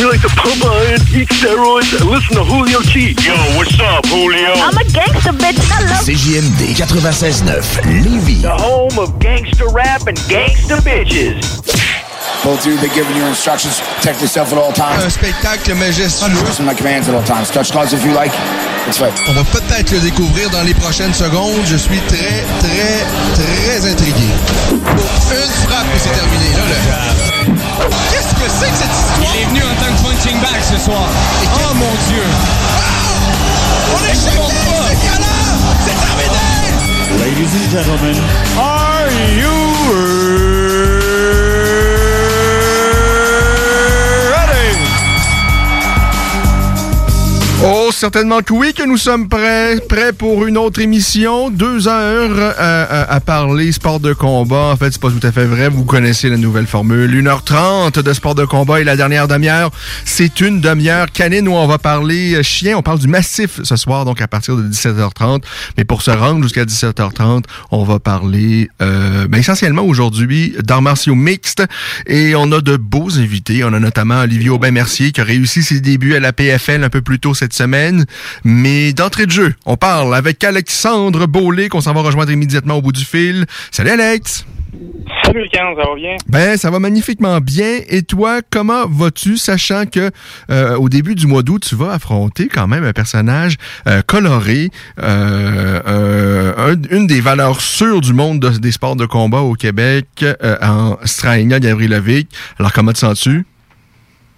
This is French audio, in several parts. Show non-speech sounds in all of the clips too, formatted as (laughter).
You like to pump iron, eat steroids, and listen to Julio Cheat. Yo, what's up, Julio? I'm a gangster, bitch. I love CJMD 96.9 Lévis. The home of gangster rap and gangster bitches. Both of you, they're giving you instructions. Protect yourself at all Un times. spectacle majestueux. Listen to my commands at all times. Touch gloves if you like. It's right. On va peut-être le découvrir dans les prochaines secondes. Je suis très, très, très intrigué. Oh, une frappe et c'est terminé. Là. Qu'est-ce que c'est que cette histoire? Il est venu en tant que punching bag ce soir. Oh mon Dieu! Oh, on est choqués! C'est violent! C'est terminé! Ladies and gentlemen, are you ready? Oh, certainement que oui, que nous sommes prêts, prêts pour une autre émission. Deux heures euh, euh, à parler sport de combat. En fait, c'est pas tout à fait vrai. Vous connaissez la nouvelle formule. 1h30 de sport de combat et la dernière demi-heure, c'est une demi-heure canine où on va parler euh, chien. On parle du massif ce soir, donc à partir de 17h30. Mais pour se rendre jusqu'à 17h30, on va parler euh, ben, essentiellement aujourd'hui d'arts martiaux mixtes. Et on a de beaux invités. On a notamment Olivier Aubin-Mercier qui a réussi ses débuts à la PFL un peu plus tôt cette semaine. Mais d'entrée de jeu, on parle avec Alexandre Beaulé qu'on s'en va rejoindre immédiatement au bout du fil. Salut Alex! Salut, Ken, ça va bien? Ben, ça va magnifiquement bien. Et toi, comment vas-tu, sachant que euh, au début du mois d'août, tu vas affronter quand même un personnage euh, coloré, euh, un- une des valeurs sûres du monde de- des sports de combat au Québec, en Straïna Gavrilovic. Alors, comment te sens-tu?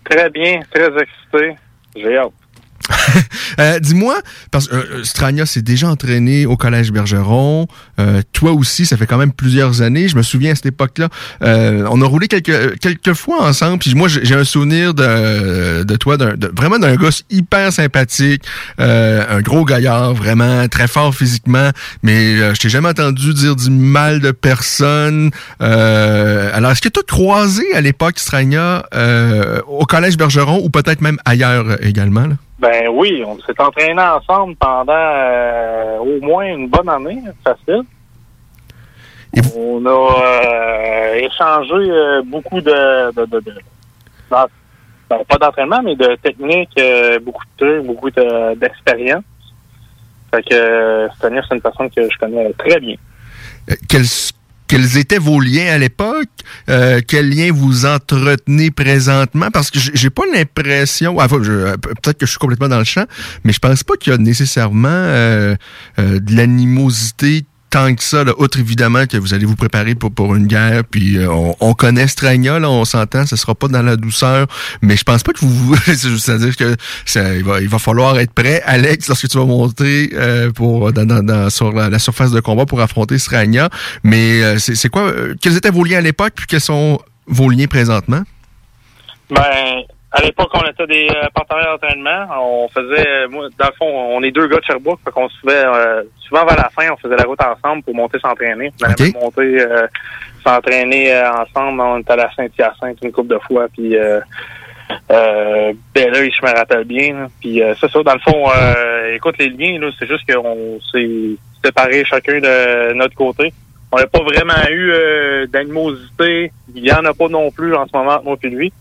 Très bien, très excité. J'ai hâte. (laughs) Euh, Dis-moi, parce que euh, Strania s'est déjà entraîné au Collège Bergeron. Euh, toi aussi, ça fait quand même plusieurs années. Je me souviens à cette époque-là, euh, on a roulé quelques quelques fois ensemble. Puis moi, j'ai un souvenir de, de toi, vraiment d'un gosse hyper sympathique, euh, un gros gaillard, vraiment très fort physiquement. Mais euh, je t'ai jamais entendu dire du mal de personne. Euh, alors, est-ce que tu as croisé à l'époque Strania euh, au Collège Bergeron ou peut-être même ailleurs euh, également? Là? Ben oui, on s'est entraînés ensemble pendant euh, au moins une bonne année, facile. Et vous- On a euh, échangé euh, beaucoup de, de, de, de- ben, pas d'entraînement, mais de techniques, euh, beaucoup de trucs, beaucoup de- d'expérience. Fait que euh, Stania, c'est une personne que je connais très bien. Euh, quels, quels étaient vos liens à l'époque? Euh, quels liens vous entretenez présentement? Parce que j'ai pas l'impression, enfin, je- euh, peut-être que je suis complètement dans le champ, mais je pense pas qu'il y a nécessairement euh, euh, de l'animosité tant que ça, là, outre évidemment que vous allez vous préparer pour, pour une guerre, puis euh, on, on connaît Stragna, là, on s'entend, ce sera pas dans la douceur, mais je pense pas que vous, (laughs) c'est-à-dire que ça, il, va, il va falloir être prêt, Alex, lorsque tu vas monter euh, pour dans, dans- dans- sur la, la surface de combat pour affronter Stragna, mais euh, c'est quoi, euh, quels étaient vos liens à l'époque, puis quels sont vos liens présentement? Ben, à l'époque, on était des euh, partenaires d'entraînement. On faisait, euh, moi, dans le fond, on est deux gars de Sherbrooke, fait qu'on se faisait, euh, souvent vers la fin, on faisait la route ensemble pour monter s'entraîner. On allait Ok. même monter euh, s'entraîner euh, ensemble. On était à la Saint-Hyacinthe une couple de fois, puis euh, euh, ben là, je me rappelle bien. là. Puis euh, c'est ça, dans le fond, euh, écoute, les liens, là, c'est juste qu'on s'est séparés chacun de notre côté. On n'a pas vraiment eu euh, d'animosité. Il y en a pas non plus en ce moment, moi puis lui.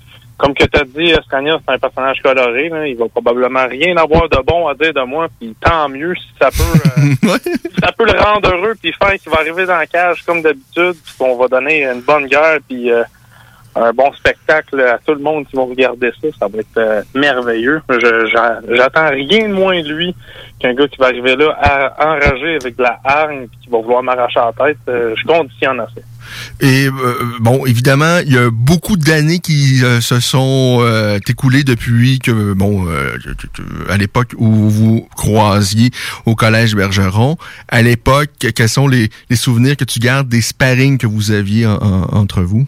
Comme que tu as dit, Scania, c'est un personnage coloré. Là. Il va probablement rien avoir de bon à dire de moi. Puis tant mieux si ça peut euh, (laughs) si ça peut le rendre heureux puis faire qu'il va arriver dans la cage comme d'habitude, puis qu'on va donner une bonne guerre, puis euh, un bon spectacle à tout le monde qui va regarder ça. Ça va être euh, merveilleux. J'attends rien de moins de lui qu'un gars qui va arriver là à, enragé avec de la hargne puis qui va vouloir m'arracher la tête. Euh, je conditionne à ça. Et euh, bon, évidemment, il y a beaucoup d'années qui euh, se sont euh, écoulées depuis que, bon, à l'époque où vous croisiez au collège Bergeron. À l'époque, quels sont les, les souvenirs que tu gardes des sparring que vous aviez en- en- entre vous?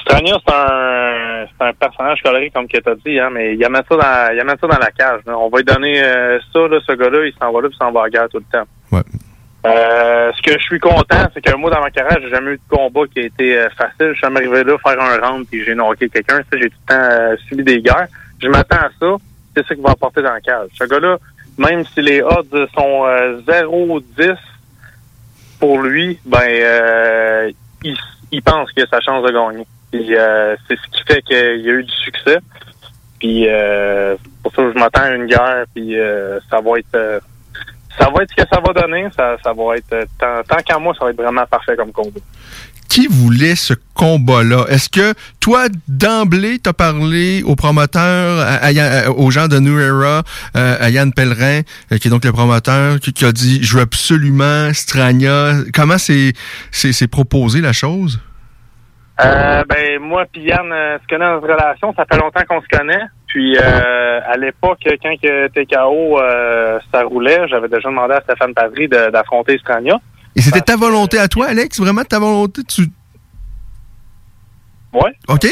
Strania, c'est un, un personnage coloré, comme que tu as dit, hein, mais il amène ça dans, il amène ça dans la cage. là. On va lui donner ça, là, ce gars-là, il s'en va là, puis il s'en va à la guerre tout le temps. Ouais. Euh, ce que je suis content, c'est que moi, dans ma carrière, j'ai jamais eu de combat qui a été euh, facile. Je suis arrivé là, faire un round, puis j'ai knocké quelqu'un. Ça, j'ai tout le temps euh, subi des guerres. Je m'attends à ça. C'est ça qu'il va apporter dans la cage. Ce gars-là, même si les odds sont euh, 0-10 pour lui, ben, euh, il, il pense qu'il a sa chance de gagner. Puis euh, c'est ce qui fait qu'il y a eu du succès. Puis euh, pour ça, je m'attends à une guerre. Puis euh, ça va être, euh, ça va être ce que ça va donner. Ça, ça va être euh, tant, tant qu'à moi, ça va être vraiment parfait comme combat. Qui voulait ce combat-là? Est-ce que toi, d'emblée, t'as parlé au promoteur, à- à Yann- à- aux gens de New Era, euh, à Yann Pellerin, euh, qui est donc le promoteur, qui, qui a dit, je veux absolument Strania. Comment c'est proposé la chose? Euh, ben moi puis Yann, euh, se connaît notre relation, ça fait longtemps qu'on se connaît. Puis euh, à l'époque, quand que TKO euh, ça roulait, j'avais déjà demandé à Stéphane Padry de- d'affronter Strania. Et c'était ta volonté à toi, Alex? Vraiment ta volonté? Tu... Ouais. OK?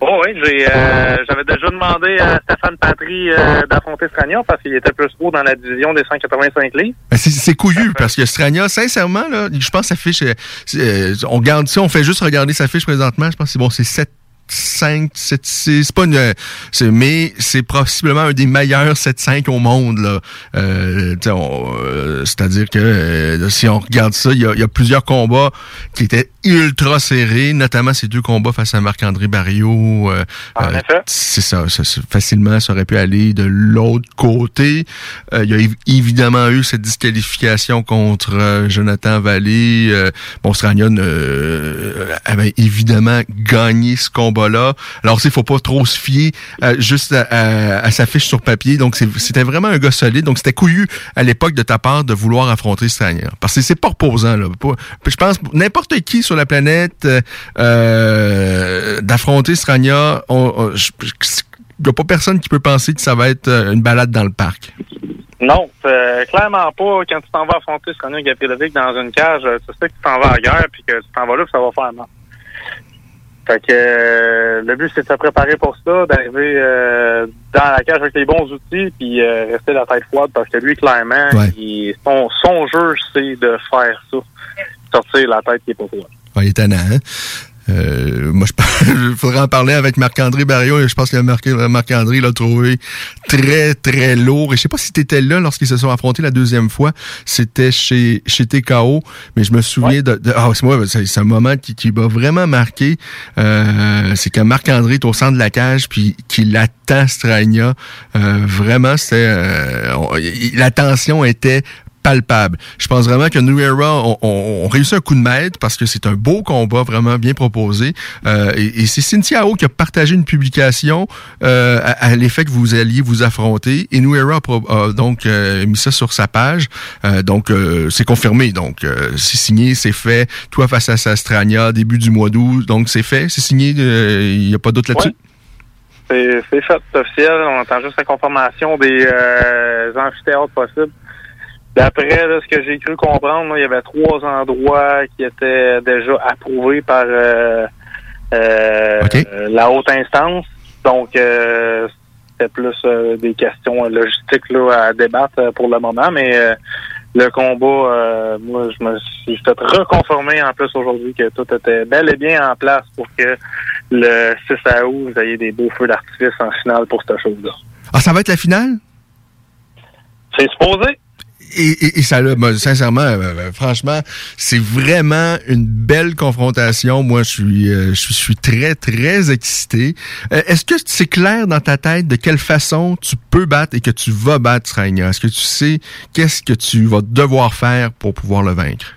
Oh oui, j'ai euh, j'avais déjà demandé à Stéphane Patry euh, d'affronter Strania parce qu'il était plus haut dans la division des 185 livres. Ben, c'est- couillu parce que Strania, sincèrement, là, je pense que sa fiche, euh, on regarde ça, on fait juste regarder sa fiche présentement. Je pense que c'est bon, c'est 7 5, 7, 6, c'est pas une, c'est, mais c'est possiblement un des meilleurs 7-5 au monde, là. Euh, on, euh, c'est-à-dire que euh, si on regarde ça, il y a, y a plusieurs combats qui étaient ultra serrés, notamment ces deux combats face à Marc-André Barriot. euh, En euh, effet. c'est ça, facilement, ça aurait pu aller de l'autre côté. Euh, il y a év- évidemment eu cette disqualification contre Jonathan Vallée. Euh, bon, Stranion euh, avait évidemment gagné ce combat-là. Alors, il faut pas trop se fier euh, juste à, sa fiche sur papier. Donc, c'était vraiment un gars solide. Donc, c'était couillu à l'époque de ta part de vouloir affronter Stranion. Parce que c'est pas reposant. Je pense n'importe qui sur la planète euh, euh, d'affronter Strania, il n'y a pas personne qui peut penser que ça va être une balade dans le parc. Non, clairement pas. Quand tu t'en vas affronter Strania Gapilovic dans une cage, tu sais que tu t'en vas à guerre puis que tu t'en vas là puis ça va faire mal. Fait que euh, le but c'est de se préparer pour ça, d'arriver euh, dans la cage avec les bons outils puis euh, rester la tête froide parce que lui clairement, Ouais. il- son, son jeu c'est de faire ça, sortir la tête qui est pas froide. Ah, il est hein? Euh, moi, je faudrait (laughs) en parler avec Marc-André Barriot. et Je pense que Marc- Marc-André l'a trouvé très, très lourd. Et je sais pas si tu étais là lorsqu'ils se sont affrontés la deuxième fois. C'était chez, chez TKO. Mais je me souviens de... de- ah, c'est moi, c'est un moment qui, qui m'a vraiment marqué. Euh, c'est que Marc-André est au centre de la cage puis qu'il attend Strania. Euh, vraiment, c'était... euh, la tension était Je pense vraiment que New Era ont on, réussi un coup de maître parce que c'est un beau combat vraiment bien proposé. Euh, et c'est Cynthia O qui a partagé une publication euh, à, l'effet que vous alliez vous affronter. Et New Era a, donc euh, mis ça sur sa page. Euh, donc euh, c'est confirmé. Donc c'est signé, c'est fait. Toi face à Sastrania, début du mois d'août. Donc c'est fait, c'est signé. Il n'y a pas d'autre là-dessus? C'est fait, c'est officiel. On attend juste la confirmation des amphithéâtres possibles. D'après là, ce que j'ai cru comprendre, là, il y avait trois endroits qui étaient déjà approuvés par euh, euh, la haute instance. Donc, euh, c'était plus euh, des questions logistiques là, à débattre euh, pour le moment. Mais euh, le combat, euh, moi, je me suis fait reconfirmer en plus aujourd'hui que tout était bel et bien en place pour que le 6 août, vous ayez des beaux feux d'artifice en finale pour cette chose-là. Ah, ça va être la finale? C'est supposé. Et, et, et ça, moi, sincèrement, euh, euh, franchement, c'est vraiment une belle confrontation. Moi, je suis, euh, je suis, je suis très, très excité. Euh, Est-ce que c'est clair dans ta tête de quelle façon tu peux battre et que tu vas battre Sragna? Est-ce que tu sais qu'est-ce que tu vas devoir faire pour pouvoir le vaincre?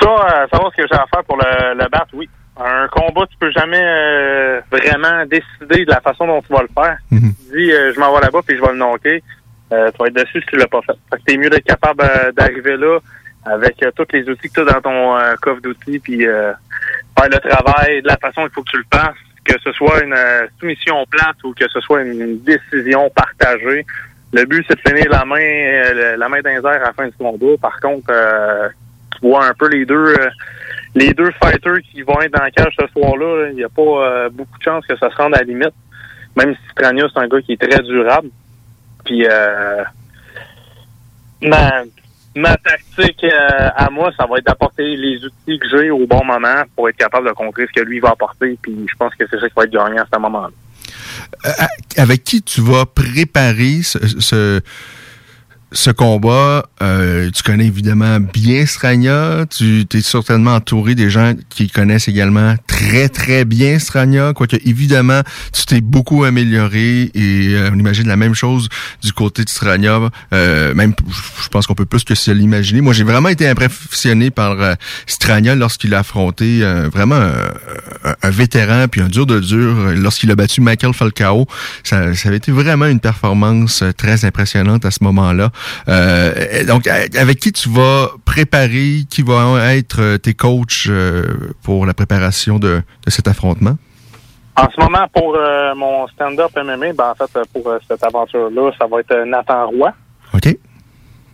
Ça, euh, savoir ce que j'ai à faire pour le, le battre, oui. Un combat, tu peux jamais euh, vraiment décider de la façon dont tu vas le faire. Mhm. Tu dis, euh, je m'en vais là-bas puis je vais le knocker. Euh, tu vas être dessus si tu l'as pas fait. Fait que t'es mieux d'être capable euh, d'arriver là avec euh, tous les outils que tu as dans ton coffre d'outils puis faire le travail de la façon qu'il faut que tu le fasses. Que ce soit une soumission plate ou que ce soit une décision partagée. Le but, c'est de finir la main, la main dans à la fin du combat. Par contre, tu vois un peu les deux les deux fighters qui vont être dans la cage ce soir-là, là, il n'y a pas beaucoup de chances que ça se rende à la limite. Même si Strania, c'est un gars qui est très durable. Puis euh, ma, ma tactique euh, à moi, ça va être d'apporter les outils que j'ai au bon moment pour être capable de contrer ce que lui va apporter. Puis je pense que c'est ça qui va être gagnant à ce moment-là. Euh, avec qui tu vas préparer ce, ce, ce combat? Euh, tu connais évidemment bien Strania. Tu es certainement entouré des gens qui connaissent également très, très bien Strania. Quoique, évidemment, tu t'es beaucoup amélioré et euh, on imagine la même chose du côté de Strania. Euh, même, je pense qu'on peut plus que se l'imaginer. Moi, j'ai vraiment été impressionné par Strania lorsqu'il a affronté vraiment un, vétéran puis un dur de dur lorsqu'il a battu Michael Falcao. Ça, ça avait été vraiment une performance très impressionnante à ce moment-là. Euh, donc, avec qui tu vas préparer, qui vont être euh, tes coachs euh, pour la préparation de, de cet affrontement? En ce moment, pour euh, mon stand-up MMA, ben, en fait, pour euh, cette aventure-là, ça va être Nathan Roy. OK.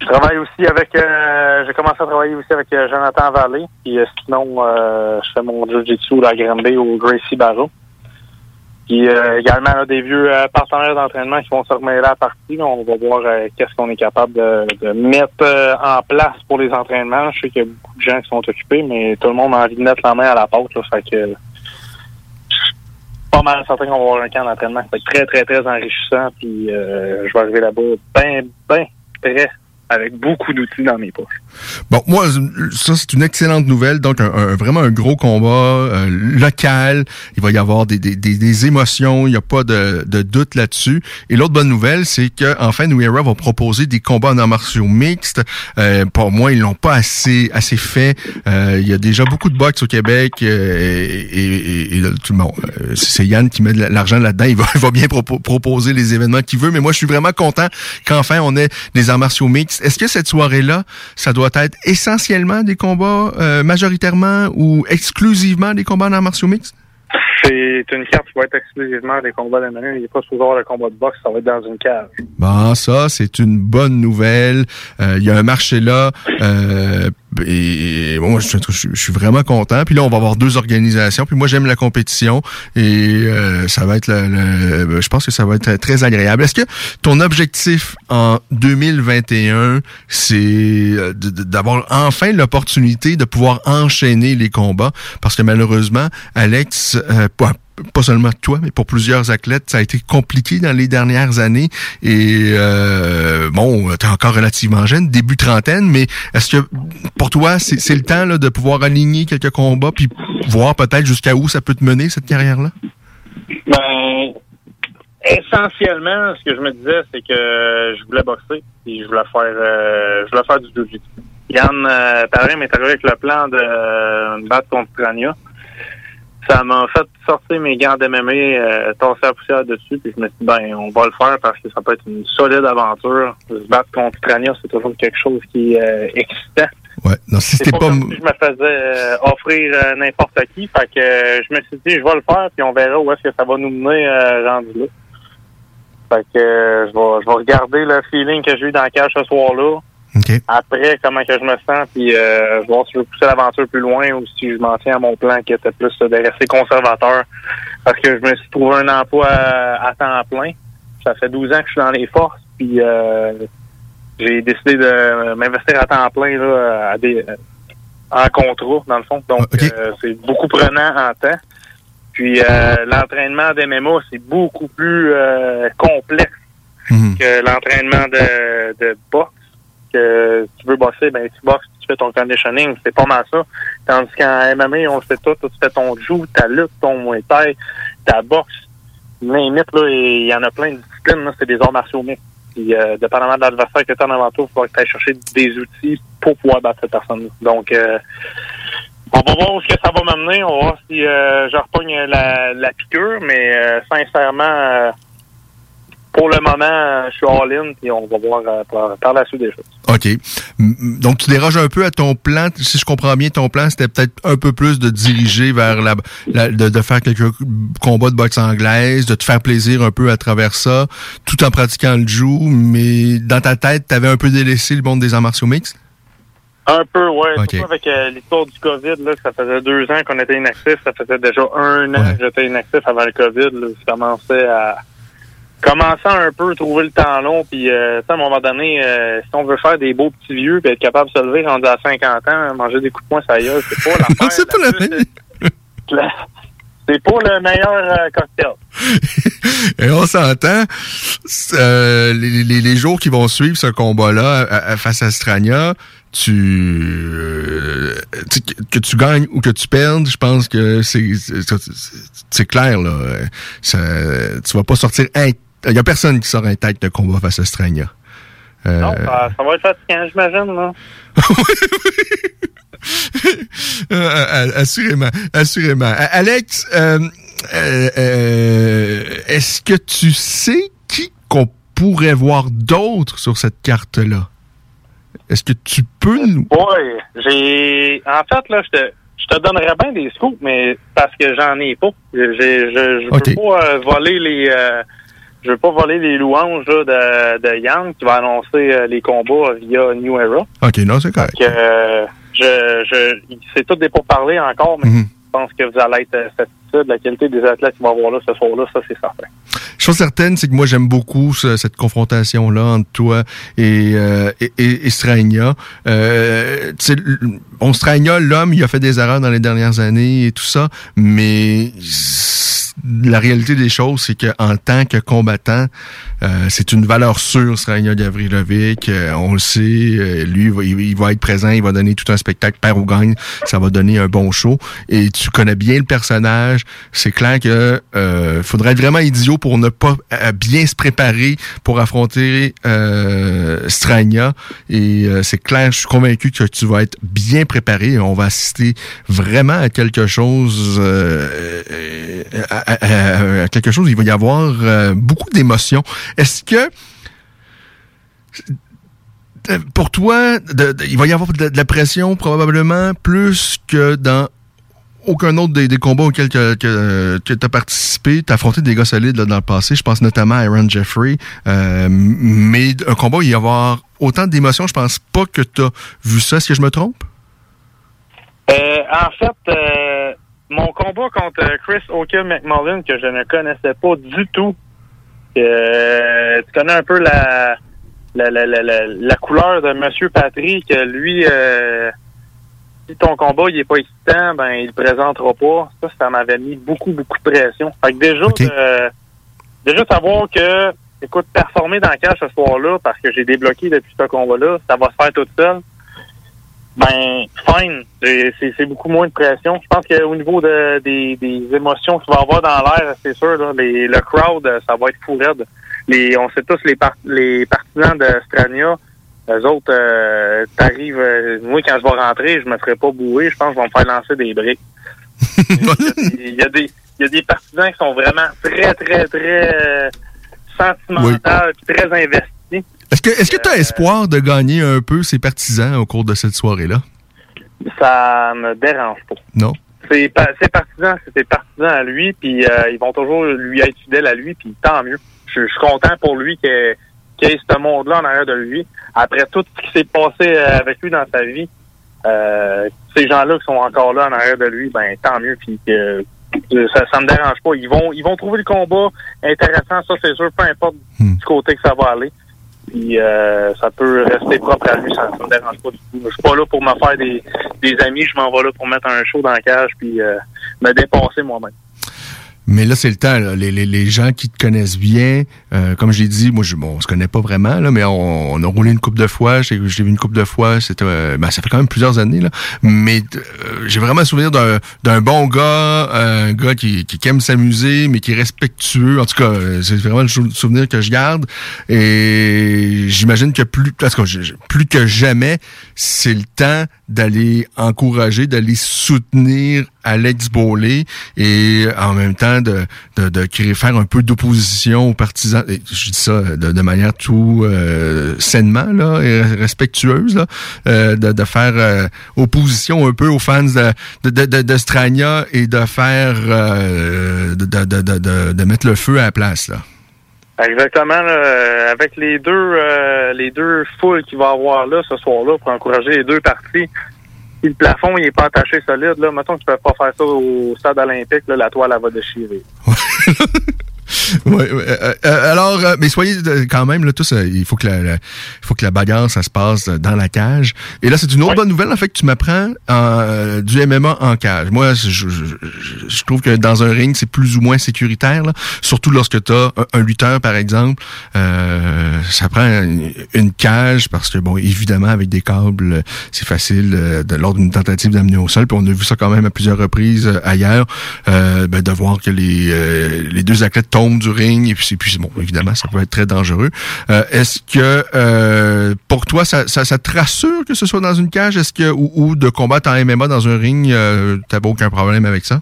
Je travaille aussi avec, euh, j'ai commencé à travailler aussi avec Jonathan Vallée. Puis sinon, je fais mon jiu-jitsu à Granby au Gracie Barrow. Puis euh, également là, des vieux euh, partenaires d'entraînement qui vont se remêler à la partie. On va voir euh, qu'est-ce qu'on est capable de, mettre en place pour les entraînements. Je sais qu'il y a beaucoup de gens qui sont occupés, mais tout le monde a envie de mettre la main à la pâte. Là, fait que pas mal certain qu'on va avoir un camp d'entraînement qui va être très, très, très enrichissant. Puis je vais arriver là-bas bien, bien prêt avec beaucoup d'outils dans mes poches. Bon, moi, ça, c'est une excellente nouvelle. Donc, un, un- vraiment un gros combat euh, local. Il va y avoir des, des, des, des émotions. Il n'y a pas de, de doute là-dessus. Et l'autre bonne nouvelle, c'est que enfin, New Era va proposer des combats en arts martiaux mixtes. Euh, pour moi, ils l'ont pas assez assez fait. Euh, il y a déjà beaucoup de boxe au Québec. euh, et, et, et, tout le monde. euh, c'est Yann qui met de l'argent là-dedans. Il va, il va bien propo- proposer les événements qu'il veut. Mais moi, je suis vraiment content qu'enfin on ait des arts martiaux mixtes. Est-ce que cette soirée-là, ça doit être essentiellement des combats euh, majoritairement ou exclusivement des combats en arts martiaux mixtes? C'est une carte qui va être exclusivement des combats d'MMA. Il n'est pas souvent le combat de boxe, ça va être dans une cage. Bon, ça, c'est une bonne nouvelle. Euh, Il y a un marché là. euh, et, et moi, je, je- suis vraiment content. Puis là, on va avoir deux organisations. Puis moi, j'aime la compétition. Et euh, ça va être... Le, le- je pense que ça va être très agréable. Est-ce que ton objectif en 2021, c'est euh, d'avoir enfin l'opportunité de pouvoir enchaîner les combats? Parce que malheureusement, Alex... euh, pas- seulement toi, mais pour plusieurs athlètes, ça a été compliqué dans les dernières années. Et euh, bon, tu es encore relativement jeune, début trentaine, mais est-ce que pour toi, c'est le temps là, de pouvoir aligner quelques combats puis voir peut-être jusqu'à où ça peut te mener, cette carrière-là? Ben, essentiellement, ce que je me disais, c'est que je voulais boxer et je voulais faire, euh, je voulais faire du jiu-jitsu. Yann euh, Perrin m'est arrivé avec le plan de euh, me battre contre Trania. Ça m'a fait sortir mes gants d'MMA, euh, tasser la poussière dessus, puis je me suis dit, ben, on va le faire parce que ça peut être une solide aventure. Se battre contre Trania, c'est toujours quelque chose qui est euh, excitant. Ouais. Non, si c'était pas, pas... comme si je me faisais euh, offrir euh, n'importe qui. Fait que euh, je me suis dit, je vais le faire, puis on verra où est-ce que ça va nous mener euh, rendu là. Fait que je vais je vais regarder le feeling que j'ai eu dans la cage ce soir-là. Après, comment que je me sens, puis euh, voir si je veux pousser l'aventure plus loin ou si je m'en tiens à mon plan qui était plus de rester conservateur. Parce que je me suis trouvé un emploi à, à temps plein. Ça fait 12 ans que je suis dans les forces, puis euh, j'ai décidé de m'investir à temps plein là, à des, en contrat, dans le fond. Donc, euh, c'est beaucoup prenant en temps. Puis, euh, l'entraînement d'MMA, c'est beaucoup plus euh, complexe Mhm. que l'entraînement de, de boxe. Que tu veux boxer, ben tu boxes, tu fais ton conditioning, c'est pas mal ça. Tandis qu'en MMA, on le fait tout, tu fais ton jiu, ta lutte, ton muay thai, ta boxe. Limite, là, il y en a plein de disciplines, c'est des arts martiaux mixtes. Puis, euh, dépendamment de l'adversaire que tu as en avant toi, il faut que tu ailles chercher des outils pour pouvoir battre cette personne-là. Donc, euh, On va voir où que ça va m'amener. On va voir si euh, je repogne la, la piqûre, mais euh, sincèrement, euh, pour le moment, je suis all-in, puis on va voir euh, par, par la suite des choses. OK. Donc, tu déroges un peu à ton plan. Si je comprends bien, ton plan, c'était peut-être un peu plus de diriger vers la, la- de, de faire quelques combats de boxe anglaise, de te faire plaisir un peu à travers ça, tout en pratiquant le jiu, mais dans ta tête, tu avais un peu délaissé le monde des arts martiaux mixtes? Un peu, ouais. Ok. Surtout avec euh, l'histoire du COVID, là, ça faisait deux ans qu'on était inactif. Ça faisait déjà un an que j'étais inactif avant le COVID. Là, je commençais à commencer à un peu trouver le temps long. Puis, euh, à un moment donné, euh, si on veut faire des beaux petits vieux puis être capable de se lever rendu à 50 ans, manger des coups de poing, ça y est, c'est pas (laughs) l'affaire. c'est pas la même. La- C'est pas le meilleur euh, cocktail. (laughs) Et on s'entend, euh, les, les- les jours qui vont suivre ce combat-là à- face à Strania, tu, euh, tu- que- tu gagnes ou que tu perdes, je pense que c'est clair là. Euh, Ça, tu vas pas sortir. Il y a personne qui sort intact de combat face à Strania. Euh, Non, ça, ça va être fatigant, j'imagine. Là. (laughs) Euh, euh, assurément, assurément. Alex, est-ce que tu sais qui qu'on pourrait voir d'autres sur cette carte-là? Est-ce que tu peux nous... Ouais, j'ai. En fait, là, je te, je te donnerais bien des scoops, mais parce que j'en ai pas. Je, je veux pas euh, voler les. euh, je veux pas voler les louanges là, de, de Yann qui va annoncer euh, les combats via New Era. OK, non, c'est correct. Que, euh, je, je, c'est tout des pourparlers encore, mais Mhm. je pense que vous allez être euh, satisfait de la qualité des athlètes qui vont avoir là ce soir-là, ça c'est certain. Chose certaine, c'est que moi j'aime beaucoup ce- cette confrontation-là entre toi et, euh, et, et, et Strania. Euh, on Strania, l'homme, il a fait des erreurs dans les dernières années et tout ça, mais la réalité des choses, c'est qu'en tant que combattant, euh, c'est une valeur sûre, Strania Gavrilovic. Euh, on le sait, euh, lui, il va, être présent, il va donner tout un spectacle, père ou gagne, ça va donner un bon show. Et tu connais bien le personnage. C'est clair que faudrait être vraiment idiot pour ne pas bien se préparer pour affronter euh. Et c'est clair, je suis convaincu que tu vas être bien préparé. On va assister vraiment à quelque chose, euh, euh, à, quelque chose. Il va y avoir euh, beaucoup d'émotions. Est-ce que pour toi, il va y avoir de, la pression probablement plus que dans aucun autre des, combats auxquels que, tu as participé? Tu as affronté des gars solides dans le passé. Je pense notamment à Aaron Jeffrey. Mais un combat, il y avoir autant d'émotions. Je pense pas que tu as vu ça. Est-ce que je me trompe? Euh, en fait, euh, mon combat contre Chris O'Kill McMullen, que je ne connaissais pas du tout, euh, tu connais un peu la, la, la, la, la, couleur de Monsieur Patrick. Lui, euh, si ton combat il est pas excitant, ben il le présentera pas. Ça, ça m'avait mis beaucoup, beaucoup de pression. Fait que déjà, de- déjà savoir que, écoute, performer dans le cage ce soir-là, parce que j'ai débloqué depuis ce combat-là, ça va se faire tout seul. Ben, fine. C'est- beaucoup moins de pression. Je pense qu'au niveau de, des, des émotions qu'il va y avoir dans l'air, c'est sûr, là, les, le crowd, ça va être fou raide. Les, on sait tous les, par- les partisans de Strania, eux autres, euh, t'arrives, euh, moi, quand je vais rentrer, je me ferai pas bouer. Je pense qu'ils vont me faire lancer des briques. (laughs) Il y a des, il y a des partisans qui sont vraiment très, très, très euh, sentimentaux, très investis. Est-ce que est-ce que tu as espoir de gagner un peu ses partisans au cours de cette soirée-là? Ça me dérange pas. Non? Ses, pa- ses partisans, c'est ses partisans à lui, puis euh, ils vont toujours lui être fidèles à lui, puis tant mieux. Je, je suis content pour lui qu'il ait, qu'il ait ce monde-là en arrière de lui. Après tout ce qui s'est passé euh, avec lui dans sa vie, euh, ces gens-là qui sont encore là en arrière de lui, ben tant mieux, puis que que ça, ça me dérange pas. Ils vont, ils vont trouver le combat intéressant, ça c'est sûr, peu importe du côté que ça va aller. Puis euh, ça peut rester propre à lui, ça, me dérange pas du tout. Je suis pas là pour me faire des, des amis, je m'en vais là pour mettre un show dans la cage puis euh, me dépasser moi-même. Mais là, c'est le temps. là. Les, les, les gens qui te connaissent bien, euh, comme je l'ai dit, moi, je, bon, on se connaît pas vraiment, là, mais on, on a roulé une coupe de fois. J'ai j'ai vu une coupe de fois. C'était, euh, ben, ça fait quand même plusieurs années. Là. Mais euh, j'ai vraiment souvenir d'un bon gars, un gars qui, qui aime s'amuser, mais qui est respectueux. En tout cas, euh, c'est vraiment le sou- souvenir que je garde. Et j'imagine que plus, parce que plus que jamais, c'est le temps d'aller encourager, d'aller soutenir Alex Beaulé et en même temps de, de, créer, faire un peu d'opposition aux partisans. Et je dis ça de, manière tout euh, sainement là, et respectueuse, là, euh, de, faire euh, opposition un peu aux fans de, de, Strania et de faire de, de, mettre le feu à la place. Là. Exactement. avec les deux les deux foules qu'il va avoir là ce soir-là pour encourager les deux parties. Le plafond il est pas attaché solide, là, mettons que tu peux pas faire ça au stade olympique, là, la toile elle va déchirer. (laughs) Ouais, ouais, euh, euh, alors, euh, mais soyez euh, quand même là tous, il faut que la, faut que la bagarre ça se passe dans la cage. Et là, c'est une autre bonne nouvelle en fait que tu m'apprends euh, du MMA en cage. Moi, je, je, je- je trouve que dans un ring, c'est plus ou moins sécuritaire, là. surtout lorsque tu as un, un lutteur par exemple. Euh, ça prend une, une cage parce que bon, évidemment avec des câbles, c'est facile euh, de lors d'une tentative d'amener au sol. Puis on a vu ça quand même à plusieurs reprises ailleurs, euh, ben, de voir que les euh, les deux athlètes tombent du ring et puis, puis bon, évidemment, ça peut être très dangereux. Euh, Est-ce que euh, pour toi, ça, ça, ça te rassure que ce soit dans une cage, est-ce que ou, ou de combattre en MMA dans un ring, euh, t'as aucun problème avec ça?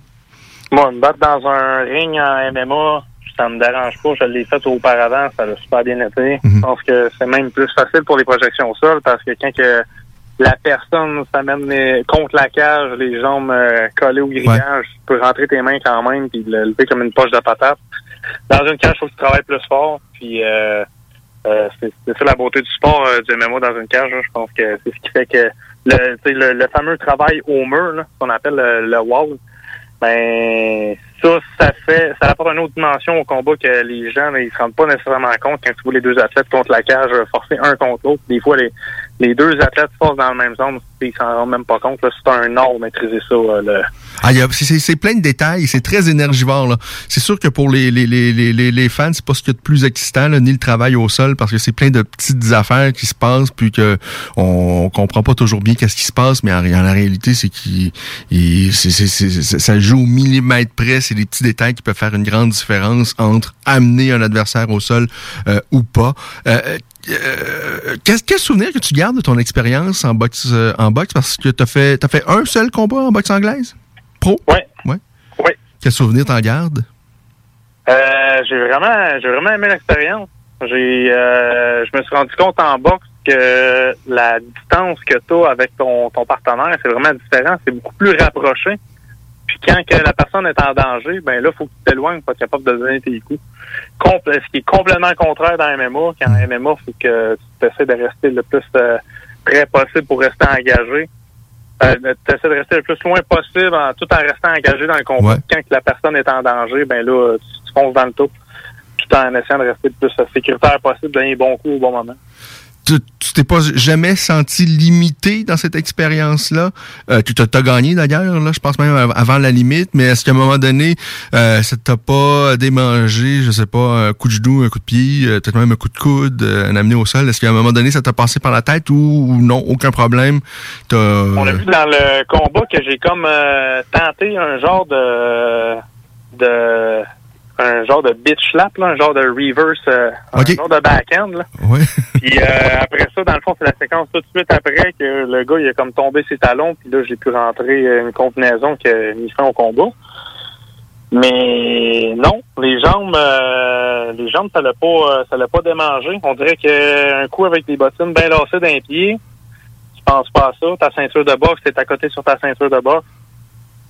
Moi, me battre dans un ring en MMA, ça me dérange pas. Je l'ai fait auparavant, ça a super bien été. Je pense que c'est même plus facile pour les projections au sol parce que quand que la personne s'amène les- contre la cage, les jambes euh, collées au grillage, tu peux rentrer tes mains quand même puis le lever comme une poche de patate. Dans une cage, il faut que tu travailles plus fort. Puis euh, euh, c'est ça la beauté du sport euh, du MMA dans une cage. là. Je pense que c'est ce qui fait que le, tu sais, le, le fameux travail au mur, là, qu'on appelle le, le wall, ben ça, ça fait ça apporte une autre dimension au combat que les gens là, ils se rendent pas nécessairement compte quand tu vois les deux athlètes contre la cage euh, forcer un contre l'autre. Des fois les, les deux athlètes se forcent dans la même zone, ils s'en rendent même pas compte. C'est un art maîtriser ça. euh, le, Ah, c'est- plein de détails, c'est très énergivore. C'est sûr que pour les, les, les, les, les- fans, c'est pas ce qu'il y a de plus excitant, là, ni le travail au sol, parce que c'est plein de petites affaires qui se passent, puis que on, comprend pas toujours bien qu'est-ce qui se passe, mais en, en la réalité, c'est qu'il ça joue au millimètre près. C'est les petits détails qui peuvent faire une grande différence entre amener un adversaire au sol euh, ou pas. Euh, euh, qu'est- quel souvenir que tu gardes de ton expérience en boxe euh, en boxe? Parce que t'as fait t'as fait un seul combat en boxe anglaise? Pro? Ouais ouais ouais quel souvenir t'en gardes? Euh, j'ai vraiment, j'ai vraiment aimé l'expérience. J'ai, euh, je me suis rendu compte en boxe que la distance que tu as avec ton, ton partenaire, c'est vraiment différent. C'est beaucoup plus rapproché. Puis quand que la personne est en danger, ben là, faut que tu t'éloignes pour être capable de donner tes coups. Compl- ce qui est complètement contraire dans MMA. Qu'en MMA, faut que tu essaies de rester le plus euh, près possible pour rester engagé. Euh, tu essaies de rester le plus loin possible en, tout en restant engagé dans le combat. Ouais. Quand la personne est en danger, ben là, tu, tu fonces dans le top tout en essayant de rester le plus sécuritaire possible, donner les bons coups au bon moment. Tu t'es pas jamais senti limité dans cette expérience-là? Euh, tu t'as gagné d'ailleurs, là, je pense même av- avant la limite, mais est-ce qu'à un moment donné, euh, ça t'a pas démangé, je sais pas, un coup de genou, un coup de pied, euh, peut-être même un coup de coude, euh, un amené au sol? Est-ce qu'à un moment donné, ça t'a passé par la tête ou, ou non, aucun problème? T'as, On a vu dans le combat que j'ai comme euh, tenté un genre de de un genre de bitch slap, là, un genre de reverse, euh, un genre de backhand. Là. Ouais. Puis euh, après ça, dans le fond, c'est la séquence tout de suite après que le gars il a comme tombé ses talons, puis là j'ai pu rentrer euh, une combinaison qui a mis fin au combat. Mais non, les jambes, euh, les jambes, ça l'a pas, ça l'a pas démangé. On dirait qu'un coup avec des bottines bien lancées d'un pied, tu penses pas à ça. Ta ceinture de boxe, t'es à côté sur ta ceinture de boxe.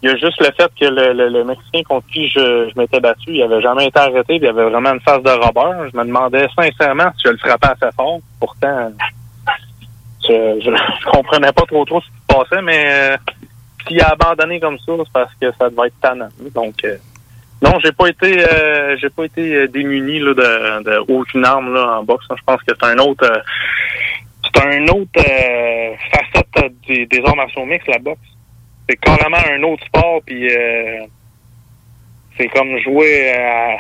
Il y a juste le fait que le, le, le Mexicain contre qui je, je m'étais battu, il avait jamais été arrêté, il avait vraiment une face de robeur. Je me demandais sincèrement si je le frappais assez fort. Pourtant, je, je, je comprenais pas trop trop ce qui se passait, mais euh, s'il a abandonné comme ça, c'est parce que ça devait être tannant. Donc euh, non, j'ai pas été euh, j'ai pas été euh, démuni là, de, de aucune arme là, en boxe. Je pense que c'est un autre euh, c'est un autre euh, facette des, des arts martiaux mixtes, la boxe. C'est carrément un autre sport, puis euh, c'est comme jouer à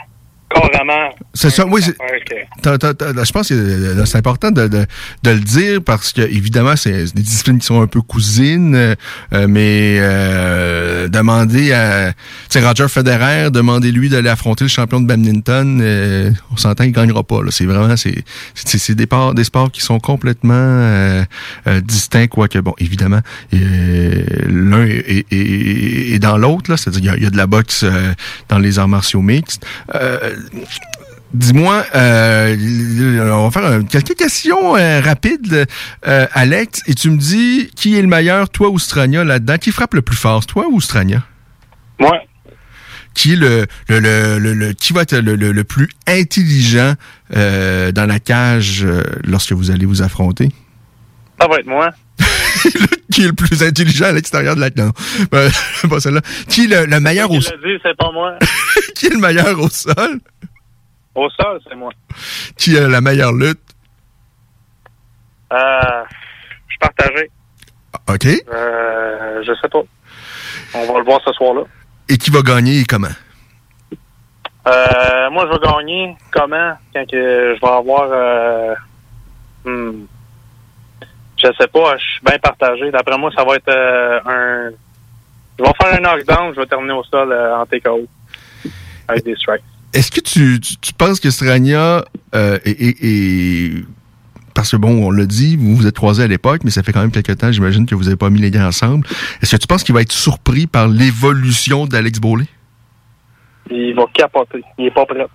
carrément. C'est ça, oui. je pense que euh, c'est important de, de, de le dire parce que évidemment c'est des disciplines qui sont un peu cousines, euh, mais euh, demander à Roger Federer, demandez-lui d'aller affronter le champion de badminton, euh, on s'entend qu'il gagnera pas. là. C'est vraiment c'est des, sports- des sports qui sont complètement euh, euh, distincts, quoique bon évidemment l'un est, est- est- est dans l'autre là, c'est-à-dire il y y, a de la boxe euh, dans les arts martiaux mixtes. Dis-moi, euh, on va faire quelques questions euh, rapides, euh, Alex, et tu me dis qui est le meilleur, toi ou Strania, là-dedans? Qui frappe le plus fort, toi ou Strania? Moi, Qui est le, le, le, le- le- qui va être le, le- le plus intelligent dans la cage lorsque vous allez vous affronter? ça va être moi. (laughs) qui est le plus intelligent à l'extérieur de la cage? Ben, (laughs) pas celle-là. Qui est le, le meilleur au dit, c'est pas moi. (laughs) qui est le meilleur au sol? Au sol, c'est moi. Qui a la meilleure lutte? Euh, je suis partagé. OK. Euh, je sais pas. On va le voir ce soir-là. Et qui va gagner et comment? Euh, moi, je vais gagner. Comment? Quand que je vais avoir... Euh, hmm, je sais pas. Je suis bien partagé. D'après moi, ça va être euh, un... Je vais faire un knockdown. Je vais terminer au sol euh, en TKO. Avec des strikes. Est-ce que tu, tu, tu penses que Strania euh, est, est- est- Parce que bon, on l'a dit, vous vous êtes croisés à l'époque, mais ça fait quand même quelques temps, j'imagine que vous n'avez pas mis les gants ensemble. Est-ce que tu penses qu'il va être surpris par l'évolution d'Alex Bowley? Il va capoter. Il est pas prêt.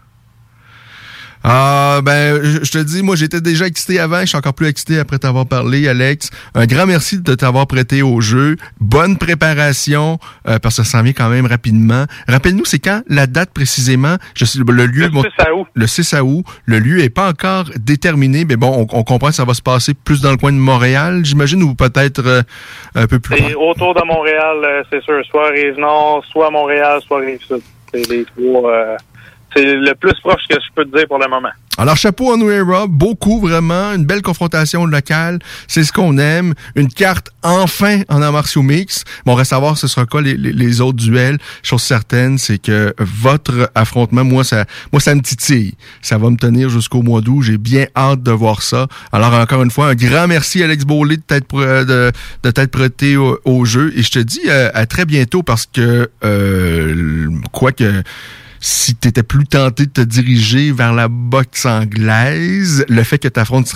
Ah, ben, je, je te dis, moi, j'étais déjà excité avant, je suis encore plus excité après t'avoir parlé, Alex. Un grand merci de t'avoir prêté au jeu. Bonne préparation, euh, parce que ça s'en vient quand même rapidement. Rappelle-nous, c'est quand la date précisément? Je sais, le lieu. Le 6 août. Le 6 août. Le lieu est pas encore déterminé, mais bon, on, on comprend que ça va se passer plus dans le coin de Montréal, j'imagine, ou peut-être euh, un peu plus. C'est autour de Montréal, euh, c'est sûr. Soit Rive-Nord, soit Montréal, soit Rive-Sud. C'est les trois... euh, c'est le plus proche que je peux te dire pour le moment. Alors, chapeau à nous, Rob. Beaucoup, vraiment. Une belle confrontation locale. C'est ce qu'on aime. Une carte, enfin, en arts martiaux mix. Bon, on reste à voir ce sera quoi les, les- autres duels. Chose certaine, c'est que votre affrontement, moi, ça, moi, ça me titille. Ça va me tenir jusqu'au mois d'août. J'ai bien hâte de voir ça. Alors, encore une fois, un grand merci, Alex Beaulé, de t'être, de, de t'être prêté au, jeu. Et je te dis euh, à très bientôt parce que, euh, quoi que, si tu étais plus tenté de te diriger vers la boxe anglaise, le fait que tu affrontes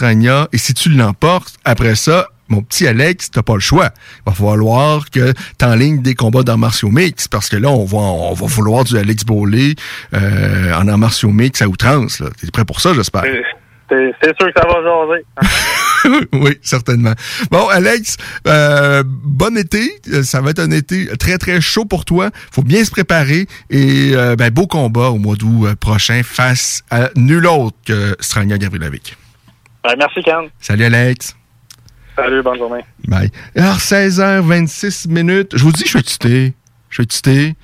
et si tu l'emportes, après ça, mon petit Alex, t'as pas le choix. Il va falloir que t'enlignes des combats dans martiaux mix, parce que là, on va, on va vouloir du Alex Bowley euh, en arts martiaux mix à outrance. là. T'es prêt pour ça, j'espère? C'est sûr que ça va jaser. (laughs) (laughs) oui, certainement. Bon, Alex, euh, bon été. Euh, Ça va être un été très, très chaud pour toi. faut bien se préparer. Et euh, ben, beau combat au mois d'août prochain face à nul autre que Strania Gavrilovic. Ben, merci, Ken. Salut, Alex. Salut, bonne journée. Bye. Alors, 16h26 minutes. Je vous dis, je suis excité. Je suis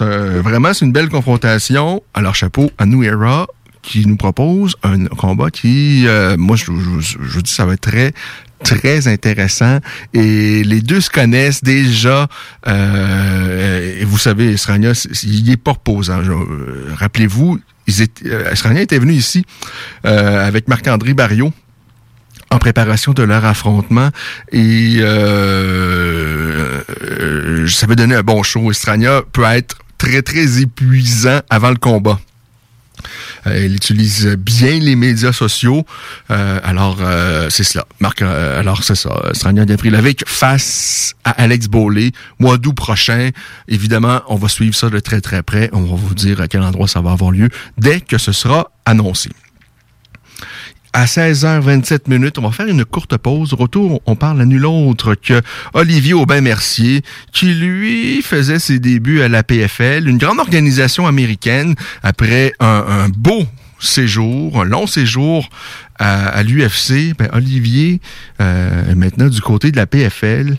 euh, vraiment, c'est une belle confrontation. Alors, chapeau à New Era qui nous propose un combat qui, euh, moi, je, je, je vous dis, ça va être très, très intéressant. Et les deux se connaissent déjà. Euh, et vous savez, Srania, il est pas reposant. Euh, Rappelez-vous, ils étaient, euh, Srania était venu ici euh, avec Marc-André Barriot en préparation de leur affrontement et ça veut donner un bon show. Estrania peut être très très épuisant avant le combat. Euh, il utilise bien les médias sociaux. Euh, alors, euh, c'est cela. Marc, alors c'est ça. Strania Gavril face à Alex Bowley, mois d'août prochain. Évidemment, on va suivre ça de très très près. On va vous dire à quel endroit ça va avoir lieu dès que ce sera annoncé. À 16h27 minutes, on va faire une courte pause. Retour, on parle à nul autre que Olivier Aubin-Mercier, qui lui faisait ses débuts à la PFL, une grande organisation américaine, après un, beau séjour, un long séjour à, à l'UFC. Ben, Olivier euh, est maintenant du côté de la PFL.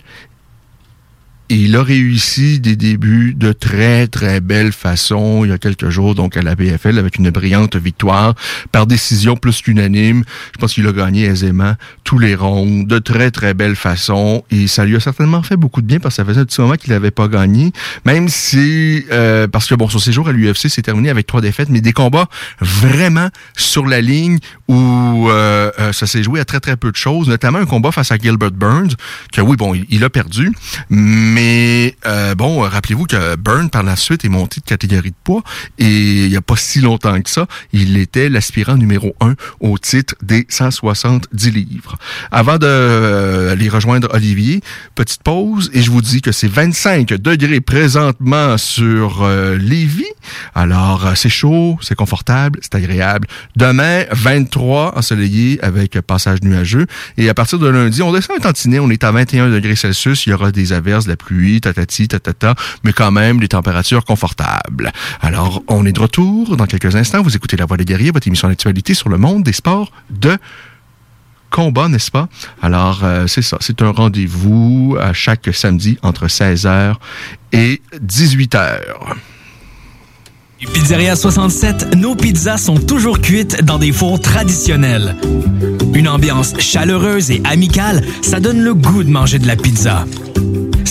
Et il a réussi des débuts de très, très belle façon il y a quelques jours, donc à la BFL, avec une brillante victoire par décision plus qu'unanime. Je pense qu'il a gagné aisément tous les ronds de très, très belle façon. Et ça lui a certainement fait beaucoup de bien parce que ça faisait un petit moment qu'il n'avait pas gagné. Même si, euh, parce que bon, son séjour à l'UFC s'est terminé avec trois défaites, mais des combats vraiment sur la ligne où euh, euh, ça s'est joué à très, très peu de choses, notamment un combat face à Gilbert Burns, que oui, bon, il, il a perdu, mais euh, bon, rappelez-vous que Burns, par la suite, est monté de catégorie de poids, et il n'y a pas si longtemps que ça, il était l'aspirant numéro un au titre des 170 livres. Avant de euh, aller rejoindre Olivier, petite pause, et je vous dis que c'est 25 degrés présentement sur euh, Lévis. Alors, euh, c'est chaud, c'est confortable, c'est agréable. Demain, 23 ensoleillé avec passage nuageux. Et à partir de lundi, on descend un tantinet, on est à 21 degrés Celsius, il y aura des averses, de la pluie, tatati, tatata, mais quand même des températures confortables. Alors, on est de retour dans quelques instants. Vous écoutez La Voix des guerriers, votre émission d'actualité sur le monde des sports de combat, n'est-ce pas? Alors, euh, c'est ça. C'est un rendez-vous à chaque samedi entre 16h et 18h. Pizzeria 67, nos pizzas sont toujours cuites dans des fours traditionnels. Une ambiance chaleureuse et amicale, ça donne le goût de manger de la pizza.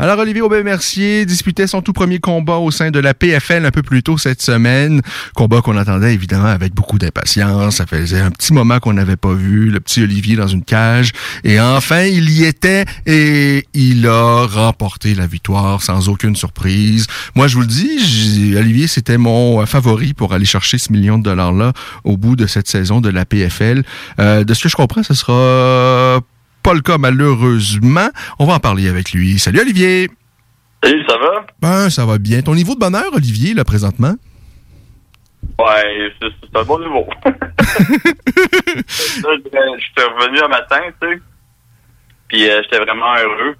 Alors, Olivier Aubin-Mercier disputait son tout premier combat au sein de la PFL un peu plus tôt cette semaine. Combat qu'on attendait évidemment avec beaucoup d'impatience. Ça faisait un petit moment qu'on n'avait pas vu le petit Olivier dans une cage. Et enfin, il y était et il a remporté la victoire sans aucune surprise. Moi, je vous le dis, Olivier, c'était mon favori pour aller chercher ce million de dollars-là au bout de cette saison de la PFL. Euh, de ce que je comprends, ce sera pas le cas malheureusement. On va en parler avec lui. Salut Olivier. Salut, ça va? Ben, ça va bien. Ton niveau de bonheur, Olivier, là, présentement? Ouais, c'est un bon niveau. (laughs) (laughs) J'étais revenu un matin, tu sais. Puis euh, j'étais vraiment heureux.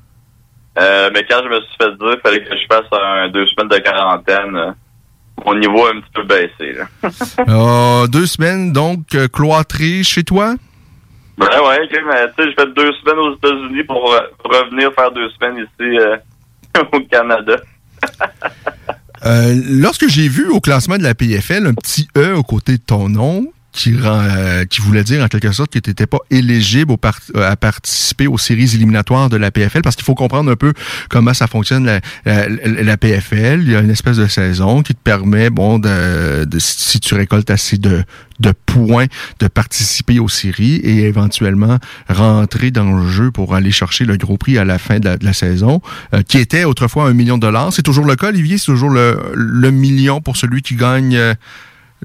Euh, mais quand je me suis fait dire qu'il fallait que je fasse un, deux semaines de quarantaine, euh, mon niveau a un petit peu baissé. Là. Euh, (laughs) deux semaines, donc, euh, cloîtré chez toi? Ben ouais, ok, mais tu sais, j'ai fait deux semaines aux États-Unis pour, euh, pour revenir faire deux semaines ici euh, (laughs) au Canada. Euh, lorsque j'ai vu au classement de la PFL un petit E au côté de ton nom, qui, euh, qui voulait dire en quelque sorte que tu n'étais pas éligible au euh, à participer aux séries éliminatoires de la PFL, parce qu'il faut comprendre un peu comment ça fonctionne la, la, la PFL. Il y a une espèce de saison qui te permet, bon, de, de si tu récoltes assez de, de points, de participer aux séries et éventuellement rentrer dans le jeu pour aller chercher le gros prix à la fin de la, de la saison, euh, qui était autrefois un million de dollars. C'est toujours le cas, Olivier? C'est toujours le, le million pour celui qui gagne euh,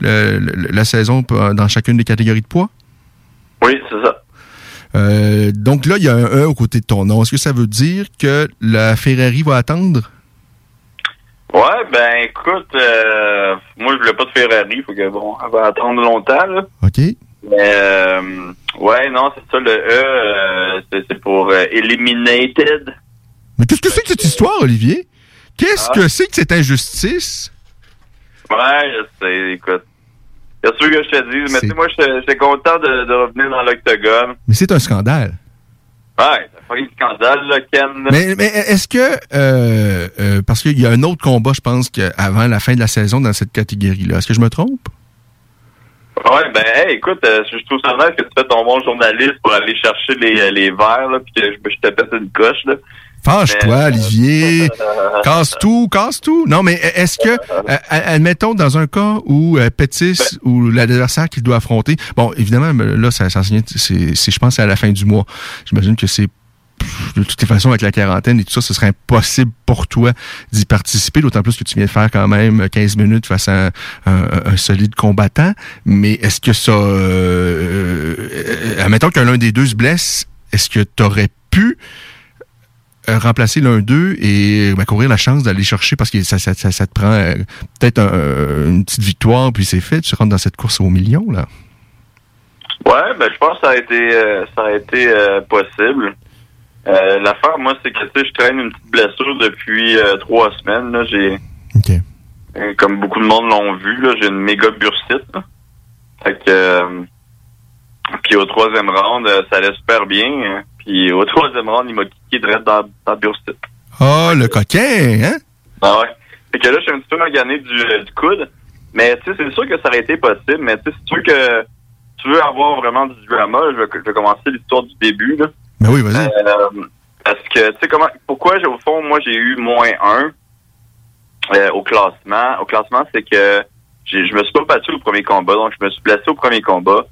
le- le- la saison dans chacune des catégories de poids? Oui, c'est ça. Euh, donc là, il y a un E au côté de ton nom. Est-ce que ça veut dire que la Ferrari va attendre? Ouais, ben écoute, euh, moi je voulais pas de Ferrari, faut que bon, elle va attendre longtemps là. OK. Mais euh, ouais, non, c'est ça, le E, c'est pour Eliminated. Mais qu'est-ce que c'est que cette histoire, Olivier? Qu'est-ce Ah. que c'est que cette injustice? Ouais, je sais, écoute. C'est sûr que je te dis, mais tu sais, moi j'étais content de, de revenir dans l'octogone. Mais c'est un scandale. Ouais, ça fait un scandale, là, Ken. Mais, mais est-ce que, euh, euh, parce qu'il y a un autre combat, je pense, avant la fin de la saison dans cette catégorie-là. Est-ce que je me trompe? Ouais, ben, hey, écoute, euh, je trouve ça nice que tu fais ton bon journaliste pour aller chercher les, les verres, là, puis que je, je te pète une coche, là. Fâche-toi, Mais, euh, Olivier. casse tout, casse tout. Non, mais est-ce que, euh, admettons, dans un cas où euh, Pétis ou l'adversaire qu'il doit affronter, bon, évidemment, là, ça, ça c'est, c'est, je pense, c'est à la fin du mois. J'imagine que c'est de toutes les façons, avec la quarantaine et tout ça, ce serait impossible pour toi d'y participer, d'autant plus que tu viens de faire quand même 15 minutes face à un, un- un solide combattant. Mais est-ce que ça... Euh, admettons que l'un des deux se blesse, est-ce que tu aurais pu remplacer l'un d'eux et ben, courir la chance d'aller chercher parce que ça, ça, ça, ça te prend euh, peut-être un- euh, une petite victoire puis c'est fait, tu rentres dans cette course au million là. Ouais, ben je pense que ça a été euh, ça a été euh, possible. Euh, L'affaire, moi, c'est que tu sais, je traîne une petite blessure depuis euh, trois semaines. Là, j'ai euh, comme beaucoup de monde l'ont vu, là, j'ai une méga bursite. là. Fait que euh, puis au troisième round, euh, ça allait super bien. Puis au troisième round, il m'a kické direct dans, dans bursite. Oh, le coquin, hein? Ah ouais. Fait que là, je suis un petit peu magané du, euh, du coude. Mais tu sais, c'est sûr que ça aurait été possible. Mais tu sais, si tu veux que tu veux avoir vraiment du drama, je vais, je vais commencer l'histoire du début. Là. Ben oui, vas-y. Euh, parce que, tu sais, comment, pourquoi, au fond, moi, j'ai eu moins un euh, au classement? Au classement, c'est que je me suis pas battu au premier combat, donc je me suis blessé au premier combat.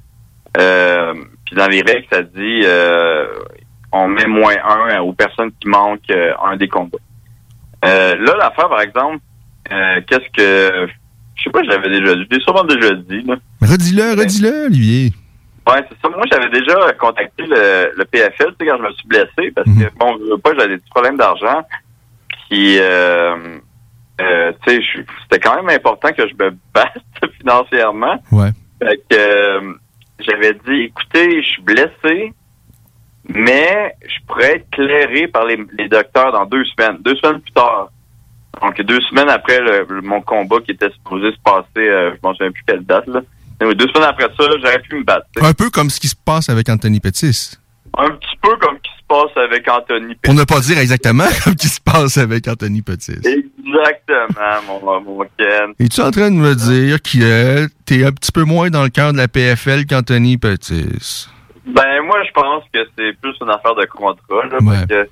Euh, Puis dans les règles, ça dit euh, on met moins un aux personnes qui manquent euh, un des combats. Euh, là, l'affaire, par exemple, euh, qu'est-ce que... Je sais pas, j'avais déjà dit. Je l'ai sûrement déjà dit, là. Mais Redis-le, redis-le, Olivier. Ouais, c'est ça. Moi, j'avais déjà contacté le, le PFL, tu sais, quand je me suis blessé, parce que, bon, je veux pas, j'avais des petits problèmes d'argent. Puis, euh, euh, tu sais, c'était quand même important que je me (laughs) batte financièrement. Ouais. Fait que, euh, j'avais dit, écoutez, je suis blessé, mais je pourrais être clairé par les, les docteurs dans deux semaines. Deux semaines plus tard. Donc, deux semaines après le- le- mon combat qui était supposé se passer, euh, je m'en souviens plus quelle date, là. Mais deux semaines après ça, j'aurais pu me battre. Un peu comme ce qui se passe avec Anthony Pettis. Un petit peu comme ce qui se passe avec Anthony Pour ne pas dire exactement (laughs) comme ce qui se passe avec Anthony Pettis. Exactement, mon, mon Ken. Es-tu en train de me dire que t'es un petit peu moins dans le cœur de la PFL qu'Anthony Pettis? Ben, moi, je pense que c'est plus une affaire de contrat, là, Ouais. parce que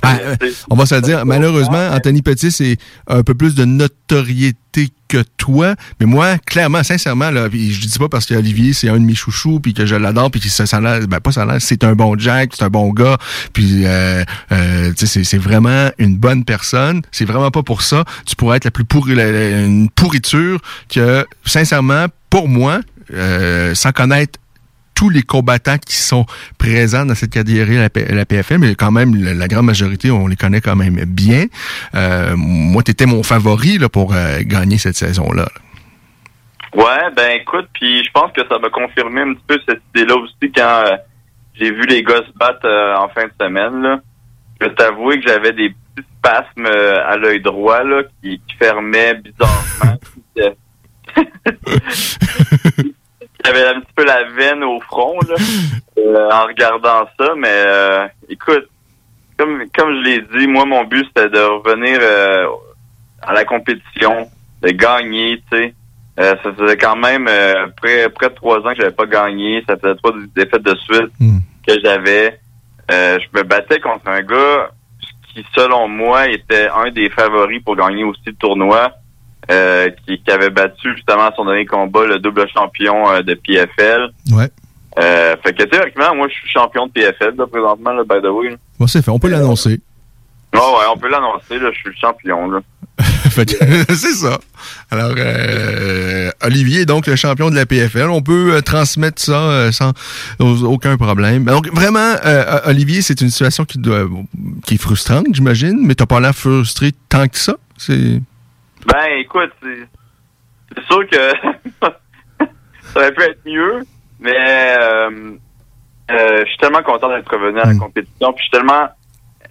Ah, euh, on va se le dire, malheureusement, Anthony Pettis a un peu plus de notoriété que toi. Mais moi, clairement, sincèrement, là, je dis pas parce qu'Olivier, c'est un de mes chouchous, puis que je l'adore, puis que ça, ça ben pas ça c'est un bon Jack, c'est un bon gars, puis euh, euh, c'est- c'est vraiment une bonne personne. C'est vraiment pas pour ça. Tu pourrais être la plus pourri, la- la- une pourriture que, sincèrement, pour moi, euh, sans connaître tous les combattants qui sont présents dans cette catégorie la, la PFL, mais quand même, la, la grande majorité, on les connaît quand même bien. Euh, moi, tu étais mon favori là, pour euh, gagner cette saison-là. Ouais, ben écoute, puis je pense que ça m'a confirmé un petit peu cette idée-là aussi quand euh, j'ai vu les gars se battre en fin de semaine. Là. Je vais t'avouer que j'avais des petits spasmes à l'œil droit là, qui, qui fermaient bizarrement. (laughs) (laughs) (laughs) J'avais un petit peu la veine au front là, (laughs) euh, en regardant ça, mais euh, écoute, comme comme je l'ai dit, moi mon but c'était de revenir euh, à la compétition, de gagner, tu sais. Euh, ça faisait quand même euh, près, près de trois ans que j'avais pas gagné. Ça faisait trois défaites de suite que j'avais. Je me battais contre un gars qui, selon moi, était un des favoris pour gagner aussi le tournoi. Euh, qui, qui avait battu justement à son dernier combat le double champion euh, de PFL. Ouais. Euh, fait que théoriquement, moi je suis champion de PFL là, présentement, là, by the way. Bon, c'est fait, on peut l'annoncer. Ouais, ouais, on peut l'annoncer, là, je suis le champion. Là. (laughs) (laughs) C'est ça. Alors, euh, Olivier est donc le champion de la PFL. On peut euh, transmettre ça euh, sans au- aucun problème. Donc, vraiment, euh, Olivier, c'est une situation qui, doit, qui est frustrante, j'imagine, mais t'as pas l'air frustré tant que ça? C'est... Ben, écoute, c'est sûr que (laughs) ça aurait pu être mieux, mais euh, euh, je suis tellement content d'être revenu à la compétition. Puis je suis tellement,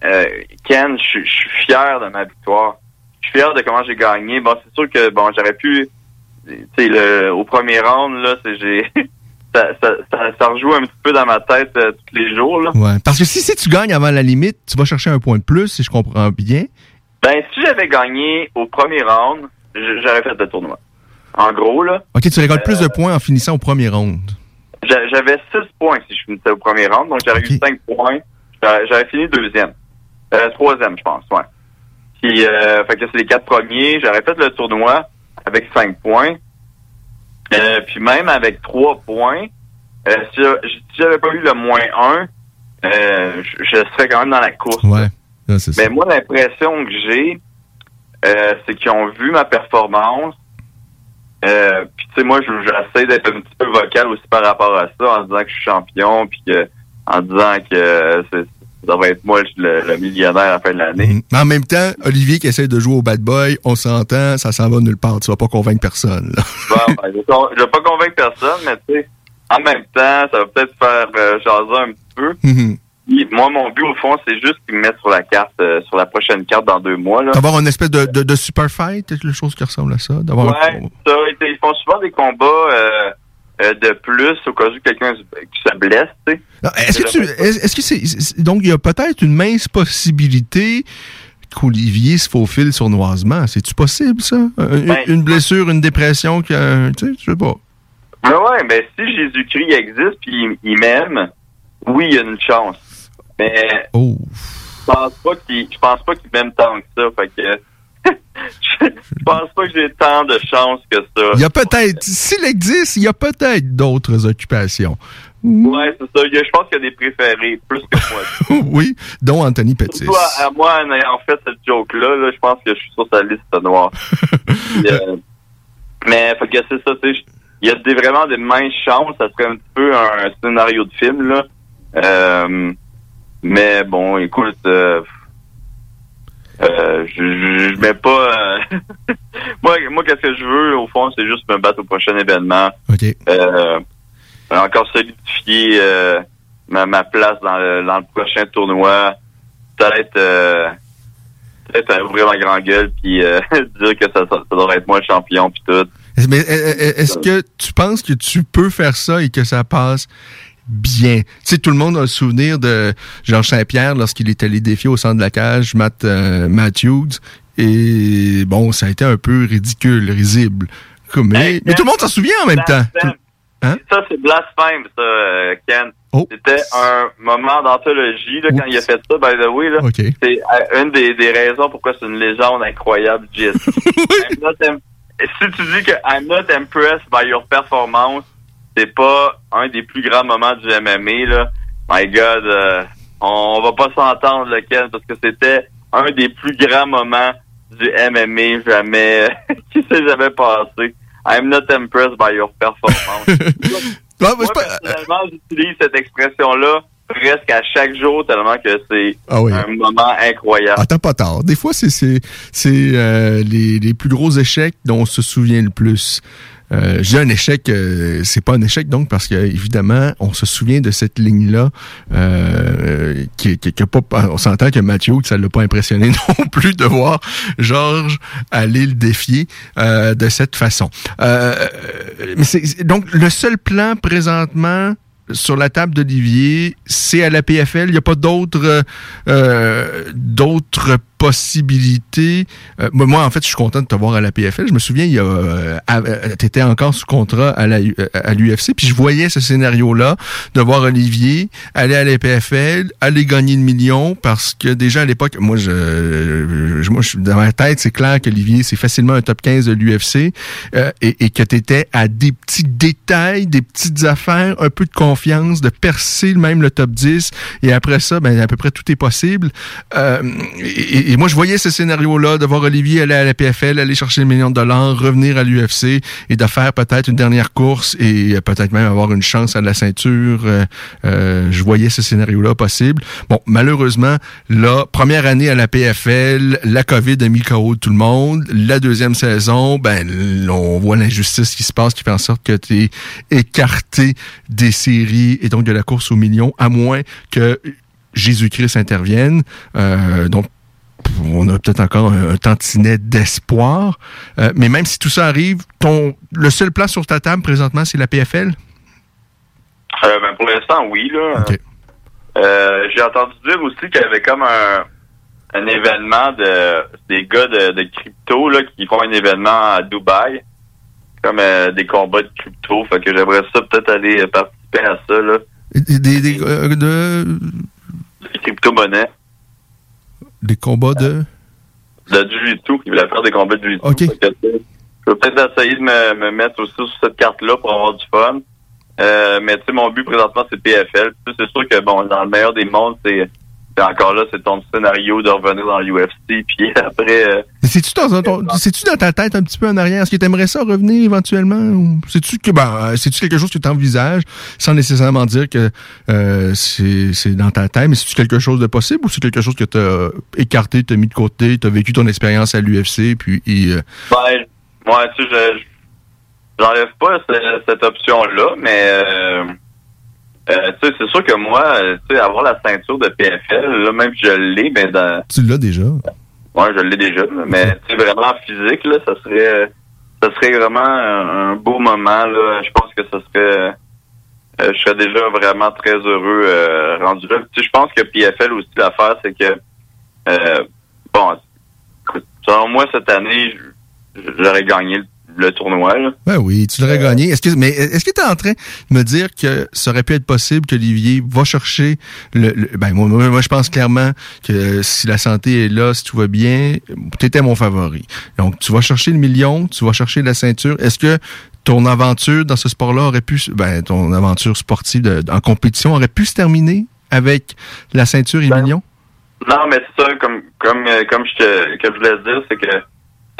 euh, Ken, je suis- je suis fier de ma victoire. Je suis fier de comment j'ai gagné. Bon, c'est sûr que bon, j'aurais pu, tu sais, le- au premier round là, c'est j'ai (laughs) ça, ça, ça, ça rejoue un petit peu dans ma tête tous les jours là. Ouais. Parce que si, si tu gagnes avant la limite, tu vas chercher un point de plus, si je comprends bien. Ben, si j'avais gagné au premier round, j'aurais fait le tournoi. En gros là. OK, tu récoltes plus Euh, de points en finissant au premier round. J'a- J'avais 6 points si je finissais au premier round, donc j'aurais eu 5 points. J'aurais j'aurais fini deuxième. Euh, troisième, je pense, ouais. Puis, euh, fait que c'est les quatre premiers. J'aurais fait le tournoi avec cinq points. Euh, puis même avec trois points, euh, si j'avais pas eu le moins un, euh, je, je serais quand même dans la course. Ouais. Ça. Mais moi, l'impression que j'ai, euh, c'est qu'ils ont vu ma performance. Euh, puis tu sais, moi, je- j'essaie d'être un petit peu vocal aussi par rapport à ça, en disant que je suis champion, puis que, en disant que euh, c'est- ça va être moi le, le millionnaire à la fin de l'année. Mhm. Mais en même temps, Olivier qui essaie de jouer au bad boy, on s'entend, ça s'en va nulle part. Tu vas pas convaincre personne. là. Bon, ben, je vais pas convaincre personne, mais tu sais, en même temps, ça va peut-être faire euh, jaser un petit peu. Mhm. Moi, mon but, au fond, c'est juste qu'ils me mettent sur la carte, euh, sur la prochaine carte dans deux mois. D'avoir une espèce de, de, de super fight, quelque chose qui ressemble à ça. D'avoir un- ça, ils font souvent des combats euh, euh, de plus au cas où quelqu'un se- qui se blesse. Non, Est-ce que tu, est-ce que c'est, donc il y a peut-être une mince possibilité qu'Olivier se faufile sournoisement. C'est-tu possible, ça? Ben, une blessure, une dépression, tu sais, je sais pas. Mais ouais, mais si Jésus-Christ existe puis il, il m'aime, oui, il y a une chance. Mais Oh. je pense pas qu'il je pense pas qu'il m'aime tant que ça. Fait que (laughs) je pense pas que j'ai tant de chance que ça. Il y a peut-être, s'il existe, il y a peut-être d'autres occupations. Ouais, c'est ça. Je pense qu'il y a des préférés plus que moi. (laughs) oui, dont Anthony Pettis. Surtout à, moi, en fait cette joke-là, là, je pense que je suis sur sa liste noire. (laughs) Puis, euh, mais que c'est ça, tu sais, il y a des, vraiment des minces chances, ça serait un petit peu un, scénario de film, là. Euh, mais bon, écoute, euh, euh, je, je, je mets pas... euh, (laughs) moi, moi qu'est-ce que je veux, au fond, c'est juste me battre au prochain événement. OK. Euh, encore solidifier ma, ma place dans le, dans le prochain tournoi. Peut-être peut-être ouvrir ma grande gueule puis (laughs) dire que ça, ça, ça devrait être moi le champion puis tout. Mais est-ce que tu penses que tu peux faire ça et que ça passe bien? Tu sais, tout le monde a le souvenir de Georges Saint-Pierre lorsqu'il est allé défier au centre de la cage Matt euh, Matthews. Et bon, ça a été un peu ridicule, risible. Comme- Mais, mais tout le monde s'en souvient en même temps. Hein? Ça, c'est blasphème, ça, euh, Ken. Oh. C'était un moment d'anthologie quand il a fait ça, by the way. C'est euh, une des, des raisons pourquoi c'est une légende incroyable (laughs) im- si tu dis que I'm not impressed by your performance, c'est pas un des plus grands moments du MMA, là. My God, euh, on va pas s'entendre, lequel, parce que c'était un des plus grands moments du MMA jamais, (laughs) qui s'est jamais passé. I'm not impressed by your performance. (laughs) Moi, personnellement, j'utilise cette expression-là presque à chaque jour tellement que c'est Ah oui. un moment incroyable. T'as pas tort. Des fois, c'est c'est c'est euh, les, les plus gros échecs dont on se souvient le plus. Euh, j'ai un échec, euh, c'est pas un échec donc parce que évidemment on se souvient de cette ligne là euh, qui, qui, qui a pas, on s'entend que Mathieu ça l'a pas impressionné (laughs) non plus de voir Georges aller le défier euh, de cette façon. Euh, mais donc le seul plan présentement sur la table d'Olivier, c'est à la PFL. Il n'y a pas d'autres euh, d'autres possibilités. Euh, moi, en fait, je suis content de te voir à la PFL. Je me souviens, il y a, euh, tu étais encore sous contrat à l'UFC, puis je voyais ce scénario-là de voir Olivier aller à la PFL, aller gagner le million, parce que déjà à l'époque, moi, je, je- moi, je, dans ma tête, c'est clair qu'Olivier, c'est facilement un top 15 de l'UFC euh, et, et que tu étais à des petits détails, des petites affaires, un peu de confiance, de percer même le top 10 et après ça, ben, à peu près tout est possible. Euh, et moi, je voyais ce scénario-là, de voir Olivier aller à la PFL, aller chercher le million de dollars, revenir à l'UFC et de faire peut-être une dernière course et euh, peut-être même avoir une chance à la ceinture. Euh, euh, je voyais ce scénario-là possible. Bon, malheureusement, là, première année à la PFL, la COVID a mis KO tout le monde. La deuxième saison, ben, on voit l'injustice qui se passe qui fait en sorte que tu es écarté des séries et donc de la course aux millions, à moins que Jésus-Christ intervienne. Euh, donc, on a peut-être encore un, un tantinet d'espoir. Euh, mais même si tout ça arrive, ton le seul plan sur ta table présentement, c'est la PFL? Euh, ben, pour l'instant, oui. Là. Euh, J'ai entendu dire aussi qu'il y avait comme un, un événement de des gars de, de crypto là, qui font un événement à Dubaï. Comme des combats de crypto. Fait que j'aimerais ça peut-être aller participer à ça, là. Des, des- de... Des crypto-monnaies. Des combats de... De Jiu-Jitsu. Il voulait faire des combats de Jiu-Jitsu. OK. Je vais peut-être essayer de me, me mettre aussi sur cette carte-là pour avoir du fun. Euh, mais tu sais, mon but présentement, c'est PFL. C'est sûr que, bon, dans le meilleur des mondes, c'est encore là, c'est ton scénario de revenir dans l'UFC. Puis (laughs) après... euh, C'est-tu dans, ton- c'est-tu dans ta tête un petit peu en arrière? Est-ce que tu aimerais ça revenir éventuellement? C'est-tu que ben, euh, quelque chose que tu envisages sans nécessairement dire que euh, c'est, dans ta tête, mais c'est-tu quelque chose de possible ou c'est quelque chose que tu as écarté, tu as mis de côté, tu as vécu ton expérience à l'UFC, puis et, euh, Ben, moi, tu sais, je, je- j'enlève pas ce- cette option-là, mais euh, tu sais, c'est sûr que moi, euh, tu sais, avoir la ceinture de PFL, là, même si je l'ai, mais dans, tu l'as déjà. ouais, je l'ai déjà, mais tu sais, vraiment physique, là, ça serait, ça serait vraiment un, un beau moment, là. Je pense que ça serait, euh, je serais déjà vraiment très heureux euh, rendu là. Tu sais, je pense que PFL aussi l'affaire, c'est que, euh, bon, selon moi cette année, j'aurais gagné le, le tournoi. Là. Ben oui, tu l'aurais gagné. Est-ce que, mais est-ce que tu es en train de me dire que ça aurait pu être possible qu'Olivier va chercher le, le- ben moi, moi, moi, je pense clairement que si la santé est là, si tout va bien, tu étais mon favori. Donc tu vas chercher le million, tu vas chercher la ceinture. Est-ce que ton aventure dans ce sport-là aurait pu, se- ben ton aventure sportive de- en compétition aurait pu se terminer avec la ceinture et le million? Non, mais c'est ça, comme comme euh, comme je te que je voulais te dire, c'est que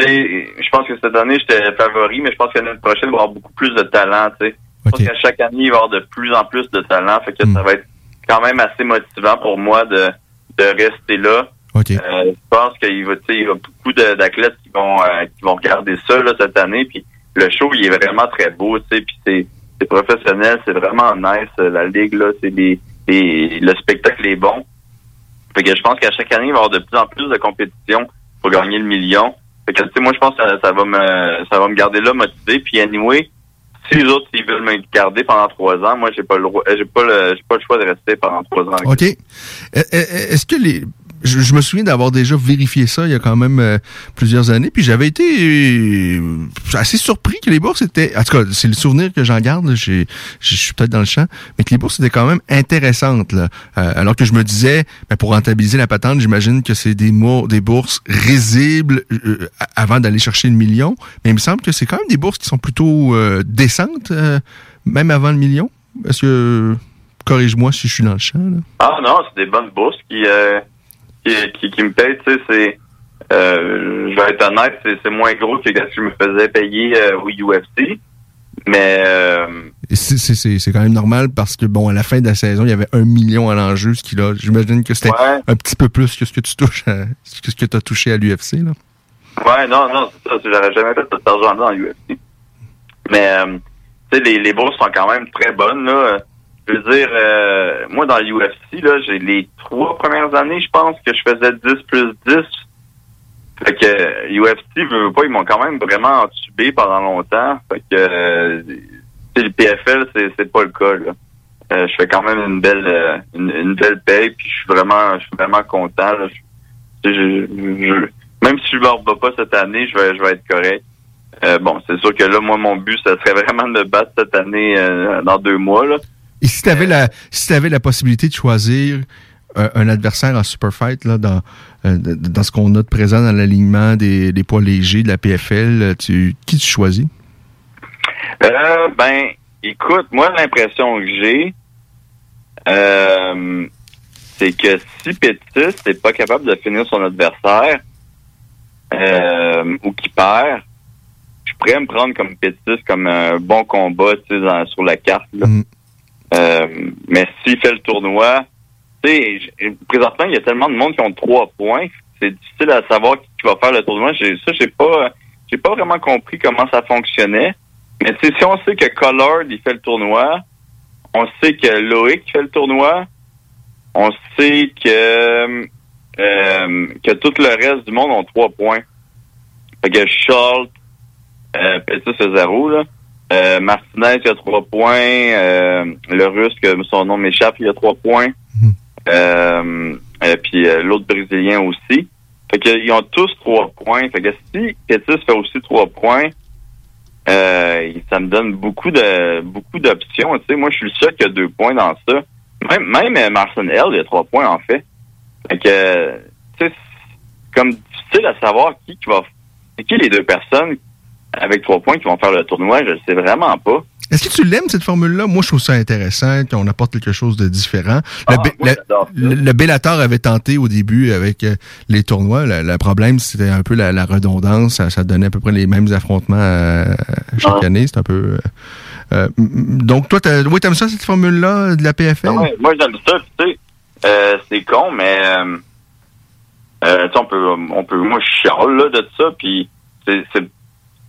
sais, je pense que cette année j'étais favori, mais je pense que l'année prochaine il va y avoir beaucoup plus de talent, tu sais. Je pense qu'à chaque année, il va y avoir de plus en plus de talent, fait que ça va être quand même assez motivant pour moi de de rester là. Euh, je pense qu'il va, tu sais, il y a beaucoup d'athlètes qui vont euh, qui vont regarder ça là, cette année, puis le show il est vraiment très beau, tu sais, puis c'est professionnel, c'est vraiment nice la ligue là, c'est les le spectacle est bon. Fait que je pense qu'à chaque année, il va y avoir de plus en plus de compétition pour gagner le million. Fait que, tu sais, moi, je pense que ça, va me, ça va me garder là motivé. Puis, anyway, si les autres, ils veulent me garder pendant trois ans, moi, j'ai pas le droit, j'ai pas le, j'ai pas le choix de rester pendant trois ans. OK. E- e- Est-ce que les. Je, je me souviens d'avoir déjà vérifié ça il y a quand même euh, plusieurs années, puis j'avais été euh, assez surpris que les bourses étaient. En tout cas, c'est le souvenir que j'en garde. Je suis peut-être dans le champ, mais que les bourses étaient quand même intéressantes. Là. Euh, alors que je me disais, ben, pour rentabiliser la patente, j'imagine que c'est des mots, des bourses risibles euh, avant d'aller chercher le million. Mais il me semble que c'est quand même des bourses qui sont plutôt euh, décentes, euh, même avant le million. Est-ce que corrige-moi si je suis dans le champ? Là? Ah non, c'est des bonnes bourses qui, euh, qui, qui, qui me payent, tu sais, c'est, euh, je vais être honnête, c'est, moins gros que ce que je me faisais payer euh, au UFC. Mais, euh, c'est- quand même normal parce que, bon, à la fin de la saison, il y avait un million à l'enjeu, ce qui, là, j'imagine que c'était Ouais. un petit peu plus que ce que tu touches, à, que ce que tu as touché à l'UFC, là. Ouais, non, non, c'est ça. J'aurais jamais fait cet argent-là dans l'UFC. Mais, tu sais, les, les bourses sont quand même très bonnes, là. Je veux dire, euh, moi, dans l'UFC, j'ai les trois premières années, je pense, que je faisais 10 plus 10. Fait que euh, UFC, veut pas, ils m'ont quand même vraiment entubé pendant longtemps. Fait que, euh, le PFL, c'est, pas le cas, là. Euh, je fais quand même une belle euh, une, belle paye, puis je suis vraiment je suis vraiment content. Même si je me rebats pas cette année, je vais je vais être correct. Euh, bon, c'est sûr que là, moi, mon but, ça serait (laughs) vraiment de me battre cette année euh, dans deux mois. Et si tu avais la, si avais la possibilité de choisir euh, un adversaire en super fight, là, dans, euh, dans ce qu'on a de présent dans l'alignement des, des poids légers de la PFL, euh, tu, qui tu choisis? Euh, ben, écoute, moi, l'impression que j'ai, euh, c'est que si Pétis n'est pas capable de finir son adversaire euh, ou qu'il perd, je pourrais me prendre comme Pétis comme un bon combat dans- sur la carte. Là. Euh, mais s'il fait le tournoi, tu sais, présentement, il y a tellement de monde qui ont trois points. C'est difficile à savoir qui va faire le tournoi. Ça, j'ai pas, j'ai pas vraiment compris comment ça fonctionnait. Mais tu sais, si on sait que Collard, il fait le tournoi, on sait que Loïc fait le tournoi, on sait que, euh, que tout le reste du monde ont trois points. Fait que Schultz, euh, Petit c'est zéro, là. Euh, Martinez, il a trois points. Euh, le russe, que son nom m'échappe, il a trois points. Euh, et puis euh, l'autre brésilien aussi. Fait que, ils ont tous trois points. Fait que si Pétis fait aussi trois points, euh, ça me donne beaucoup de beaucoup d'options. Tu sais, moi, je suis le seul qui a deux points dans ça. Même, même euh, Marcin L, il a trois points en fait. Fait que, tu sais, comme difficile à savoir qui, qui va. Qui les deux personnes avec trois points qui vont faire le tournoi, je ne sais vraiment pas. Est-ce que tu l'aimes, cette formule-là? Moi, je trouve ça intéressant, qu'on apporte quelque chose de différent. Le, Ah, le- le- le Bellator avait tenté au début avec euh, les tournois. Le, le problème, c'était un peu la, la redondance. Ça, ça donnait à peu près les mêmes affrontements euh, chaque année. C'est un peu... euh, donc, toi, t'as- oui, t'aimes ça, cette formule-là de la PFL? Ouais, moi, j'aime ça. Tu sais, c'est con, mais tu sais, on peut, on peut, moi, je chiale là, de ça. Puis c'est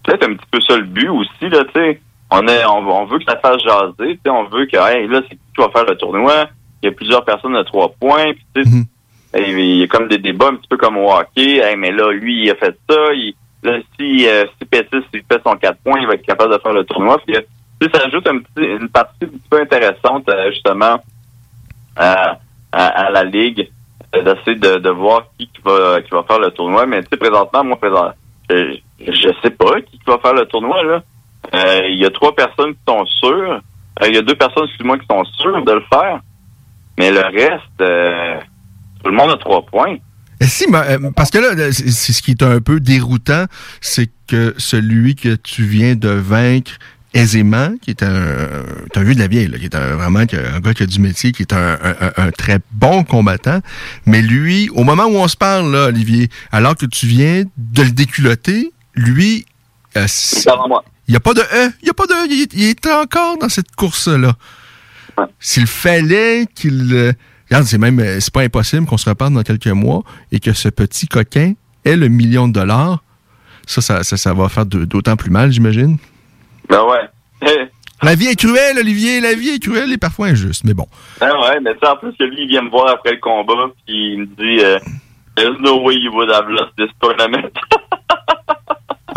peut-être un petit peu ça le but aussi. Là, tu sais. on, est, on, on veut que ça fasse jaser. tu sais, On veut que, hey, là, c'est qui qui va faire le tournoi? Il y a plusieurs personnes de trois points. Puis, tu sais, et il y a comme des débats un petit peu comme au hockey. Hey, mais là, lui, il a fait ça. Il, là, si, euh, si Pétis il fait son 4 points, il va être capable de faire le tournoi. Puis, tu sais, ça ajoute un petit, une partie un petit peu intéressante, euh, justement, à, à, à la Ligue, euh, d'essayer de, de voir qui, qui va qui va faire le tournoi. Mais tu sais, présentement, moi, présent, je, je sais pas qui va faire le tournoi, là. Euh, Il y a trois personnes qui sont sûres. Euh, Il y a deux personnes, excuse-moi, qui sont sûres de le faire. Mais le reste, euh, tout le monde a trois points. Eh, Si, euh, parce que là, euh, c'est ce qui est un peu déroutant, c'est que celui que tu viens de vaincre aisément, qui est un, un vieux de la vieille, là, qui est vraiment un gars qui a du métier, qui est un, un- un- très bon combattant, mais lui, au moment où on se parle, là, Olivier, alors que tu viens de le déculotter, lui, euh, il n'y a pas de E, il y a pas de, il, est- il est encore dans cette course-là. S'il fallait qu'il, euh, regarde, c'est même, euh, c'est pas impossible qu'on se reparle dans quelques mois et que ce petit coquin ait le million de dollars, ça, ça, ça, ça va faire d'autant plus mal, j'imagine. Ben ouais. (laughs) La vie est cruelle, Olivier, la vie est cruelle et parfois injuste, mais bon. Ben ouais, mais sais, en plus que lui, il vient me voir après le combat, puis il me dit euh, There's no way you would have lost this tournament. (laughs)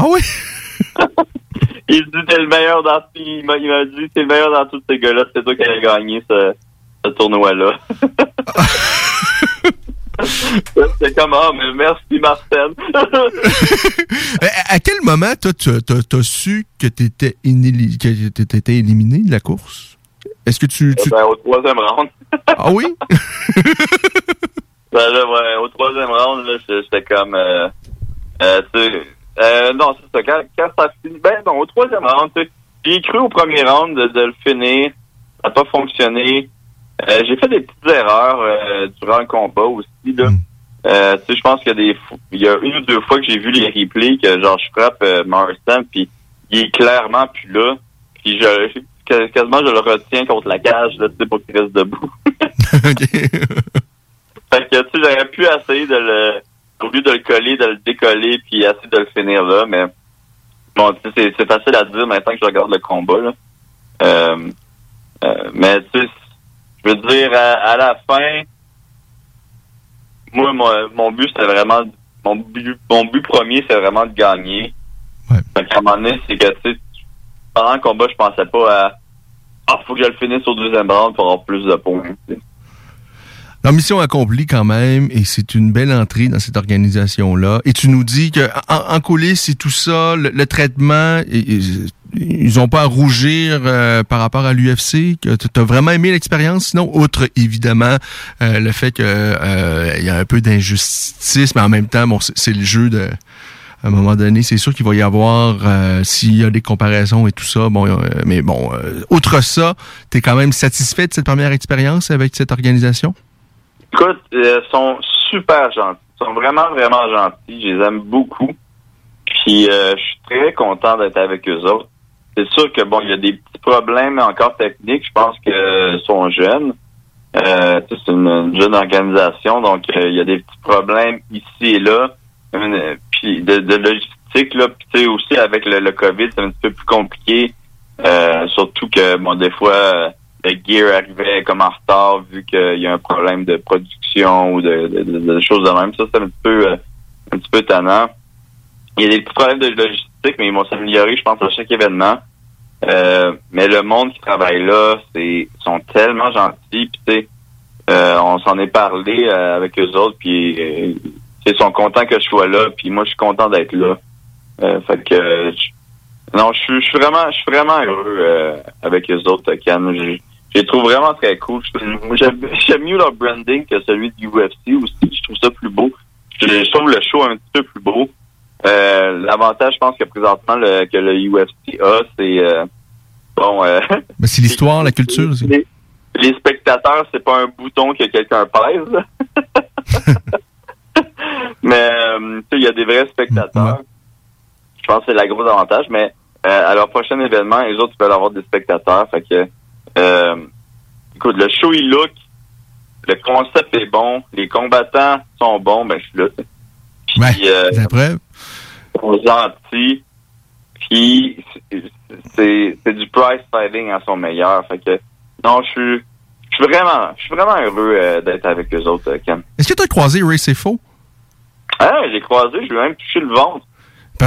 Ah oui? (laughs) il dit T'es le meilleur dans il m'a il m'a dit T'es le meilleur dans tous ces gars-là, c'est toi qui allais gagner ce, ce tournoi-là. (laughs) C'est comme Ah, mais merci Marcel. (laughs) À, quel moment, toi, tu as, su que tu étais, éliminé de la course? Est-ce que tu. tu... Ben, au troisième round. ah oui? Ben là, ouais, au troisième round, là, j'étais comme, euh, euh, tu sais, euh, non, c'est ça, quand, quand ça finit, ben non, au troisième round, tu sais, j'ai cru au premier round de, de le finir, ça n'a pas fonctionné, euh, j'ai fait des petites erreurs euh, durant le combat aussi, là. Euh, tu sais, je pense qu'il y a des, il y a une ou deux fois que j'ai vu les replays que, genre, je frappe euh, Marston, puis il est clairement plus là, puis je, quasiment je le retiens contre la cage, là, tu sais, pour qu'il reste debout. (laughs) Fait que, tu sais, j'aurais pu essayer de le, au lieu de le coller, de le décoller, puis essayer de le finir là, mais bon, c'est- c'est facile à dire maintenant que je regarde le combat, là. Euh, euh, mais, tu sais, je veux dire, à, à la fin, moi, mon, mon but, c'était vraiment, mon but, mon but premier, c'est vraiment de gagner. Fait qu'à un moment donné, c'est que, tu sais, pendant le combat, je pensais pas à, ah, faut que je le finisse au deuxième round pour avoir plus de points. La mission accomplie quand même, et c'est une belle entrée dans cette organisation-là. Et tu nous dis que en, en coulisses et tout ça, le, traitement, ils ont pas à rougir euh, par rapport à l'UFC. Que tu as vraiment aimé l'expérience, sinon, outre évidemment euh, le fait que euh, il y a un peu d'injustice, mais en même temps, bon, c'est le jeu de. À un moment donné, c'est sûr qu'il va y avoir, s'il y a des comparaisons et tout ça, bon, euh, mais bon, euh, outre ça, tu es quand même satisfait de cette première expérience avec cette organisation? Écoute, euh, ils sont super gentils. Ils sont vraiment, vraiment gentils. Je les aime beaucoup. Puis, euh, je suis très content d'être avec eux autres. C'est sûr que, bon, il y a des petits problèmes encore techniques. Je pense qu'ils sont jeunes. Euh, c'est une, une jeune organisation, donc euh, il y a des petits problèmes ici et là. Puis de, de logistique, là, puis aussi avec le, le COVID, c'est un petit peu plus compliqué. Euh, surtout que, bon, des fois, euh, le gear arrivait comme en retard vu qu'il y a un problème de production ou de, choses de même. Ça, c'est un petit peu euh, un petit peu tannant. Il y a des petits problèmes de logistique, mais ils vont s'améliorer, je pense, à chaque événement. Euh, mais le monde qui travaille là, c'est sont tellement gentils. Tu sais, euh, on s'en est parlé euh, avec eux autres, puis ils sont contents que je sois là, puis moi je suis content d'être là. Fait que non, je suis vraiment je suis vraiment heureux avec eux autres, Ken. Je, les trouve vraiment très cool. (laughs) J'aime mieux leur branding que celui du UFC aussi. Je trouve ça plus beau. je, trouve le show un petit peu plus beau. Euh, L'avantage, je pense que présentement le, que le UFC a, c'est euh, bon. Euh, (laughs) Ben, c'est l'histoire, la culture aussi. les, les spectateurs, c'est pas un bouton que quelqu'un pèse. (laughs) mais euh, tu sais, il y a des vrais spectateurs. Je pense que c'est la grosse avantage. Mais à leur prochain événement, les autres ils peuvent avoir des spectateurs. Fait que euh, écoute, le show il look, le concept est bon, les combattants sont bons, ben je suis là. Puis, euh, La preuve. aux gentils. Puis c'est c'est du price fighting à son meilleur. Fait que non, je suis je suis vraiment je suis vraiment heureux euh, d'être avec eux autres, euh, Ken. Est-ce que tu as croisé Ray Sefo? Ah, j'ai croisé, je lui ai même touché le ventre.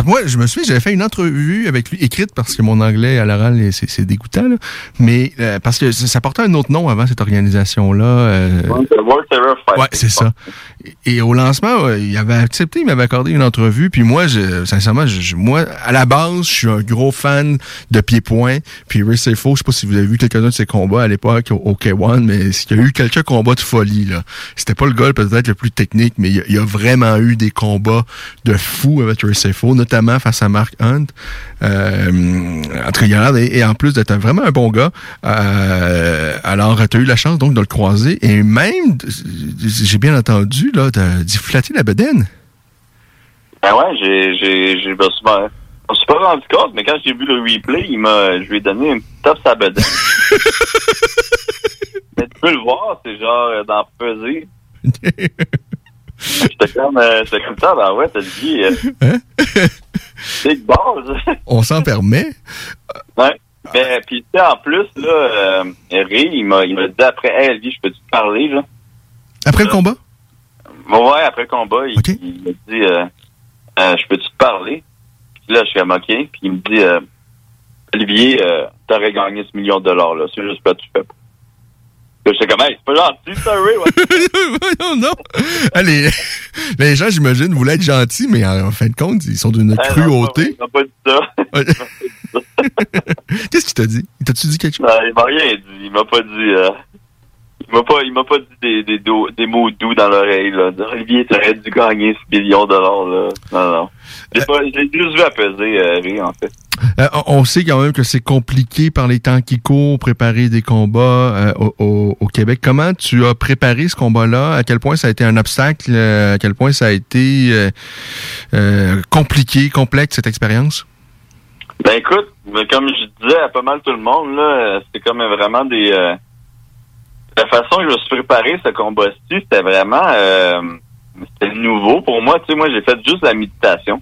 Moi, je me souviens, j'avais fait une entrevue avec lui, écrite parce que mon anglais à l'oral, est- c'est c'est dégoûtant, là. mais euh, parce que ça portait un autre nom avant cette organisation-là. euh. Ouais, c'est ça. Et au lancement, ouais, il avait accepté, il m'avait accordé une entrevue. Puis moi, je, sincèrement, je, je- moi, à la base, je suis un gros fan de pied-point. Puis Ray Sefo, je sais pas si vous avez vu quelques-uns de ses combats à l'époque au, au K1, mais il y a eu quelques combats de folie. là. C'était pas le gars peut-être le plus technique, mais il y, a, il y a vraiment eu des combats de fou avec Ray Sefo, notamment face à Mark Hunt. Euh, entre regarde, et, et en plus d'être vraiment un bon gars, euh, alors tu as eu la chance donc de le croiser et même, j'ai bien entendu, là, d'y flatter la bedaine. Ben ouais, j'ai j'ai j'ai suis pas je me suis pas rendu compte, mais quand j'ai vu le replay, il m'a je lui ai donné une tape sa bedaine. (laughs) mais tu peux le voir, c'est genre euh, dans peser. (laughs) J'étais comme euh, comme ça, ben ouais, t'as dit euh, c'est de base. (laughs) On s'en permet. Ouais. Mais puis tu sais, en plus, là, euh, Ray, il m'a il m'a dit après, hey Elvie, je peux te parler, là? Après le combat? Bon, ouais, après le combat, il, il m'a dit euh, euh, Je peux-tu te parler? Puis là, je suis comme OK. Puis il me dit Olivier, t'aurais gagné ce million de dollars-là. C'est juste pas tu fais pas. J'étais comme Hey, c'est pas gentil, ça, Ray. Ouais. (laughs) non, non. Allez, (laughs) les gens, j'imagine, voulaient être gentils, mais en, en fin de compte, ils sont d'une Eh, non, cruauté. Il m'a pas dit ça. (laughs) Qu'est-ce qu'il t'a dit? T'as-tu dit quelque chose? Non, il m'a rien dit. Il m'a pas dit. euh, il m'a pas, il m'a pas dit des, des, do- des mots doux dans l'oreille, là. Olivier, t'aurais dû gagner ce million de dollars, là. Non, non. J'ai pas, j'ai juste vu apaiser, euh, Ray, en fait. Euh, on sait quand même que c'est compliqué par les temps qui courent, préparer des combats euh, au, Québec. Comment tu as préparé ce combat-là? À quel point ça a été un obstacle? Euh, À quel point ça a été compliqué, complexe, cette expérience? Ben écoute, mais comme je disais à pas mal tout le monde, là, c'était comme vraiment des. la façon que je me suis préparé ce combat-ci, c'était vraiment c'était nouveau pour moi. Tu sais, moi j'ai fait juste la méditation.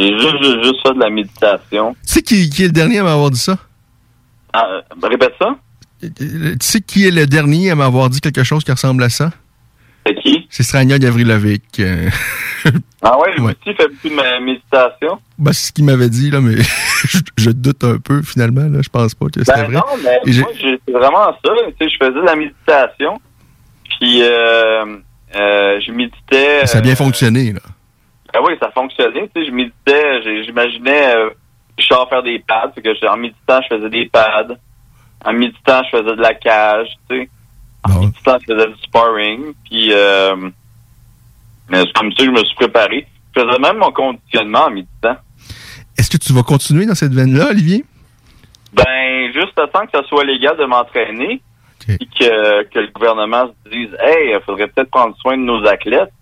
J'ai juste, juste, juste fait de la méditation. Tu sais qui, qui est le dernier à m'avoir dit ça? Ah, euh, répète ça? Euh, Tu sais qui est le dernier à m'avoir dit quelque chose qui ressemble à ça? C'est qui? C'est Strania Gavrilovic. Euh, (laughs) Ah ouais, lui aussi fait beaucoup de ma- méditation? ben, c'est ce qu'il m'avait dit, là, mais (laughs) je, je doute un peu, finalement. Là, je pense pas que c'était Ben vrai. non, mais Et moi, c'est vraiment ça. Tu sais, je faisais de la méditation. Puis, euh, euh, je méditais. Ça a bien euh, fonctionné. Là. Ah oui, ça fonctionnait. Tu sais, je méditais, j'imaginais euh, Richard faire des pads. Fait que en méditant, je faisais des pads. En méditant, je faisais de la cage, tu sais. En méditant, je faisais du sparring. Puis, euh, comme ça que je me suis préparé. Je faisais même mon conditionnement en méditant. Est-ce que tu vas continuer dans cette veine-là, Olivier? Ben, juste temps que ça soit légal de m'entraîner, puis que, que le gouvernement se dise, hey, il faudrait peut-être prendre soin de nos athlètes.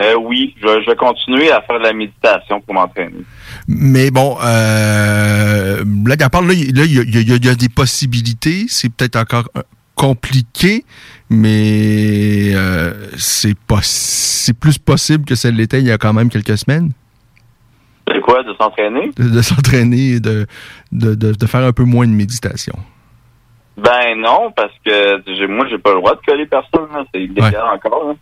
Euh, oui, je, vais- je vais continuer à faire de la méditation pour m'entraîner. Mais bon, euh, blague à part, là, il là, il y, y y a des possibilités. C'est peut-être encore euh, compliqué, mais euh, c'est pas c'est plus possible que ça l'était il y a quand même quelques semaines C'est quoi, de s'entraîner? de, de s'entraîner et de, de, de, de faire un peu moins de méditation. Ben non, parce que moi, j'ai pas le droit de coller personne. C'est illégal encore.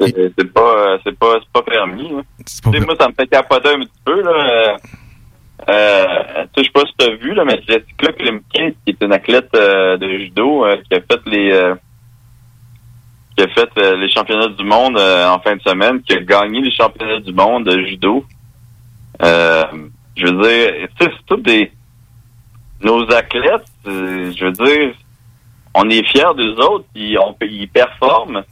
C'est pas, euh, c'est pas, c'est pas permis. là. Tu sais, moi, ça me fait capoter un petit peu. Là. Euh, euh, tu sais, je sais pas si tu as vu, là, mais Jessica Klimkin, qui est une athlète euh, de judo, euh, qui a fait les qui a fait les championnats du monde en fin de semaine, qui a gagné les championnats du monde de judo. Je veux dire, c'est tous des nos athlètes, je veux dire, on est fiers d'eux autres, ils, on, ils performent.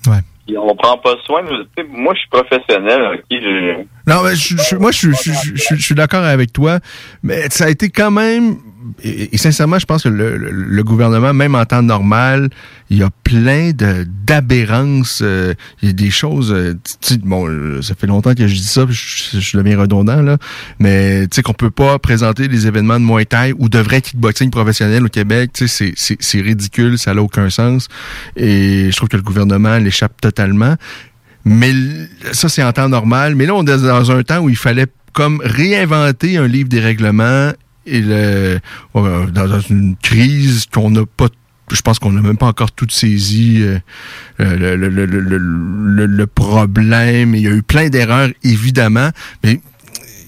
On prend pas soin. de- moi, je suis professionnel, ok. je- Non, mais je, je- moi, je- je suis d'accord avec toi, mais ça a été quand même. Et, et sincèrement, je pense que le, le- le gouvernement, même en temps normal, il y a plein de d'aberrances. euh, il y a des choses. euh, bon, euh, ça fait longtemps que je dis ça, je, je deviens redondant là, mais tu sais qu'on peut pas présenter des événements de Muay Thai ou de vrai kickboxing professionnel au Québec. Tu sais, c'est- c'est ridicule, ça n'a aucun sens. Et je trouve que le gouvernement l'échappe totalement. Mais ça, c'est en temps normal. Mais là, on est dans un temps où il fallait comme réinventer un livre des règlements et le, euh, dans une crise qu'on n'a pas je pense qu'on n'a même pas encore tout saisi euh, le, le, problème. Il y a eu plein d'erreurs, évidemment, mais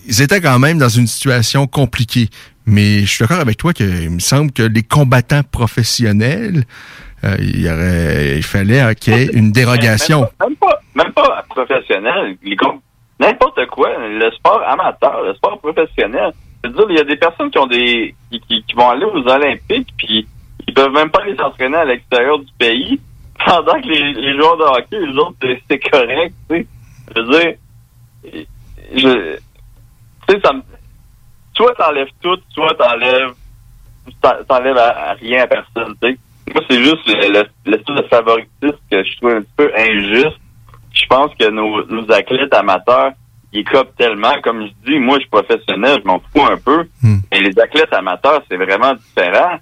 ils étaient quand même dans une situation compliquée. Mais je suis d'accord avec toi qu'il me semble que les combattants professionnels, euh, il, y aurait, il fallait euh, qu'il y ait une dérogation. Même pas, même pas professionnel. les com- N'importe quoi. Le sport amateur, le sport professionnel. Veux dire, il y a des personnes qui ont des qui, vont aller aux Olympiques, puis ils peuvent même pas aller s'entraîner à l'extérieur du pays, (laughs) pendant que les, les joueurs de hockey, les autres, c'est- c'est correct, tu sais. Je veux dire, je, tu sais, ça me, soit t'enlèves tout, soit t'enlèves, t'en- t'enlèves à, rien à personne, tu sais. Moi, c'est juste le style de favoritisme que je trouve un petit peu injuste. Je pense que nos, nos athlètes amateurs, ils copent tellement. Comme je dis, moi, je suis professionnel, je m'en fous un peu. Mais les athlètes amateurs, c'est vraiment différent.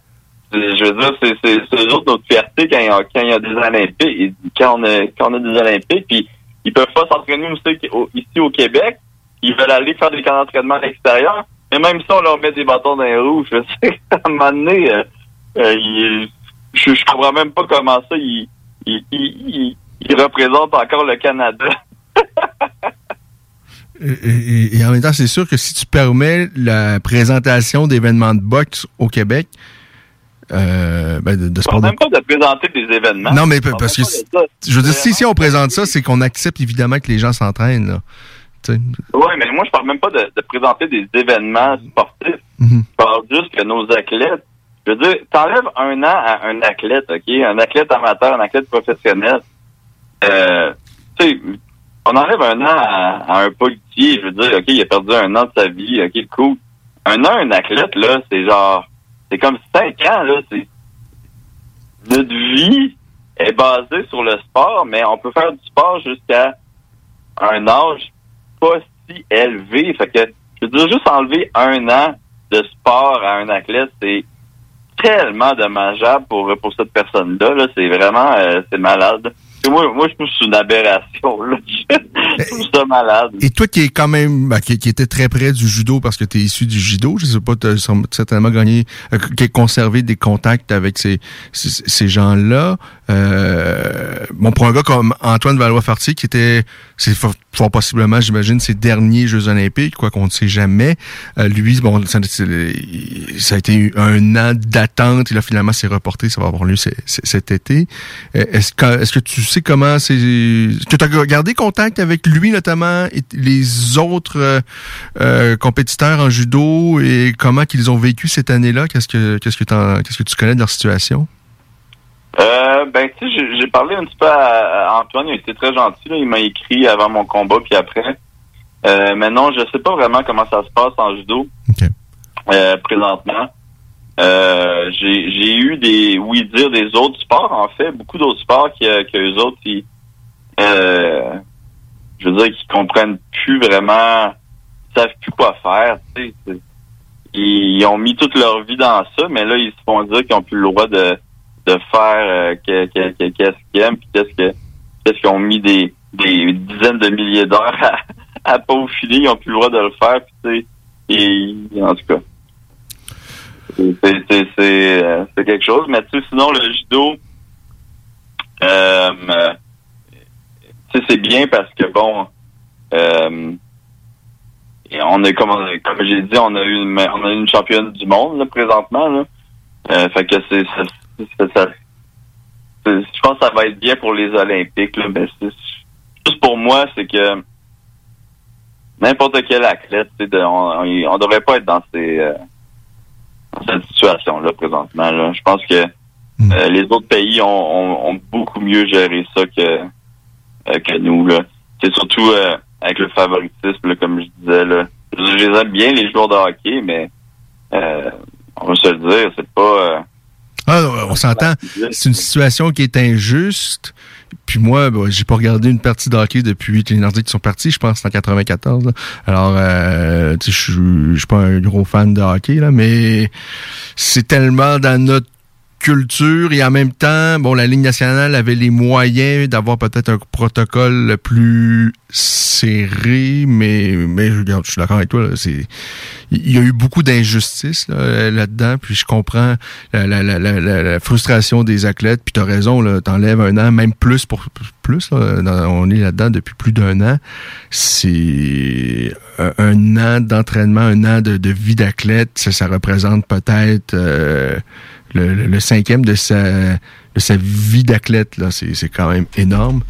Je veux dire, c'est, c'est, c'est eux autres notre fierté quand il y a, quand il y a des Olympiques, quand on a, quand on a des Olympiques, puis ils peuvent pas s'entraîner aussi au- ici au Québec. Ils veulent aller faire des camps d'entraînement à l'extérieur. Mais même si on leur met des bâtons dans les roues, je sais (laughs) qu'à un moment donné, euh, euh, je, je comprends même pas comment ça, ils, ils- ils représentent encore le Canada. Et, et- et en même temps, c'est sûr que si tu permets la présentation d'événements de boxe au Québec, euh, ben, de, de Je sport même pas de présenter des événements. Non, mais parce que je veux dire, si, si on présente ça, c'est qu'on accepte évidemment que les gens s'entraînent. Oui, mais moi, je parle même pas de, de présenter des événements sportifs. Mhm. Je parle juste que nos athlètes, je veux dire, t'enlèves un an à un athlète, OK? Un athlète amateur, un athlète professionnel. Euh, tu sais, on enlève un an à, un policier, je veux dire, OK, il a perdu un an de sa vie, OK, cool. Un an à un athlète, là, c'est genre, c'est comme cinq ans, là, c'est, notre vie est basée sur le sport, mais on peut faire du sport jusqu'à un âge pas si élevé. Fait que, je veux dire, juste enlever un an de sport à un athlète, c'est tellement dommageable pour, pour cette personne-là. Là. C'est vraiment, euh, c'est malade. Moi, moi, je trouve que c'est une aberration. Là. (laughs) je trouve ça malade. Et toi qui est quand même, ben, qui, qui était très près du judo parce que tu es issu du judo, je sais pas, tu as certainement gagné, euh, qui a conservé des contacts avec ces, ces gens-là. Euh, bon, pour un gars comme Antoine Valois-Fartier, qui était, c'est fort, possiblement, j'imagine, ses derniers Jeux olympiques, quoi qu'on ne sait jamais. Euh, lui, bon, ça, a été un an d'attente. Et là, finalement, c'est reporté. Ça va avoir lieu cet été. Euh, Est-ce que, est-ce que tu sais comment c'est, est-ce que tu as gardé contact avec lui, notamment, et les autres compétiteurs en judo et comment qu'ils ont vécu cette année-là? Qu'est-ce que, qu'est-ce que qu'est-ce que tu connais de leur situation? Euh, ben, tu sais, j'ai- parlé un petit peu à, à Antoine. Il a été très gentil. Là. Il m'a écrit avant mon combat, puis après. Euh, mais non, je sais pas vraiment comment ça se passe en judo euh, présentement. Euh, j'ai j'ai eu des oui dire des autres sports en fait beaucoup d'autres sports que que les autres ils euh, je veux dire qu'ils comprennent plus vraiment ils savent plus quoi faire tu sais c'est- ils, ils ont mis toute leur vie dans ça mais là ils se font dire qu'ils ont plus le droit de de faire euh, que- que- qu'est-ce qu'ils aiment puis qu'est-ce que qu'est-ce qu'ils ont mis des des dizaines de milliers d'heures à, (laughs) à peaufiner. Ils ont plus le droit de le faire puis et en tout cas. C'est c'est euh, c'est quelque chose. Mais tu sais sinon le judo euh, euh, tu sais c'est bien parce que bon euh, on est comme j'ai dit on a eu une on a une championne du monde là, présentement là. Euh, fait que c'est ça, ça- je pense que ça va être bien pour les olympiques là mais juste pour moi c'est que n'importe quel athlète tu sais, de- on, devrait pas être dans ces euh, dans cette situation-là présentement. Là. Je pense que euh, les autres pays ont, ont, ont beaucoup mieux géré ça que euh, que nous. Là. C'est surtout euh, avec le favoritisme, là, comme je disais. Là. Je, je les aime bien, les joueurs de hockey, mais euh, on va se le dire, c'est pas... Ah, on s'entend. C'est une situation qui est injuste. Puis moi, bah, j'ai pas regardé une partie de hockey depuis que les Nordiques sont partis, je pense que c'est en 94. là. Alors, euh, je suis pas un gros fan de hockey, là, mais c'est tellement dans notre culture et en même temps, bon, la Ligue nationale avait les moyens d'avoir peut-être un protocole plus serré, mais, mais je suis d'accord avec toi, c'est, il y a eu beaucoup d'injustices là, là-dedans, puis je comprends la, la, la, la, frustration des athlètes, puis t'as raison, là, t'enlèves un an, même plus pour plus, là, on est là-dedans depuis plus d'un an, c'est un, un an d'entraînement, un an de, de vie d'athlète, ça, ça représente peut-être euh, le, le- le cinquième de sa, de sa vie d'athlète, là, c'est quand même énorme.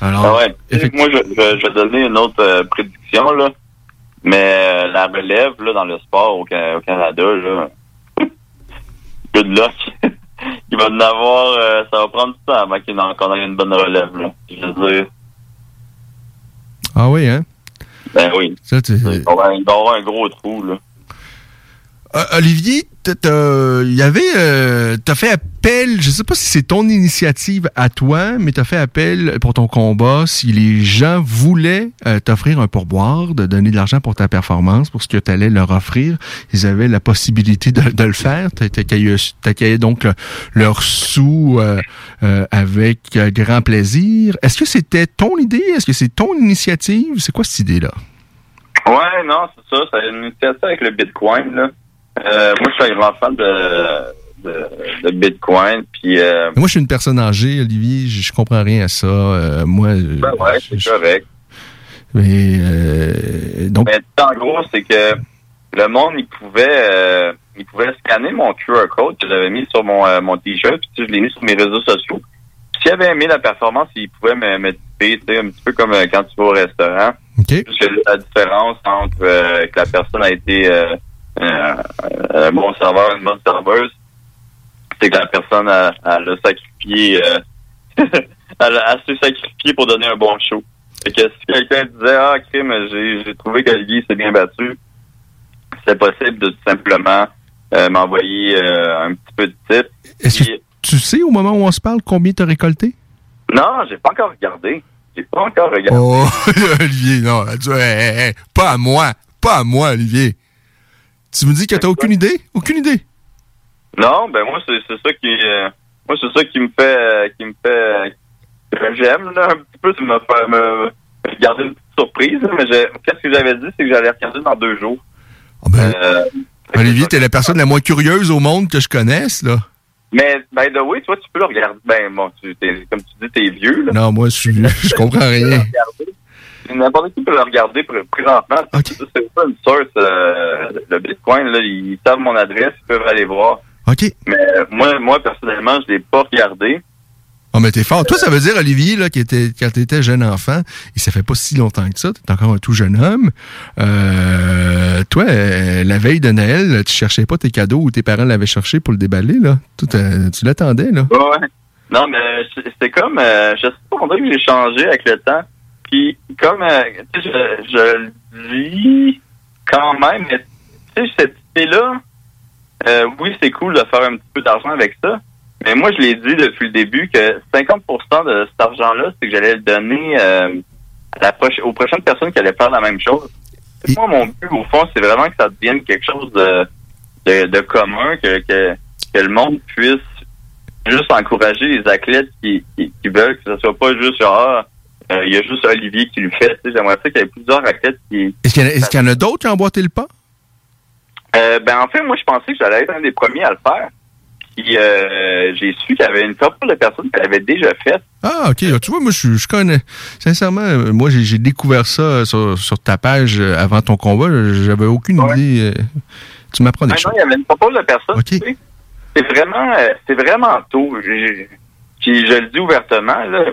Alors, Ah ouais. Moi, je, je, je vais donner une autre euh, prédiction, là. Mais euh, la relève, là, dans le sport au, Ca- au Canada, là, (laughs) good luck. (laughs) Il va en avoir, euh, ça va prendre du temps avant qu'il qu'on ait une bonne relève, là. Je veux dire, ah oui, hein? ben oui. Ça, tu- Il va avoir un gros trou, là. Euh, Olivier, il y avait, euh, t'as fait appel, je sais pas si c'est ton initiative à toi, mais t'as fait appel pour ton combat si les gens voulaient euh, t'offrir un pourboire, de donner de l'argent pour ta performance, pour ce que t'allais leur offrir, ils avaient la possibilité de, le faire. T'a- T'accueillais donc euh, leurs sous euh, euh, avec euh, grand plaisir. Est-ce que c'était ton idée? Est-ce que c'est ton initiative? C'est quoi cette idée-là? Ouais, non, c'est ça. C'est une initiative avec le Bitcoin, là. Euh, moi, je suis un grand fan de, de, de Bitcoin, puis... Euh, Moi, je suis une personne âgée, Olivier. Je, je comprends rien à ça. Euh, moi, ben ouais, c'est correct. mais euh, donc, Mais en gros, c'est que le monde, il pouvait, euh, il pouvait scanner mon QR code que j'avais mis sur mon, euh, mon t-shirt, puis je l'ai mis sur mes réseaux sociaux. S'il avait aimé la performance, il pouvait me, me tiper, tu sais, un petit peu comme quand tu vas au restaurant. Juste que la différence entre euh, que la personne a été un bon serveur, une bonne serveuse, c'est que la personne a, a sacrifié, euh, (laughs) elle, a, elle s'est sacrifiée pour donner un bon show. Fait que si quelqu'un disait Ah crime, j'ai j'ai trouvé qu'Olivier s'est bien battu, c'est possible de tout simplement euh, m'envoyer euh, un petit peu de est-ce que tu sais au moment où on se parle combien tu as récolté? Non, j'ai pas encore regardé. J'ai pas encore regardé. Oh, (laughs) Olivier, non. tu- hey, hey, hey, pas à moi. Pas à moi, Olivier. Tu me dis que t'as aucune idée? Aucune idée? Non, ben moi c'est c'est ça qui euh, moi c'est ça qui me fait euh, qui me fait euh, j'aime là un petit peu c'est me faire me, me garder une petite surprise mais qu'est-ce que j'avais dit c'est que j'allais regarder dans deux jours. Euh, Olivier, t'es la personne la moins curieuse au monde que je connaisse, là. mais by the way, toi tu peux le regarder ben bon tu comme tu dis t'es vieux là. Non, moi, je suis vieux. Je comprends rien. N'importe qui peut le regarder pr- présentement. C'est pas une source. euh, le Bitcoin, là, ils savent mon adresse, ils peuvent aller voir. OK. Mais euh, moi, moi personnellement, je l'ai pas regardé. Oh, mais t'es fort. Toi, ça veut dire, Olivier, là, qui était, quand t'étais jeune enfant, et ça fait pas si longtemps que ça, t'es encore un tout jeune homme. Euh, toi, euh, la veille de Noël, tu cherchais pas tes cadeaux ou tes parents l'avaient cherché pour le déballer, là? Tout, tu l'attendais, là? Ouais, ouais. Non, mais c'est- c'était comme, je sais pas, on dirait que j'ai changé avec le temps. Puis, comme, euh, je, je le lis quand même, mais tu sais, cette idée-là, euh, oui, c'est cool de faire un petit peu d'argent avec ça. Mais moi, je l'ai dit depuis le début que 50% de cet argent-là, c'est que j'allais le donner euh, à la proche- aux prochaines personnes qui allaient faire la même chose. Moi, mon but, au fond, c'est vraiment que ça devienne quelque chose de, de, de commun, que, que, que le monde puisse juste encourager les athlètes qui, qui, qui veulent que ce soit pas juste genre, ah, euh, il y a juste Olivier qui le fait. J'aimerais ça qu'il y ait plusieurs athlètes qui. Est-ce qu'il y, en a- est-ce qu'il y en a d'autres qui ont emboîté le pas? Euh, ben en fait, moi je pensais que j'allais être un des premiers à le faire. Puis euh, j'ai su qu'il y avait une couple de personnes qui l'avaient déjà fait. Ah, OK. Tu vois, moi, je, je connais. Sincèrement, moi, j'ai, découvert ça sur, sur ta page avant ton combat. J'avais aucune idée. tu m'apprends des Maintenant, choses. il y avait une couple de personnes. tu sais. C'est vraiment, c'est vraiment tôt. Puis je le dis ouvertement, là,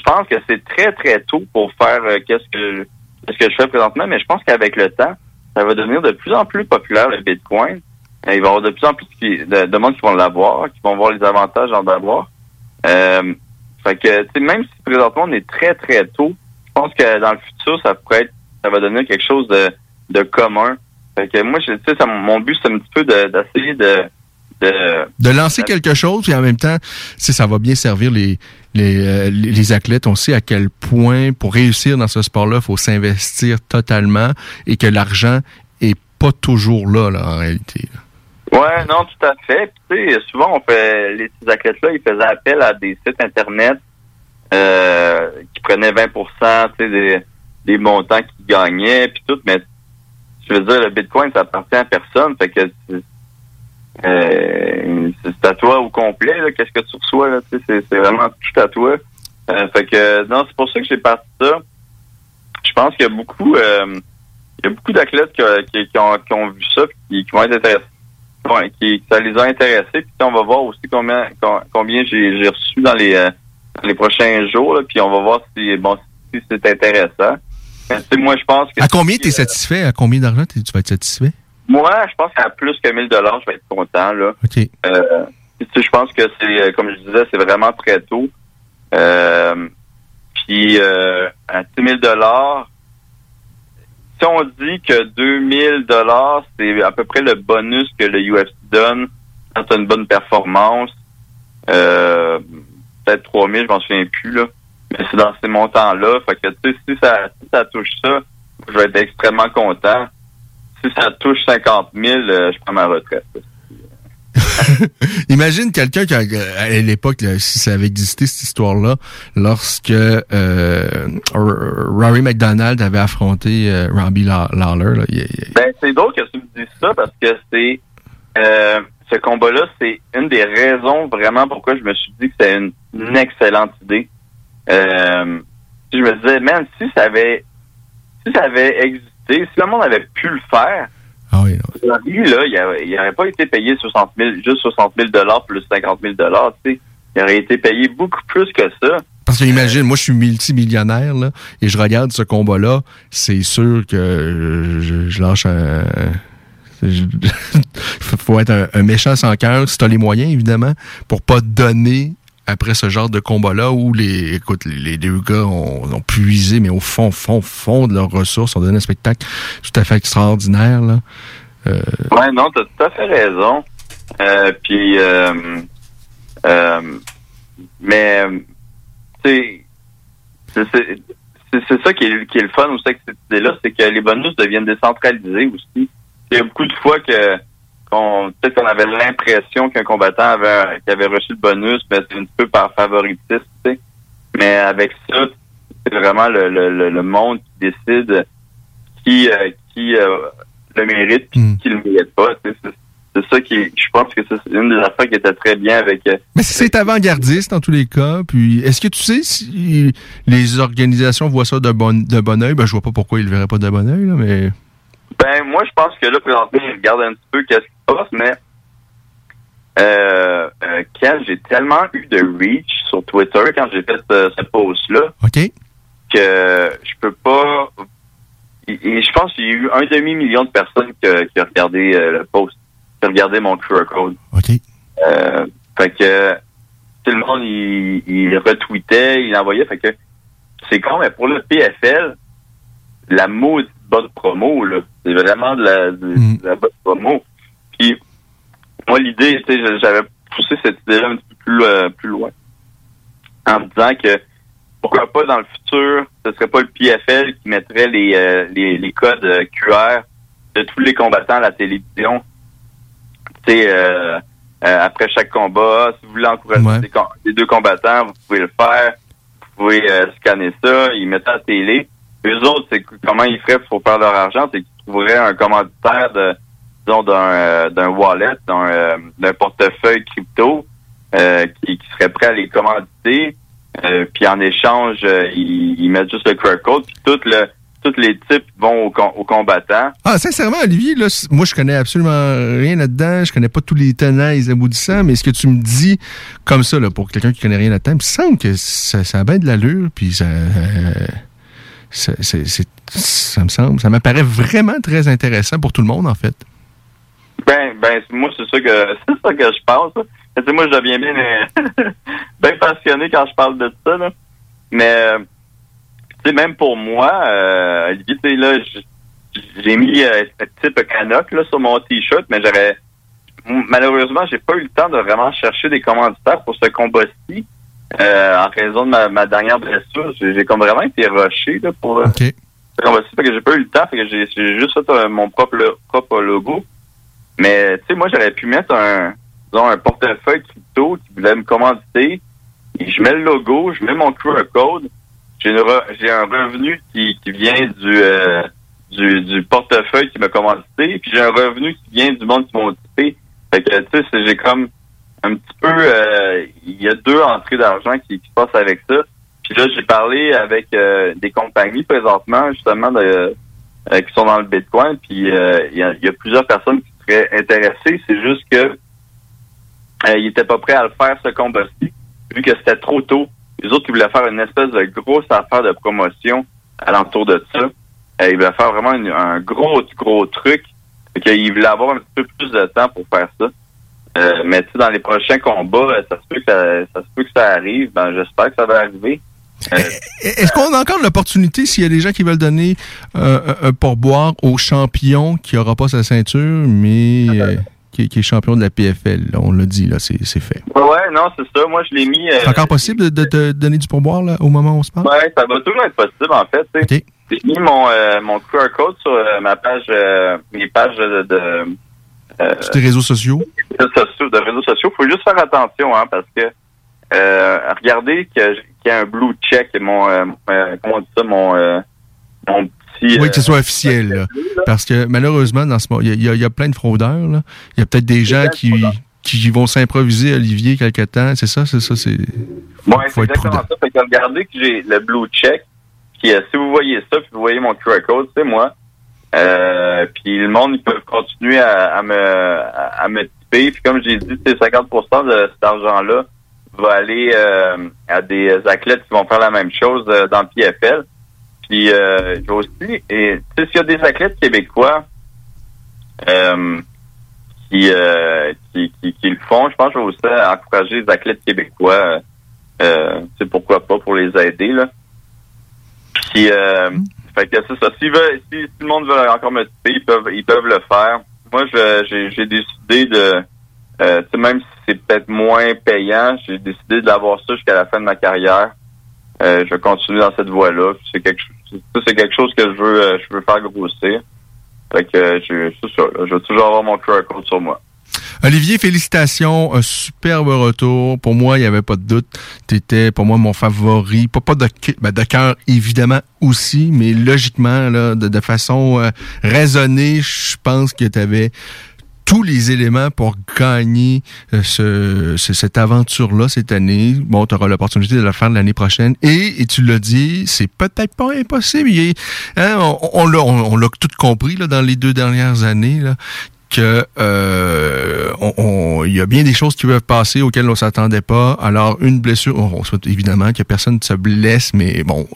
je pense que c'est très très tôt pour faire euh, qu'est-ce que qu'est-ce que je fais présentement, mais je pense qu'avec le temps, ça va devenir de plus en plus populaire le Bitcoin. Euh, Il va y avoir de plus en plus de, de monde qui vont l'avoir, qui vont voir les avantages d'en avoir. Euh, même si présentement on est très, très tôt, je pense que dans le futur, ça pourrait être, ça va donner quelque chose de, de commun. Fait que moi, je- ça- mon but, c'est un petit peu de- d'essayer de, de, De lancer quelque chose, puis en même temps, sais, ça va bien servir les, les, euh, les- les athlètes. On sait à quel point, pour réussir dans ce sport-là, il faut s'investir totalement et que l'argent est pas toujours là, là en réalité. Ouais, non, tout à fait. Puis, tu sais, souvent, on fait, les athlètes-là, ils faisaient appel à des sites Internet euh, qui prenaient 20% tu sais, des, des montants qu'ils gagnaient, puis tout. Mais je veux dire, le Bitcoin, ça appartient à personne. Fait que euh, c'est à toi au complet, qu'est-ce que tu reçois, c'est, vraiment tout à toi. Euh, fait que, non, c'est pour ça que j'ai parti ça. Je pense qu'il y a beaucoup, euh, il y a beaucoup d'athlètes qui, qui, qui ont, qui ont vu ça, puis qui vont être intéressés qui, ça les a intéressés. Puis on va voir aussi combien com- combien j'ai reçu dans les dans les prochains jours. là, puis on va voir si bon si c'est intéressant. Mais, moi je pense que À combien tu es satisfait? À combien d'argent tu vas être satisfait? Moi je pense qu'à plus que 1000 dollars je vais être content là. OK. Euh, puis, tu sais, je pense que c'est euh, comme je disais c'est vraiment très tôt. Euh, puis euh, à 10 000 dollars si on dit que 2000 dollars, c'est à peu près le bonus que le UFC donne quand tu as une bonne performance, euh, peut-être 3000, je m'en souviens plus, là. Mais c'est dans ces montants-là. Fait que, tu sais, si ça, si ça touche ça, je vais être extrêmement content. Si ça touche 50 000, euh, je prends ma retraite. (laughs) Imagine quelqu'un qui, a- à l'époque, si ça avait existé, cette histoire-là, lorsque euh, Rory McDonald avait affronté euh, Robbie Law- Lawler. Là, il- il- Ben, c'est drôle que tu me dises ça parce que c'est euh, ce combat-là, c'est une des raisons vraiment pourquoi je me suis dit que c'était une, une excellente idée. Euh, je me disais, man, si ça avait si ça avait existé, si le monde avait pu le faire, lui, là, il aurait, il aurait pas été payé 60 000, juste 60 000 dollars plus 50 000 dollars, tu sais. Il aurait été payé beaucoup plus que ça. Parce que imagine, moi je suis multimillionnaire là, et je regarde ce combat-là, c'est sûr que je, je lâche un. Il (laughs) faut être un, un méchant sans cœur, si t'as les moyens, évidemment, pour pas donner après ce genre de combat-là où les, écoute, les, deux gars ont, puisé, mais au fond, fond, fond de leurs ressources, ont donné un spectacle tout à fait extraordinaire, là. Euh, Ouais, non, t'as tout à fait raison. Euh, puis, euh, euh, mais, tu c'est ça qui est, qui est le fun aussi avec cette idée-là, c'est que les bonus deviennent décentralisés aussi. Il y a beaucoup de fois que qu'on peut-être qu'on avait l'impression qu'un combattant avait qui avait reçu le bonus, mais c'est un petit peu par favoritisme, tu sais. Mais avec ça, c'est vraiment le, le, le, le monde qui décide qui euh, qui euh, le mérite puis qui le mérite pas. tu sais. C'est ça qui, est- je pense que c'est une des affaires qui était très bien avec. euh, Mais c'est avant-gardiste dans tous les cas. Puis, est-ce que tu sais si les organisations voient ça d'un bon, d'un bon oeil? Ben, je vois pas pourquoi ils le verraient pas d'un bon oeil, là, mais. Ben, moi, je pense que là, présentement, ils regardent un petit peu qu'est-ce mais euh, euh, quand j'ai tellement eu de reach sur Twitter quand j'ai fait ce, ce post-là OK. que je peux pas... Et, et je pense qu'il y a eu un demi-million de personnes que- qui ont regardé euh, le post, qui ont regardé mon QR code. OK. Euh, fait que tout le monde, il, il retweetait, il envoyait. Fait que c'est con, mais pour le PFL, la maudite bonne promo, là. C'est vraiment de la, de, de la bonne promo. Puis, moi, l'idée, tu sais, j'avais poussé cette idée-là un petit peu plus, euh, plus loin. En me disant que pourquoi pas dans le futur, ce serait pas le PFL qui mettrait les, euh, les, les codes euh, QR de tous les combattants à la télévision. Tu sais, euh, après chaque combat, si vous voulez encourager les, deux combattants, vous pouvez le faire. Vous pouvez scanner ça, ils mettent à la télé. Eux autres, c'est comment ils feraient pour faire leur argent, c'est qu'ils trouveraient un commanditaire de disons d'un euh, d'un wallet, d'un euh, d'un portefeuille crypto euh, qui, serait prêt à les commanditer. Puis en échange, ils, mettent juste le QR code, puis tous les types vont aux, com- combattants. Ah, sincèrement, Olivier, moi, je connais absolument rien là-dedans. Je connais pas tous les tenants et les aboutissants, mais ce que tu me dis comme ça, là, pour quelqu'un qui connaît rien là-dedans, il me semble que ça, a bien de l'allure, puis ça, c'est- ça me semble, ça m'apparaît vraiment très intéressant pour tout le monde, en fait. Ben, ben, moi, c'est ça que (laughs) c'est ça que je pense. Tu sais, moi, je deviens bien, euh, (laughs) bien passionné quand je parle de ça, là. Mais, euh, tu sais, même pour moi, euh, Olivier, tu sais, là, j'ai mis euh, ce type canoc, là, sur mon T-shirt, mais j'aurais... Malheureusement, j'ai pas eu le temps de vraiment chercher des commanditaires pour ce combat-ci. Euh, en raison de ma, ma dernière blessure, j'ai comme vraiment été rushé, là, pour... euh, OK. ce combat-ci, fait que j'ai pas eu le temps, fait que j'ai juste fait euh, mon propre, propre logo. Mais, tu sais, moi, j'aurais pu mettre un, disons, un portefeuille crypto qui voulait me commanditer. Je mets le logo, je mets mon QR code. J'ai re- un revenu qui, qui vient du, euh, du, du portefeuille qui m'a commandité. Puis j'ai un revenu qui vient du monde qui m'a occupé. Fait que, tu sais, j'ai comme un petit peu... euh, Il y a deux entrées d'argent qui, qui se passent avec ça. Puis là, j'ai parlé avec euh, des compagnies présentement, justement, de, qui sont dans le Bitcoin. Puis il y, a, y a plusieurs personnes qui intéressées. C'est juste que euh, ils étaient pas prêts à le faire, ce combat-ci, vu que c'était trop tôt. Les autres, ils voulaient faire une espèce de grosse affaire de promotion alentour de ça. Euh, ils voulaient faire vraiment un gros, gros truc. Qu'ils voulaient avoir un petit peu plus de temps pour faire ça. Euh, mais tu dans les prochains combats, euh, ça se peut que ça, ça se peut que ça arrive. Ben, j'espère que ça va arriver. Euh, Est-ce qu'on a encore l'opportunité, s'il y a des gens qui veulent donner euh, un- un pourboire au champion qui n'aura pas sa ceinture, mais euh, qui, qui est champion de la PFL? là, on l'a dit, là, c'est fait. ouais, non, c'est ça. Moi, je l'ai mis. euh, C'est encore possible de, de- donner du pourboire là, au moment où on se parle? Ouais, ça va toujours être possible, en fait. J'ai mis mon, euh, mon QR code sur euh, ma page, euh, mes pages de, de, euh, Sur tes réseaux sociaux? de, réseaux sociaux. faut juste faire attention, hein, parce que euh, regardez que qu'il y a un blue check, mon, euh, euh, comment on dit ça, mon, euh, mon petit... Oui, que ce soit officiel. là. Parce que malheureusement, dans ce moment, il y a- y, y plein de fraudeurs. là. Il y a peut-être des gens qui, qui vont s'improviser Olivier quelque temps. C'est ça, c'est ça, c'est. C'est faut être exactement prudent. ça. Fait que regardez que j'ai le blue check. Puis euh, si vous voyez ça, puis vous voyez mon QR code, c'est moi. Euh, puis le monde, ils peuvent continuer à, à me à, à me tiper. Puis comme j'ai dit, c'est 50% de cet argent-là va aller euh, à des athlètes qui vont faire la même chose euh, dans le PFL. Puis euh, je vais aussi, et tu sais, s'il y a des athlètes québécois euh, qui, euh, qui, qui, qui le font, je pense que je vais aussi encourager les athlètes québécois. c'est pourquoi pas pour les aider là. Puis euh, fait que c'est ça. Veulent, si, si le monde veut encore me tiper, ils peuvent ils peuvent le faire. Moi j'ai décidé de euh, même si c'est peut-être moins payant, j'ai décidé d'avoir ça jusqu'à la fin de ma carrière. Euh, je vais continuer dans cette voie-là. C'est quelque c'est quelque chose que je veux euh, je veux faire grossir. Fait que euh, je ça, je vais toujours avoir mon QR code sur moi. Olivier, félicitations. Un superbe retour. Pour moi, il n'y avait pas de doute. Tu étais, pour moi, mon favori. Pas, pas de, ben, de cœur, évidemment, aussi, mais logiquement, là, de, de façon euh, raisonnée, je pense que tu avais tous les éléments pour gagner euh, ce, ce- cette aventure-là cette année. Bon, tu auras l'opportunité de le faire l'année prochaine. Et, et tu l'as dit, c'est peut-être pas impossible. Il a- hein, on l'a on, l'a tout compris là, dans les deux dernières années. Là, que euh, on- on- il y a bien des choses qui peuvent passer auxquelles on s'attendait pas. Alors une blessure, on, on souhaite évidemment que personne ne se blesse, mais bon,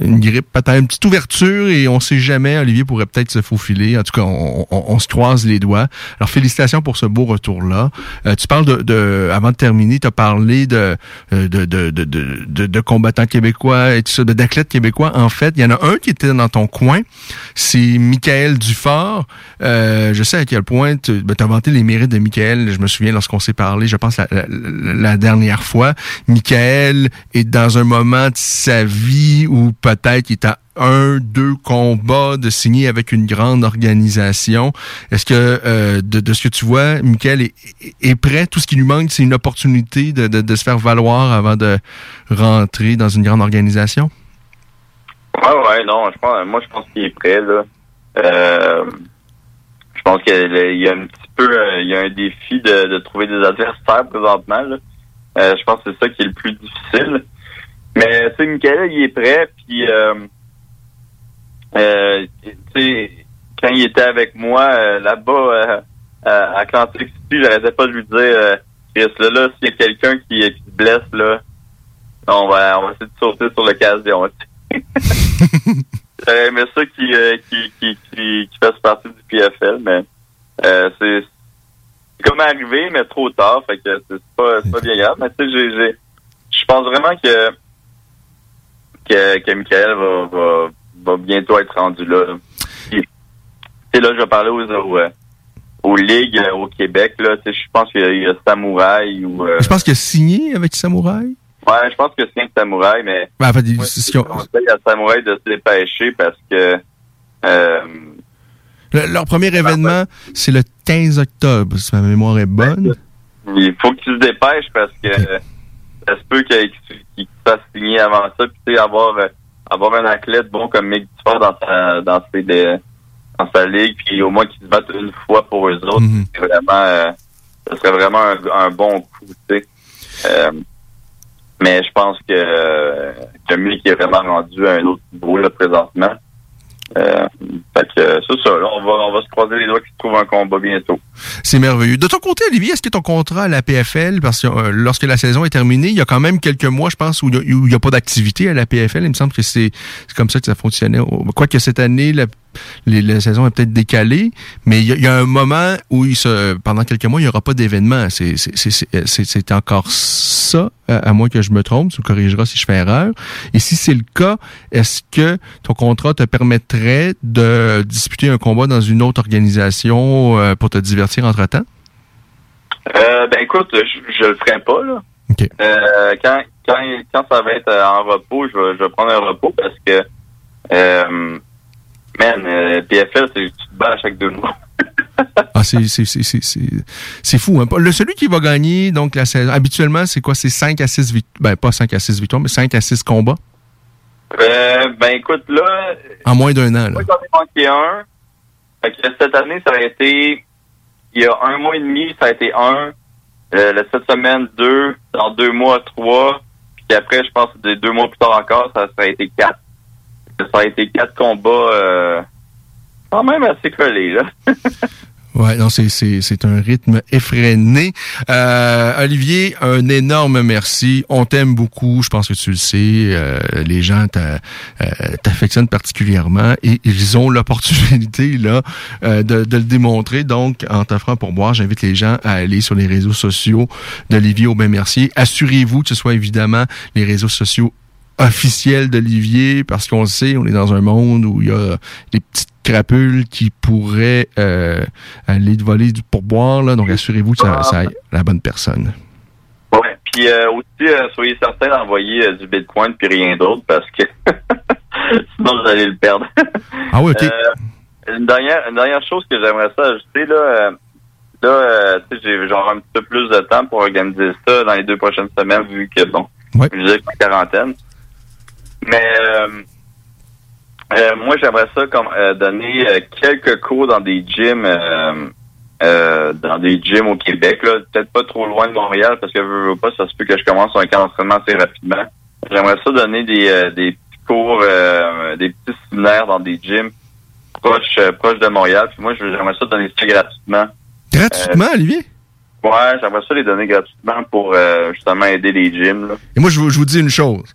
une grippe, peut-être une petite ouverture et on sait jamais. Olivier pourrait peut-être se faufiler. En tout cas, on, on- on se croise les doigts. Alors félicitations pour ce beau retour-là. Euh, tu parles de, de- avant de terminer, tu as parlé de de, de, de, de, de- combattants québécois et tout ça, d'athlètes québécois. En fait, il y en a un qui était dans ton coin, c'est Michael Dufort. Euh, je sais à quel point tu as vanté les mérites de Michael. Je me souviens lorsqu'on s'est parlé, je pense la, la- la dernière fois. Michael est dans un moment de sa vie peut-être il est un, deux combats de signer avec une grande organisation. Est-ce que euh, de, ce que tu vois, Michael est, prêt? Tout ce qui lui manque, c'est une opportunité de, se faire valoir avant de rentrer dans une grande organisation? Ouais, ouais, non, je pense, moi, je pense qu'il est prêt. Euh, je pense qu'il y a un petit peu, euh, il y a un défi de, trouver des adversaires présentement, je pense que c'est ça qui est le plus difficile. Mais, tu sais, Michael, il est prêt, puis, euh, euh, tu sais, quand il était avec moi, euh, là-bas, euh, à Atlantic City, j'arrêtais pas de lui dire, euh, Chris, là, là, s'il y a quelqu'un qui, qui se blesse, là, on va, on va essayer de sauter sur l'occasion. (laughs) J'aurais aimé ça qui, qui, qui, qui, qui fasse partie du PFL, mais euh, c'est comme arrivé, mais trop tard. Fait que c'est pas, c'est pas bien grave. Mais tu sais, j'ai- je pense vraiment que, que, que Michael va, va, va bientôt être rendu là. sais, là, je vais parler aux, aux, euh, aux ligues euh, au Québec, là. Je pense qu'il y a, il y a Samouraï ou, euh, Je pense qu'il a signé avec Samouraï? ouais, je pense que c'est un Samouraï, mais, Ben, en fait, c'est ce qu'ils je conseille à Samouraï de se dépêcher parce que, euh, le- leur premier événement, c'est le 15 octobre, si ma mémoire est bonne. Il faut que tu te dépêches parce que euh, ça se peut qu'il qu'il te fasse signer avant ça. Puis tu sais, avoir, euh, avoir un athlète bon comme Mick Dufort dans sa, dans, ses, des- dans sa ligue, puis au moins qu'il se batte une fois pour eux autres, c'est vraiment, euh, ce serait vraiment un, un bon coup, tu sais. Euh, mais je pense que, euh, que Mick est vraiment rendu à un autre niveau là, présentement. Euh, fait que euh, c'est ça, on va, se croiser les doigts qu'il trouve un combat bientôt. C'est merveilleux. De ton côté, Olivier, est-ce que ton contrat à la PFL, parce que euh, lorsque la saison est terminée, il y a quand même quelques mois, je pense, où il n'y a, pas d'activité à la PFL. Il me semble que c'est c'est comme ça que ça fonctionnait. Quoique cette année, la, les- la saison est peut-être décalée, mais il y, a, il y a un moment où il se, pendant quelques mois, il n'y aura pas d'événement. C'est- encore ça, à à moins que je me trompe, tu me corrigeras si je fais erreur. Et si c'est le cas, est-ce que ton contrat te permettrait de disputer un combat dans une autre organisation euh, pour te divertir entre-temps? Euh, ben écoute, je, je le ferai pas là. Euh, quand, quand, quand ça va être en repos, je vais, je vais prendre un repos parce que euh, man, euh, PFL, c'est tu te bats à chaque deux mois. Ah, c'est, c'est, c'est, c'est, c'est, c'est fou. Hein? Le, celui qui va gagner, donc, la saison, habituellement, c'est quoi? C'est 5 à 6 victoires. Ben, pas 5 à 6 victoires, mais 5 à 6 combats? Euh, ben écoute, là, en moins d'un an. Là. moi j'en ai manqué un. Fait que cette année, ça a été il y a un mois et demi, ça a été un. Euh, cette semaine, deux. Dans deux mois, trois. Puis après, je pense que deux mois plus tard encore, ça, ça a été quatre. Ça a été quatre combats euh, quand même assez collés, là. (laughs) Ouais, non, c'est, un rythme effréné. Euh, Olivier, un énorme merci. On t'aime beaucoup. Je pense que tu le sais. Euh, les gens euh, t'affectionnent particulièrement et ils ont l'opportunité là de, de le démontrer. Donc, en t'offrant pour boire, j'invite les gens à aller sur les réseaux sociaux d'Olivier Aubin-Mercier. Assurez-vous que ce soit évidemment les réseaux sociaux officiels d'Olivier parce qu'on le sait, on est dans un monde où il y a des petites crapules qui pourraient euh, aller te voler du pourboire. Là, donc, assurez-vous que ça, ça aille à la bonne personne. Ouais. Puis euh, aussi, euh, soyez certains d'envoyer euh, du Bitcoin puis rien d'autre parce que (laughs) sinon vous allez le perdre. (laughs) Ah oui, OK. Une dernière, une dernière chose que j'aimerais ça ajouter là, là, j'ai genre un petit peu plus de temps pour organiser ça dans les deux prochaines semaines vu que bon, Ouais. que ma quarantaine. Mais euh, euh, moi, j'aimerais ça comme euh, donner euh, quelques cours dans des gyms, euh, euh, dans des gyms au Québec, là, peut-être pas trop loin de Montréal, parce que veux, veux pas, ça se peut que je commence un camp d'entraînement assez rapidement. J'aimerais ça donner des, euh, des petits cours, euh, des petits séminaires dans des gyms proches, proches de Montréal. Puis moi, je- j'aimerais ça donner ça gratuitement. Gratuitement, Olivier? Ouais, j'aimerais ça les donner gratuitement pour euh, justement aider les gyms. Là. Et moi, je vous, je vous dis une chose.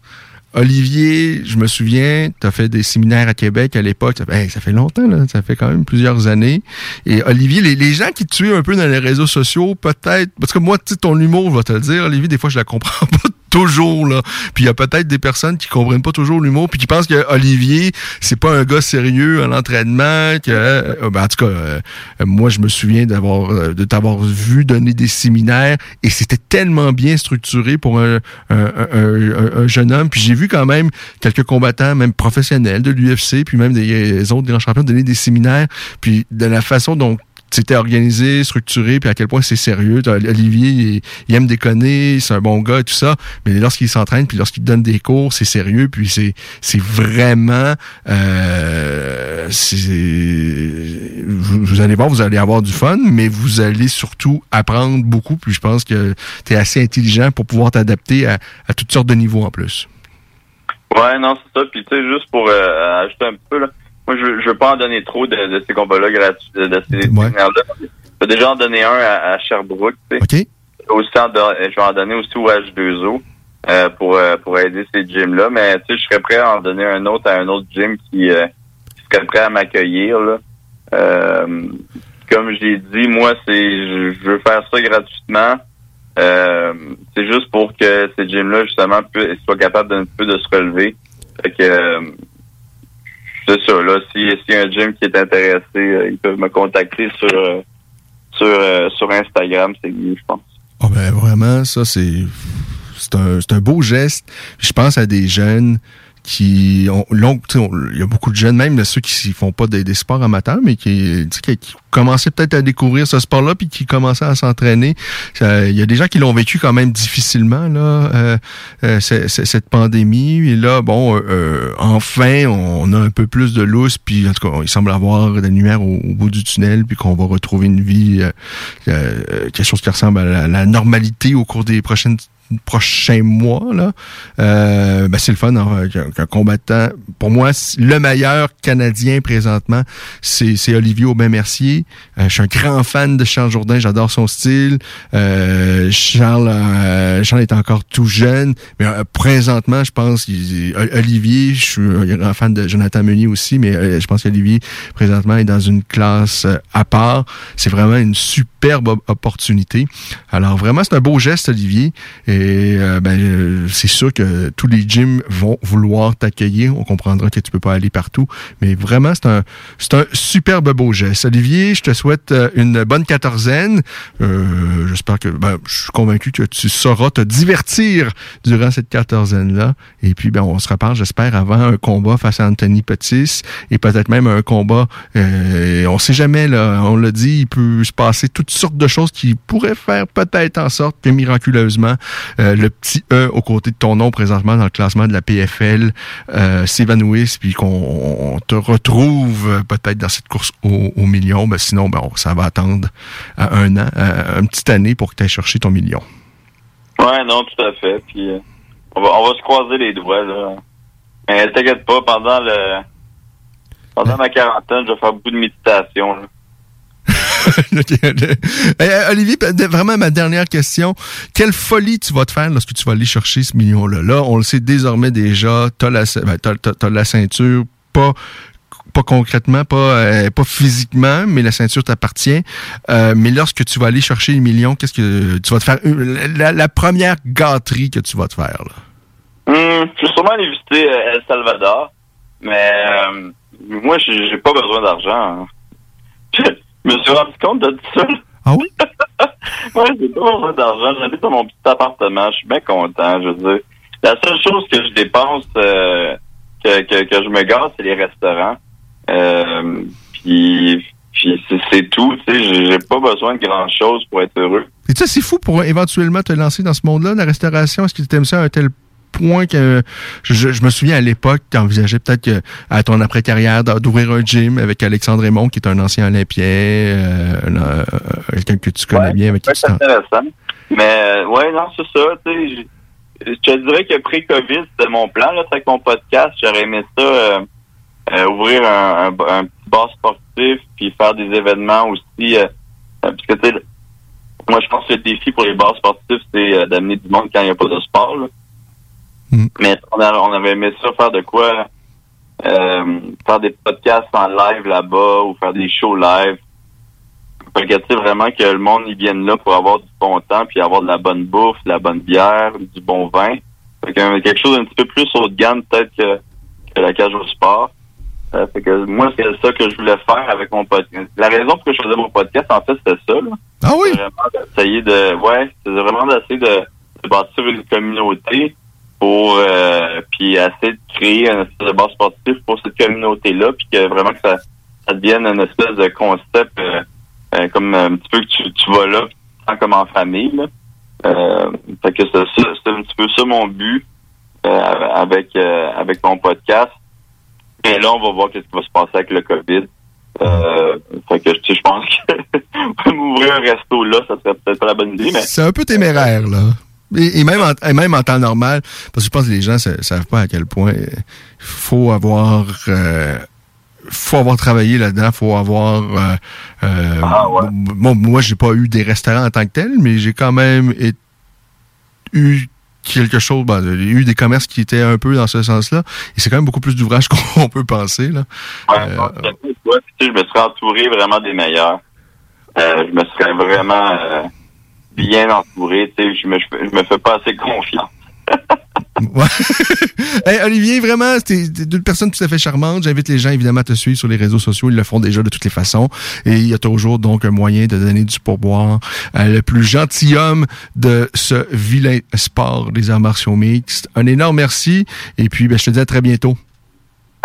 Olivier, je me souviens, tu fait des séminaires à Québec à l'époque. Ça, ça fait longtemps, là. Ça fait quand même plusieurs années. Et Olivier, les, les gens qui tuent un peu dans les réseaux sociaux, peut-être. Parce que moi, tu ton humour, je vais te le dire, Olivier, des fois, je la comprends (laughs) pas toujours, là. Puis il y a peut-être des personnes qui comprennent pas toujours l'humour, puis qui pensent que Olivier, c'est pas un gars sérieux à l'entraînement, que, euh, ben, en tout cas, euh, moi, je me souviens d'avoir, euh, de t'avoir vu donner des séminaires, et c'était tellement bien structuré pour un jeune homme. Puis j'ai vu quand même quelques combattants, même professionnels de l'UFC, puis même des, des autres grands champions donner des séminaires, puis de la façon dont c'était organisé, structuré, puis à quel point c'est sérieux. Olivier, il, il aime déconner, c'est un bon gars et tout ça, mais lorsqu'il s'entraîne, puis lorsqu'il donne des cours, c'est sérieux, puis c'est c'est vraiment... Euh, vous, vous allez voir, vous allez avoir du fun, mais vous allez surtout apprendre beaucoup, puis je pense que tu es assez intelligent pour pouvoir t'adapter à, à toutes sortes de niveaux en plus. Ouais, non, c'est ça. Puis tu sais, juste pour euh, ajouter un peu, là, moi, je, je veux pas en donner trop de, de ces combats-là gratuits, de, de ces séminaires-là. Je vais déjà en donner un à, à Sherbrooke, tu sais. Aussi en don- je vais en donner aussi au H2O euh, pour, euh, pour aider ces gyms-là. Mais tu sais, je serais prêt à en donner un autre à un autre gym qui, euh, qui serait prêt à m'accueillir, là. Euh, comme j'ai dit, moi, c'est je, je veux faire ça gratuitement. Euh, c'est juste pour que ces gyms-là, justement, pu- soient capables d'un peu de se relever. Fait que euh, c'est ça, là. Si- S'il y a un gym qui est intéressé, euh, ils peuvent me contacter sur euh, sur, euh, sur Instagram, c'est mieux, je pense. Ah ben vraiment, ça c'est c'est un, c'est un beau geste. Je pense à des jeunes qui il y a beaucoup de jeunes même ceux qui font pas des, sports amateurs mais qui, qui, qui commençaient peut-être à découvrir ce sport-là puis qui commençaient à s'entraîner. Il y a des gens qui l'ont vécu quand même difficilement là euh, euh, cette pandémie. Et là bon euh, euh, enfin on a un peu plus de lousse puis en tout cas il semble avoir de la lumière au, bout du tunnel puis qu'on va retrouver une vie euh, quelque chose qui ressemble à la normalité au cours des prochaines prochains mois là euh, ben c'est le fun hein, combattant. Pour moi le meilleur canadien présentement c'est c'est Olivier Aubin Mercier Euh, je suis un grand fan de Charles Jourdain j'adore son style. Euh, Charles euh, Charles est encore tout jeune mais présentement je pense qu'il- Olivier je suis un grand fan de Jonathan Meunier aussi mais je pense qu'Olivier présentement est dans une classe à part. C'est vraiment une superbe op- opportunité. Alors vraiment c'est un beau geste Olivier euh, ben euh, c'est sûr que tous les gyms vont vouloir t'accueillir. On comprendra que tu peux pas aller partout. Mais vraiment c'est un c'est un superbe beau geste. Olivier je te souhaite euh, une bonne quatorzaine. Euh, j'espère que ben, je suis convaincu que tu sauras te divertir durant cette quatorzaine là et puis ben on se reparle j'espère avant un combat face à Anthony Pettis et peut-être même un combat euh, on sait jamais là. On l'a dit il peut se passer toutes sortes de choses qui pourraient faire peut-être en sorte que miraculeusement euh, le petit E aux côtés de ton nom présentement dans le classement de la PFL euh, s'évanouisse puis qu'on on te retrouve euh, peut-être dans cette course au, au million ben sinon ben on- ça va attendre à un an euh, une petite année pour que tu ailles chercher ton million Ouais, non, tout à fait. Puis euh, on, va, on va se croiser les doigts, là. Mais t'inquiète pas, pendant le pendant ma quarantaine, je vais faire beaucoup de méditation. là. (laughs) Euh, Olivier, de- vraiment ma dernière question. Quelle folie tu vas te faire lorsque tu vas aller chercher ce million-là? Là, on le sait désormais déjà, la, ce- ben, la ceinture, pas pas concrètement, pas euh, pas physiquement, mais la ceinture t'appartient. Euh, mais lorsque tu vas aller chercher les millions, qu'est-ce que tu vas te faire? La, première gâterie que tu vas te faire, là? Hum, je vais sûrement aller visiter El Salvador, mais moi, j'ai pas besoin d'argent. hein. (laughs) Je me suis rendu compte de tout ça? Ah oui? (laughs) ouais, j'ai pas besoin d'argent. J'habite dans mon petit appartement. Je suis bien content, je veux dire. La seule chose que je dépense, euh, que, que, que je me gâte, c'est les restaurants. Euh, puis puis c'est- tout. Tu sais, j'ai j'ai pas besoin de grand-chose pour être heureux. Et ça, c'est fou pour éventuellement te lancer dans ce monde-là, la restauration. Est-ce que tu aimes ça à un tel point que je, me souviens à l'époque, tu envisageais peut-être que à ton après-carrière d'ouvrir un gym avec Alexandre Raymond, qui est un ancien olympien, euh, euh, quelqu'un que tu connais bien, avec qui tu intéressant. Mais euh, ouais, non, c'est ça. Je- je te dirais que pré-COVID, c'était mon plan. Là, avec mon podcast, j'aurais aimé ça euh, euh, ouvrir un, un, un petit bar sportif puis faire des événements aussi. parce que tu sais, moi je pense que le défi pour les bars sportifs, c'est euh, d'amener du monde quand il n'y a pas de sport. là. Mais on, a- on avait aimé ça faire de quoi euh, faire des podcasts en live là-bas ou faire des shows live. Fait que, vraiment que le monde y vienne là pour avoir du bon temps, puis avoir de la bonne bouffe, de la bonne bière, du bon vin. Fait que, euh, quelque chose un petit peu plus haut de gamme peut-être que, que la cage au sport. Euh, fait que moi, c'est ça que je voulais faire avec mon podcast. La raison pour que je faisais mon podcast, en fait, c'était ça. Là. Ah oui? Vraiment d'essayer de, ouais, c'est vraiment d'essayer de, de bâtir une communauté pour, euh, puis essayer de créer un espèce de base sportif pour cette communauté-là, puis que vraiment que ça, ça devienne une espèce de concept euh, euh, comme un petit peu que tu, tu vas là, comme en famille. Là. Euh, fait que c'est c'est un petit peu ça mon but euh, avec avec mon podcast. Et là, on va voir qu'est-ce qui va se passer avec le COVID. Euh, fait que je pense que (laughs) m'ouvrir un resto là, ça serait peut-être pas la bonne idée, mais C'est un peu téméraire, là. Et, et même en, et même en temps normal, parce que je pense que les gens ne savent pas à quel point il faut avoir euh, faut avoir travaillé là-dedans, faut avoir euh, euh, bon, moi j'ai pas eu des restaurants en tant que tel, mais j'ai quand même eu quelque chose, ben, j'ai eu des commerces qui étaient un peu dans ce sens-là, et c'est quand même beaucoup plus d'ouvrages (laughs) qu'on peut penser là. ouais, ouais, tu sais, je me serais entouré vraiment des meilleurs. euh, je me serais vraiment euh, bien entouré. Tu sais, je me, je me fais pas assez confiance. (laughs) Ouais. Hey, Olivier, vraiment, t'es une personne tout à fait charmante. J'invite les gens, évidemment, à te suivre sur les réseaux sociaux. Ils le font déjà de toutes les façons. Et il y a toujours donc un moyen de donner du pourboire à le plus gentilhomme de ce vilain sport des arts martiaux mixtes. Un énorme merci. Et puis, ben, je te dis à très bientôt.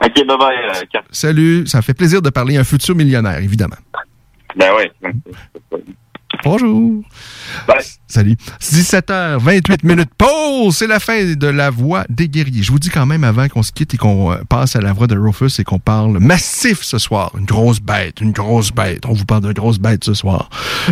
OK, bye bye. euh. Salut. Ça fait plaisir de parler à un futur millionnaire, évidemment. Ben oui. Bonjour. Salut. 17h28 minutes. Pause! C'est la fin de la voix des guerriers. Je vous dis quand même avant qu'on se quitte et qu'on euh, passe à la voix de Rufus et qu'on parle massif ce soir. Une grosse bête, une grosse bête. On vous parle de grosse bête ce soir.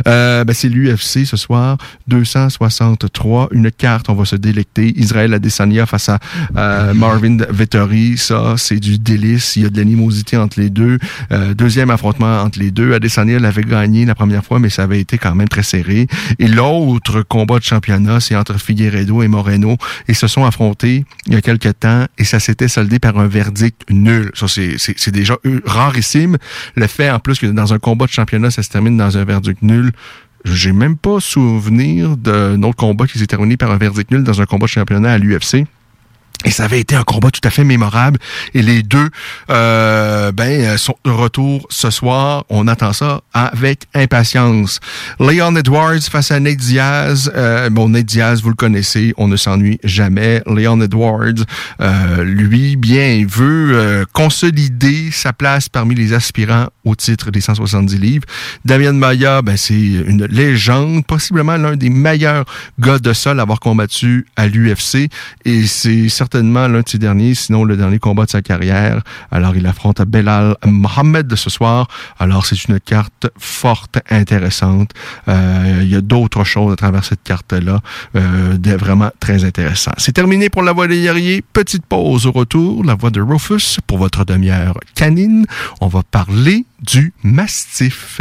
Euh, ben, c'est l'UFC ce soir. 263. Une carte. On va se délecter. Israël Adesanya face à euh, Marvin Vettori. Ça, c'est du délice. Il y a de l'animosité entre les deux. Euh, deuxième affrontement entre les deux. Adesanya l'avait gagné la première fois, mais ça avait été quand même très serré. Et l'autre combat de championnat, c'est entre Figueredo et Moreno. Ils se sont affrontés il y a quelques temps et ça s'était soldé par un verdict nul. Ça, c'est- déjà euh, rarissime. Le fait, en plus, que dans un combat de championnat, ça se termine dans un verdict nul, j'ai même pas souvenir d'un autre combat qui s'est terminé par un verdict nul dans un combat de championnat à l'UFC. Et ça avait été un combat tout à fait mémorable. Et les deux euh, ben, euh, sont de retour ce soir. On attend ça avec impatience. Leon Edwards face à Nate Diaz. Euh, bon, Nate Diaz, vous le connaissez, on ne s'ennuie jamais. Leon Edwards, euh, lui, bien, veut euh, consolider sa place parmi les aspirants au titre des 170 livres. Damien Maya, ben, c'est une légende, possiblement l'un des meilleurs gars de sol à avoir combattu à l'UFC. Et c'est certainement l'un de derniers, sinon le dernier combat de sa carrière. Alors, il affronte Belal Mohamed de ce soir. Alors, c'est une carte forte, intéressante. Euh, il y a d'autres choses à travers cette carte-là, euh, vraiment très intéressant. C'est terminé pour la voix des guerriers. Petite pause au retour. La voix de Rufus pour votre demi-heure canine. On va parler du mastif.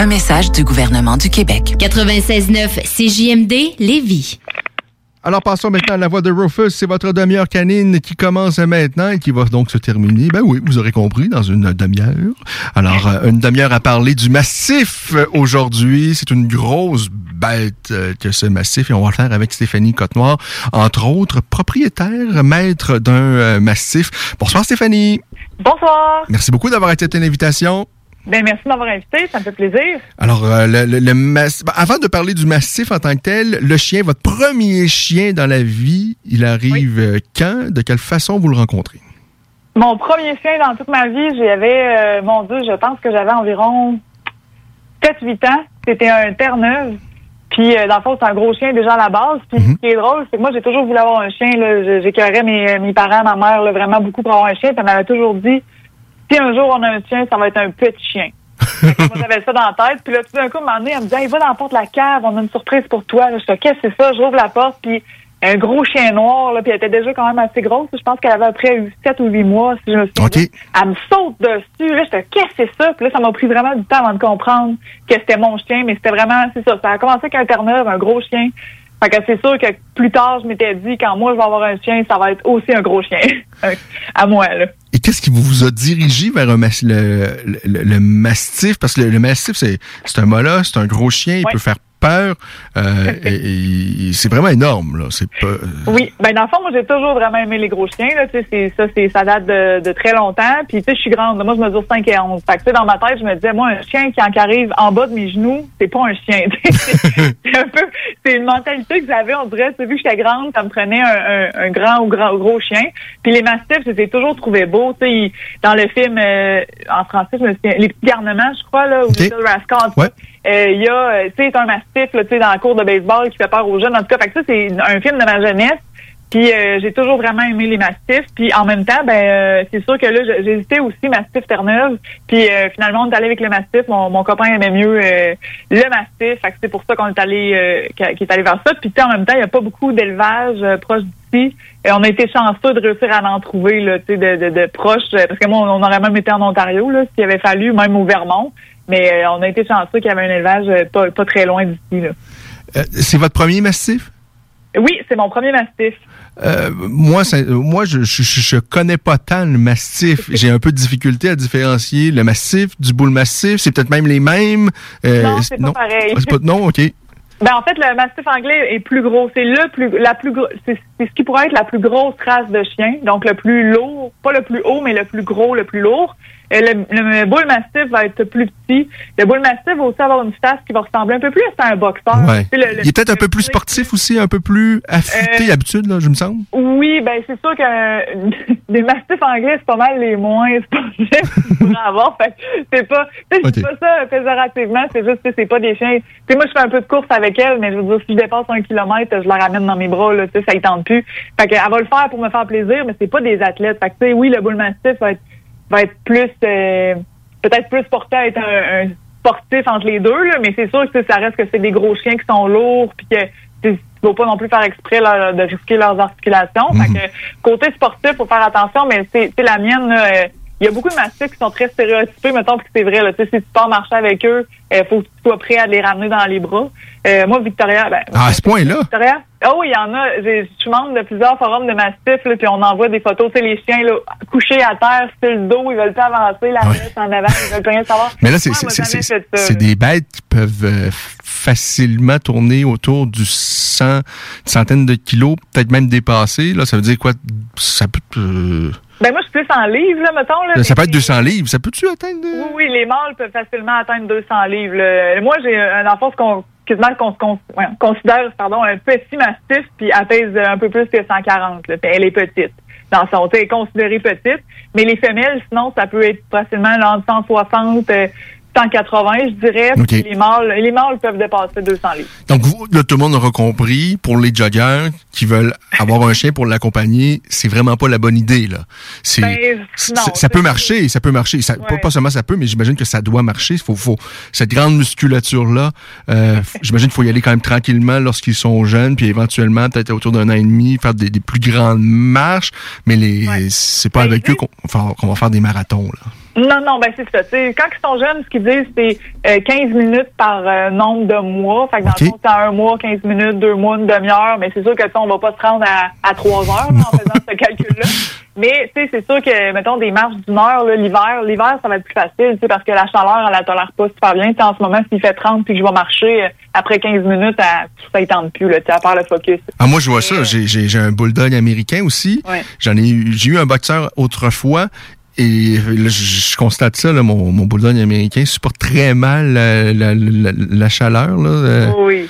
Un message du gouvernement du Québec. 96.9 CJMD Lévis. Alors passons maintenant à la voix de Rufus. C'est votre demi-heure canine qui commence maintenant et qui va donc se terminer. Ben oui, vous aurez compris, dans une demi-heure. Alors, euh, une demi-heure à parler du massif euh, aujourd'hui. C'est une grosse bête euh, que ce massif et on va le faire avec Stéphanie Cottenoir, entre autres propriétaire, maître d'un massif. Bonsoir Stéphanie. Bonsoir. Merci beaucoup d'avoir accepté l'invitation. Ben, merci de m'avoir invité, ça me fait plaisir. Alors, euh, le, le- le mass- ben, avant de parler du massif en tant que tel, le chien, votre premier chien dans la vie, il arrive euh, quand? De quelle façon vous le rencontrez? Mon premier chien dans toute ma vie, j'avais, euh, mon Dieu, je pense que j'avais environ 7-8 ans. C'était un Terre-Neuve. Puis, euh, dans le fond, c'est un gros chien déjà à la base. Puis, ce qui est drôle, c'est que moi, j'ai toujours voulu avoir un chien. J'écœurais mes, mes parents, ma mère, là, vraiment beaucoup pour avoir un chien. Puis, elle m'avait toujours dit, si un jour on a un chien, ça va être un petit chien. Moi, j'avais ça dans la tête. Puis là, tout d'un coup, un donné, elle me dit, hey, va dans la porte de la cave, on a une surprise pour toi. Là, je fais, qu'est-ce que c'est ça? J'ouvre la porte, puis un gros chien noir, là, puis elle était déjà quand même assez grosse. Je pense qu'elle avait après 7 ou 8 mois, si je me souviens. OK. Elle me saute dessus. Là, j'étais, qu'est-ce que c'est ça? Puis là, ça m'a pris vraiment du temps avant de comprendre que c'était mon chien, mais c'était vraiment, c'est ça. Ça a commencé avec un un gros chien. Fait que c'est sûr que plus tard, je m'étais dit, quand moi, je vais avoir un chien, ça va être aussi un gros chien. (laughs) à moi, là. Et qu'est-ce qui vous a dirigé vers un mas- le, le, le mastif? Parce que le, le mastif, c'est c'est un molosse, c'est un gros chien, il peut faire peur. euh, et, et c'est vraiment énorme, là. C'est pas. Oui, ben dans le fond, moi j'ai toujours vraiment aimé les gros chiens. Là, tu sais, c'est ça, c'est ça date de, de très longtemps. Puis tu sais, je suis grande. Moi, je mesure 5 et 11. Fait que tu sais, dans ma tête, je me disais, moi, un chien qui, qui arrive en bas de mes genoux, c'est pas un chien. (laughs) C'est un peu, c'est une mentalité que j'avais. On dirait, tu sais, vu que j'étais grande, ça me prenait un, un, un grand ou grand gros chien. Puis les mastifs, je les ai toujours trouvés beaux. Tu sais, ils- dans le film euh, en français, je me souviens, les petits garnements, je crois là, ou Little Rascal. Ouais. Euh, Il y a, euh, tu sais, un mastif, tu sais, dans la cour de baseball qui fait peur aux jeunes. En tout cas, fait que ça, c'est un film de ma jeunesse. Puis euh, j'ai toujours vraiment aimé les mastifs. Puis en même temps, ben euh, c'est sûr que là, j'hésitais aussi mastif Terre-Neuve. Puis euh, finalement, on est allé avec le mastif. Mon, mon copain aimait mieux euh, le mastif. Fait que c'est pour ça qu'on est allé qu'il est allé vers ça. Puis en même temps, il n'y a pas beaucoup d'élevage proche d'ici. Et on a été chanceux de réussir à en trouver là, tu sais, de, de, de proches. Parce que moi, on aurait même été en Ontario, là, s'il avait fallu, même au Vermont. Mais euh, on a été chanceux qu'il y avait un élevage euh, pas, pas très loin d'ici. Euh, c'est votre premier mastif? Oui, c'est mon premier mastif. Euh, moi, moi, je, je, connais pas tant le mastif. (laughs) J'ai un peu de difficulté à différencier le mastif du boule mastif. C'est peut-être même les mêmes. Euh, Non, c'est pas pareil. Ah, pas- non, ok. (laughs) Ben en fait, le mastif anglais est plus gros. C'est le plus, la plus c'est ce qui pourrait être la plus grosse race de chien. Donc le plus lourd, pas le plus haut, mais le plus gros, le plus lourd. Euh, le, le bull mastiff va être plus petit. Le bull mastiff va aussi avoir une face qui va ressembler un peu plus à un boxeur. Ouais. Le- le- Il est peut-être un peu plus sportif aussi, un peu plus affûté Euh, d'habitude, là, je me semble. Oui, ben c'est sûr que euh, (laughs) des mastifs anglais, c'est pas mal les moins sportifs (laughs) qu'il pourrait avoir. Fait que c'est pas, je dis pas ça péjorativement, c'est juste que c'est pas des chiens. Tu sais, moi, je fais un peu de course avec elle, mais je veux dire, si je dépasse un kilomètre, je la ramène dans mes bras, là, ça y tente plus. Fait qu'elle va le faire pour me faire plaisir, mais c'est pas des athlètes. Fait que, tu sais, oui, le bull mastiff va être, va être plus, euh, peut-être plus porté à être un, un sportif entre les deux, là, mais c'est sûr que ça reste que c'est des gros chiens qui sont lourds, puis que tu vas pas non plus faire exprès là, de risquer leurs articulations. Fait que côté sportif, faut faire attention, mais c'est c'est la mienne. là, euh, il y a beaucoup de mastifs qui sont très stéréotypés, mettons, puis que c'est vrai. Là, tu sais, si tu pars marcher avec eux, il faut que tu sois prêt à les ramener dans les bras. Euh, moi, Victoria, ben, Ah, à ce point-là? Victoria? Ah oui, il y en a. Je suis membre de plusieurs forums de mastifs, là, puis on envoie des photos. Tu sais, les chiens là, couchés à terre, sur le dos, ils veulent pas avancer, la tête en avant, ils veulent rien savoir. Mais là, c'est des bêtes qui peuvent euh, facilement tourner autour du 100, une centaine de kilos, peut-être même dépasser. Là, ça veut dire quoi? Ça peut, euh, Ben moi, je suis plus en livres, là, mettons. Là, ça peut être 200 livres. Ça peut-tu atteindre? Oui, oui, les mâles peuvent facilement atteindre 200 livres. là. Moi, j'ai un enfant qu'on quasiment qu'on ouais, considère pardon, un petit mastif, puis elle pèse un peu plus que 140. Là, Puis elle est petite. Dans son, elle est considérée petite. Mais les femelles, sinon, ça peut être facilement là, entre 160 euh, 180, je dirais. OK. Puis les mâles, les mâles peuvent dépasser 200 livres. Donc, vous, là, tout le monde aura compris, pour les joggers qui veulent avoir un chien pour l'accompagner, c'est vraiment pas la bonne idée, là. C'est, Ben, ça peut marcher, ça peut marcher. Ça, pas, pas seulement ça peut, mais j'imagine que ça doit marcher. Faut, faut, cette grande musculature-là, euh, j'imagine qu'il faut y aller quand même tranquillement lorsqu'ils sont jeunes, puis éventuellement, peut-être autour d'un an et demi, faire des, des plus grandes marches, mais les, c'est pas avec eux qu'on va faire des marathons, là. Non, non, ben c'est ça. Quand ils sont jeunes, ce qu'ils disent, c'est euh, 15 minutes par euh, nombre de mois. Fait que dans le fond, c'est un mois, 15 minutes, deux mois, une demi-heure. Mais c'est sûr que on va pas se rendre à, à trois heures là, en faisant ce (laughs) calcul-là. Mais tu sais, c'est sûr que, mettons, des marches d'une heure, l'hiver, l'hiver, ça va être plus facile, tu sais, parce que la chaleur, elle la tolère pas super bien. En ce moment, s'il fait 30 puis que je vais marcher, euh, après 15 minutes, elle- ça ne tente plus, là, à part le focus. Ah, moi, je vois ça. J'ai, un bulldog américain aussi. Ouais. J'en ai eu, j'ai eu un boxeur autrefois. Et je, constate ça, là, mon, mon américain supporte très mal la, la, la, la chaleur. Là, euh, Oui.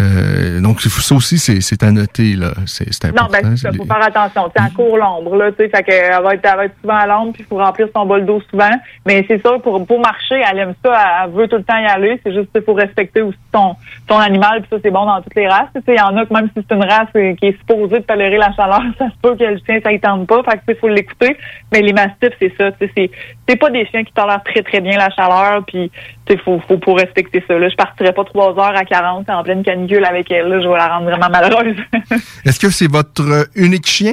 Euh, donc, ça aussi, c'est, c'est à noter. Là. C'est, c'est important. Non, ben, c'est C'est faut faire attention. Sais, elle court l'ombre, là, tu sais, fait qu'elle va être, elle va être souvent à l'ombre, puis il faut remplir son bol d'eau souvent. Mais c'est sûr, pour, pour marcher, elle aime ça, elle, veut tout le temps y aller. C'est juste qu'il faut respecter aussi ton, ton animal, puis ça, c'est bon dans toutes les races. Tu sais, il y en a que même si c'est une race euh, qui est supposée de tolérer la chaleur, (laughs) ça se peut que le chien, ça y tente pas. Fait que, tu sais, faut l'écouter. Mais les mastifs, c'est ça, tu sais, c'est, c'est pas des chiens qui tolèrent très, très bien la chaleur, puis, tu sais, faut, faut, faut respecter ça, là. Je partirais pas trois heures à 40 en pleine canicule avec elle. Là, je vais la rendre vraiment malheureuse. (laughs) Est-ce que c'est votre euh, unique chien?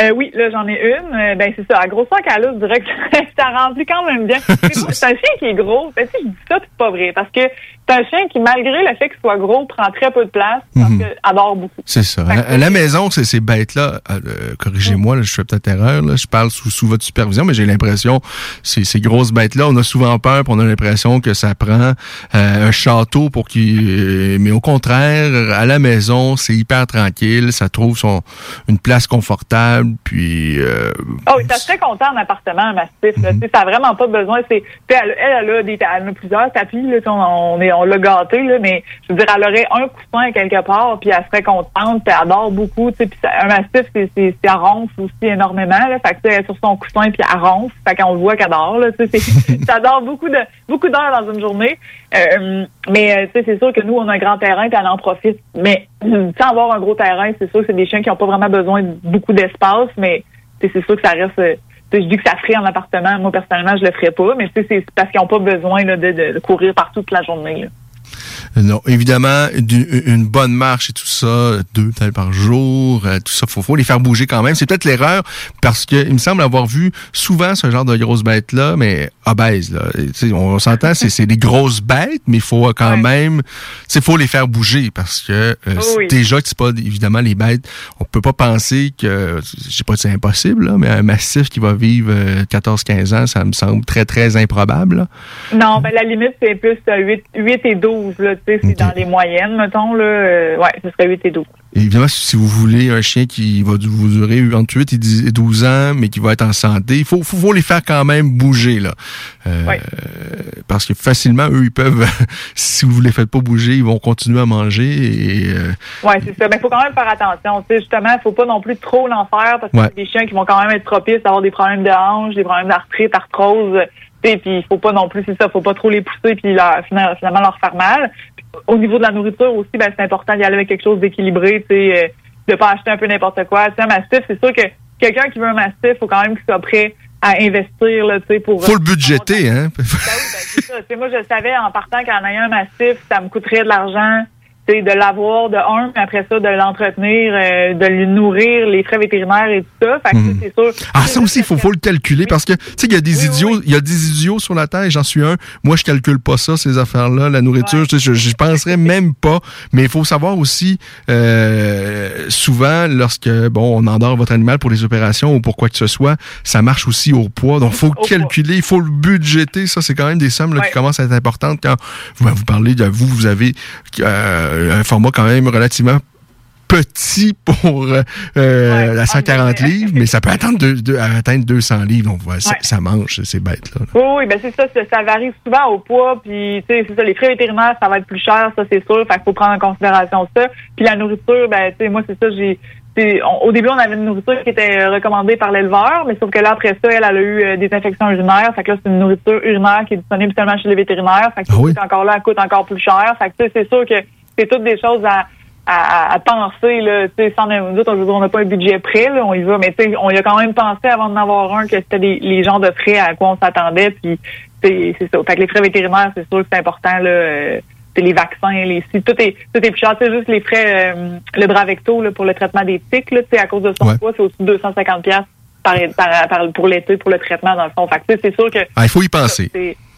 Euh, oui, là, j'en ai une. Euh, ben, c'est ça. À grosseur qu'elle a, je dirais que (laughs) ça remplit quand même bien. (laughs) c'est un chien qui est gros. Ben, tu sais, je dis ça, c'est pas vrai. Parce que c'est un chien qui, malgré le fait qu'il soit gros, prend très peu de place parce Mhm. qu'il adore beaucoup. C'est ça. À, à la maison, c'est ces bêtes-là, euh, euh, corrigez-moi, là, je fais peut-être erreur, là, je parle sous, sous votre supervision, mais j'ai l'impression, ces, ces grosses bêtes-là, on a souvent peur, puis on a l'impression que ça prend euh, un château pour qu'il... euh, mais au contraire, à la maison, c'est hyper tranquille, ça trouve son une place confortable, puis... euh, Oh, oui, ça serait content en appartement, un massif. Ça n'a vraiment pas besoin. Elle, elle, elle a des, elle a plusieurs tapis. Là, on, on, est, on l'a gâté, là, mais je veux dire, elle aurait un coussin quelque part, puis elle serait contente, puis elle adore beaucoup. Tu sais, puis un massif, c'est, c'est, elle aussi énormément. Fait que, elle est sur son coussin, puis elle ronfle. Fait qu'on voit qu'elle dort. Là, tu (laughs) ça dort beaucoup, de, beaucoup d'heures dans une journée. Euh, mais euh, tu sais, c'est sûr que nous, on a un grand terrain, puis elle en profite. Mais (clears throat) sans avoir un gros terrain, c'est sûr que c'est des chiens qui n'ont pas vraiment besoin de beaucoup d'espace, mais c'est sûr que ça reste. Je dis que ça ferait en appartement. Moi, personnellement, je le ferais pas, mais c'est parce qu'ils n'ont pas besoin là, de- de courir partout toute la journée. là. Non, évidemment, une bonne marche et tout ça, deux peut-être par jour, euh, tout ça, faut, faut les faire bouger quand même. C'est peut-être l'erreur parce que il me semble avoir vu souvent ce genre de grosses bêtes là, mais obèses là. Et, on s'entend, c'est des grosses bêtes, mais il faut quand même, c'est faut les faire bouger parce que euh, oui. déjà que c'est pas évidemment les bêtes. On peut pas penser que, je sais pas si c'est impossible là, mais un massif qui va vivre euh, 14-15 ans, ça me semble très très improbable. là. Non, ben la limite, c'est plus euh, 8, 8 et 12. Là, tu sais, c'est dans les moyennes, mettons. Là, euh, ouais, ce serait 8 et 12. Et Évidemment, si vous voulez un chien qui va vous durer entre 8 et 10 et 12 ans, mais qui va être en santé, il faut, faut, faut les faire quand même bouger. là. Euh, Parce que facilement, eux, ils peuvent, (laughs) si vous les faites pas bouger, ils vont continuer à manger. Et, euh, Ouais, c'est ça. Mais il faut quand même faire attention. Tu sais, justement, il faut pas non plus trop l'en faire parce que Ouais. c'est des chiens qui vont quand même être propices à avoir des problèmes de hanche, des problèmes d'arthrite, arthrose. Puis il faut pas non plus, c'est ça, faut pas trop les pousser puis leur, finalement, leur faire mal. Puis, au niveau de la nourriture aussi, ben c'est important d'y aller avec quelque chose d'équilibré, tu sais, euh, de pas acheter un peu n'importe quoi. Tu sais, un mastiff, c'est sûr que quelqu'un qui veut un mastiff, faut quand même qu'il soit prêt à investir, là, tu sais, pour... faut le budgéter, hein? C'est ça. Tu sais, moi, je savais en partant qu'en ayant un massif, ça me coûterait de l'argent. De l'avoir de un, mais après ça, de l'entretenir, euh, de lui nourrir, les frais vétérinaires et tout ça. Fait que Mhm. c'est sûr. Ah, ça aussi, il faut, faut le calculer parce que, tu sais, il y a des idiots, il y a des idiots sur la Terre, et j'en suis un. Moi, je calcule pas ça, ces affaires-là, la nourriture, je, je penserais (laughs) même pas. Mais il faut savoir aussi, euh, souvent, lorsque, bon, on endort votre animal pour les opérations ou pour quoi que ce soit, ça marche aussi au poids. Donc, faut calculer, il faut le budgéter. Ça, c'est quand même des sommes là, qui commencent à être importantes quand vous, vous parlez de vous, vous avez euh, un format quand même relativement petit pour euh, la 140 livres, mais ça peut atteindre, deux- deux- atteindre 200 livres. Donc, ouais, ça, ça mange ces bêtes-là. Oui, oui, ben c'est ça, ça, ça varie souvent au poids, puis tu sais, c'est ça, les frais vétérinaires, ça va être plus cher, ça c'est sûr, fait qu'il faut prendre en considération ça. Puis la nourriture, ben tu sais, moi c'est ça, j'ai c'est- on- au début, on avait une nourriture qui était euh, recommandée par l'éleveur, mais sauf que là, après ça, elle, elle a eu euh, des infections urinaires. Fait que là, c'est une nourriture urinaire qui est disponible seulement chez les vétérinaires. Fait que c'est sûr qu'encore là, elle coûte encore plus cher. Fait que tu sais, c'est sûr que c'est toutes des choses à, à, à penser, là. Sans nous autres, on n'a pas un budget prêt, là, on y va, mais tu sais, on y a quand même pensé avant d'en avoir un que c'était des- les genres de frais à quoi on s'attendait, puis c'est ça. Fait que les frais vétérinaires, c'est sûr que c'est important, là. euh, les vaccins, les si tout est tout est plus cher. C'est juste les frais euh, le Bravecto là, pour le traitement des tiques, là, à cause de son poids, c'est au-dessus de 250 pièces par, par, par- pour l'été pour le traitement dans le fond. Fait c'est sûr que Ah, il faut y penser.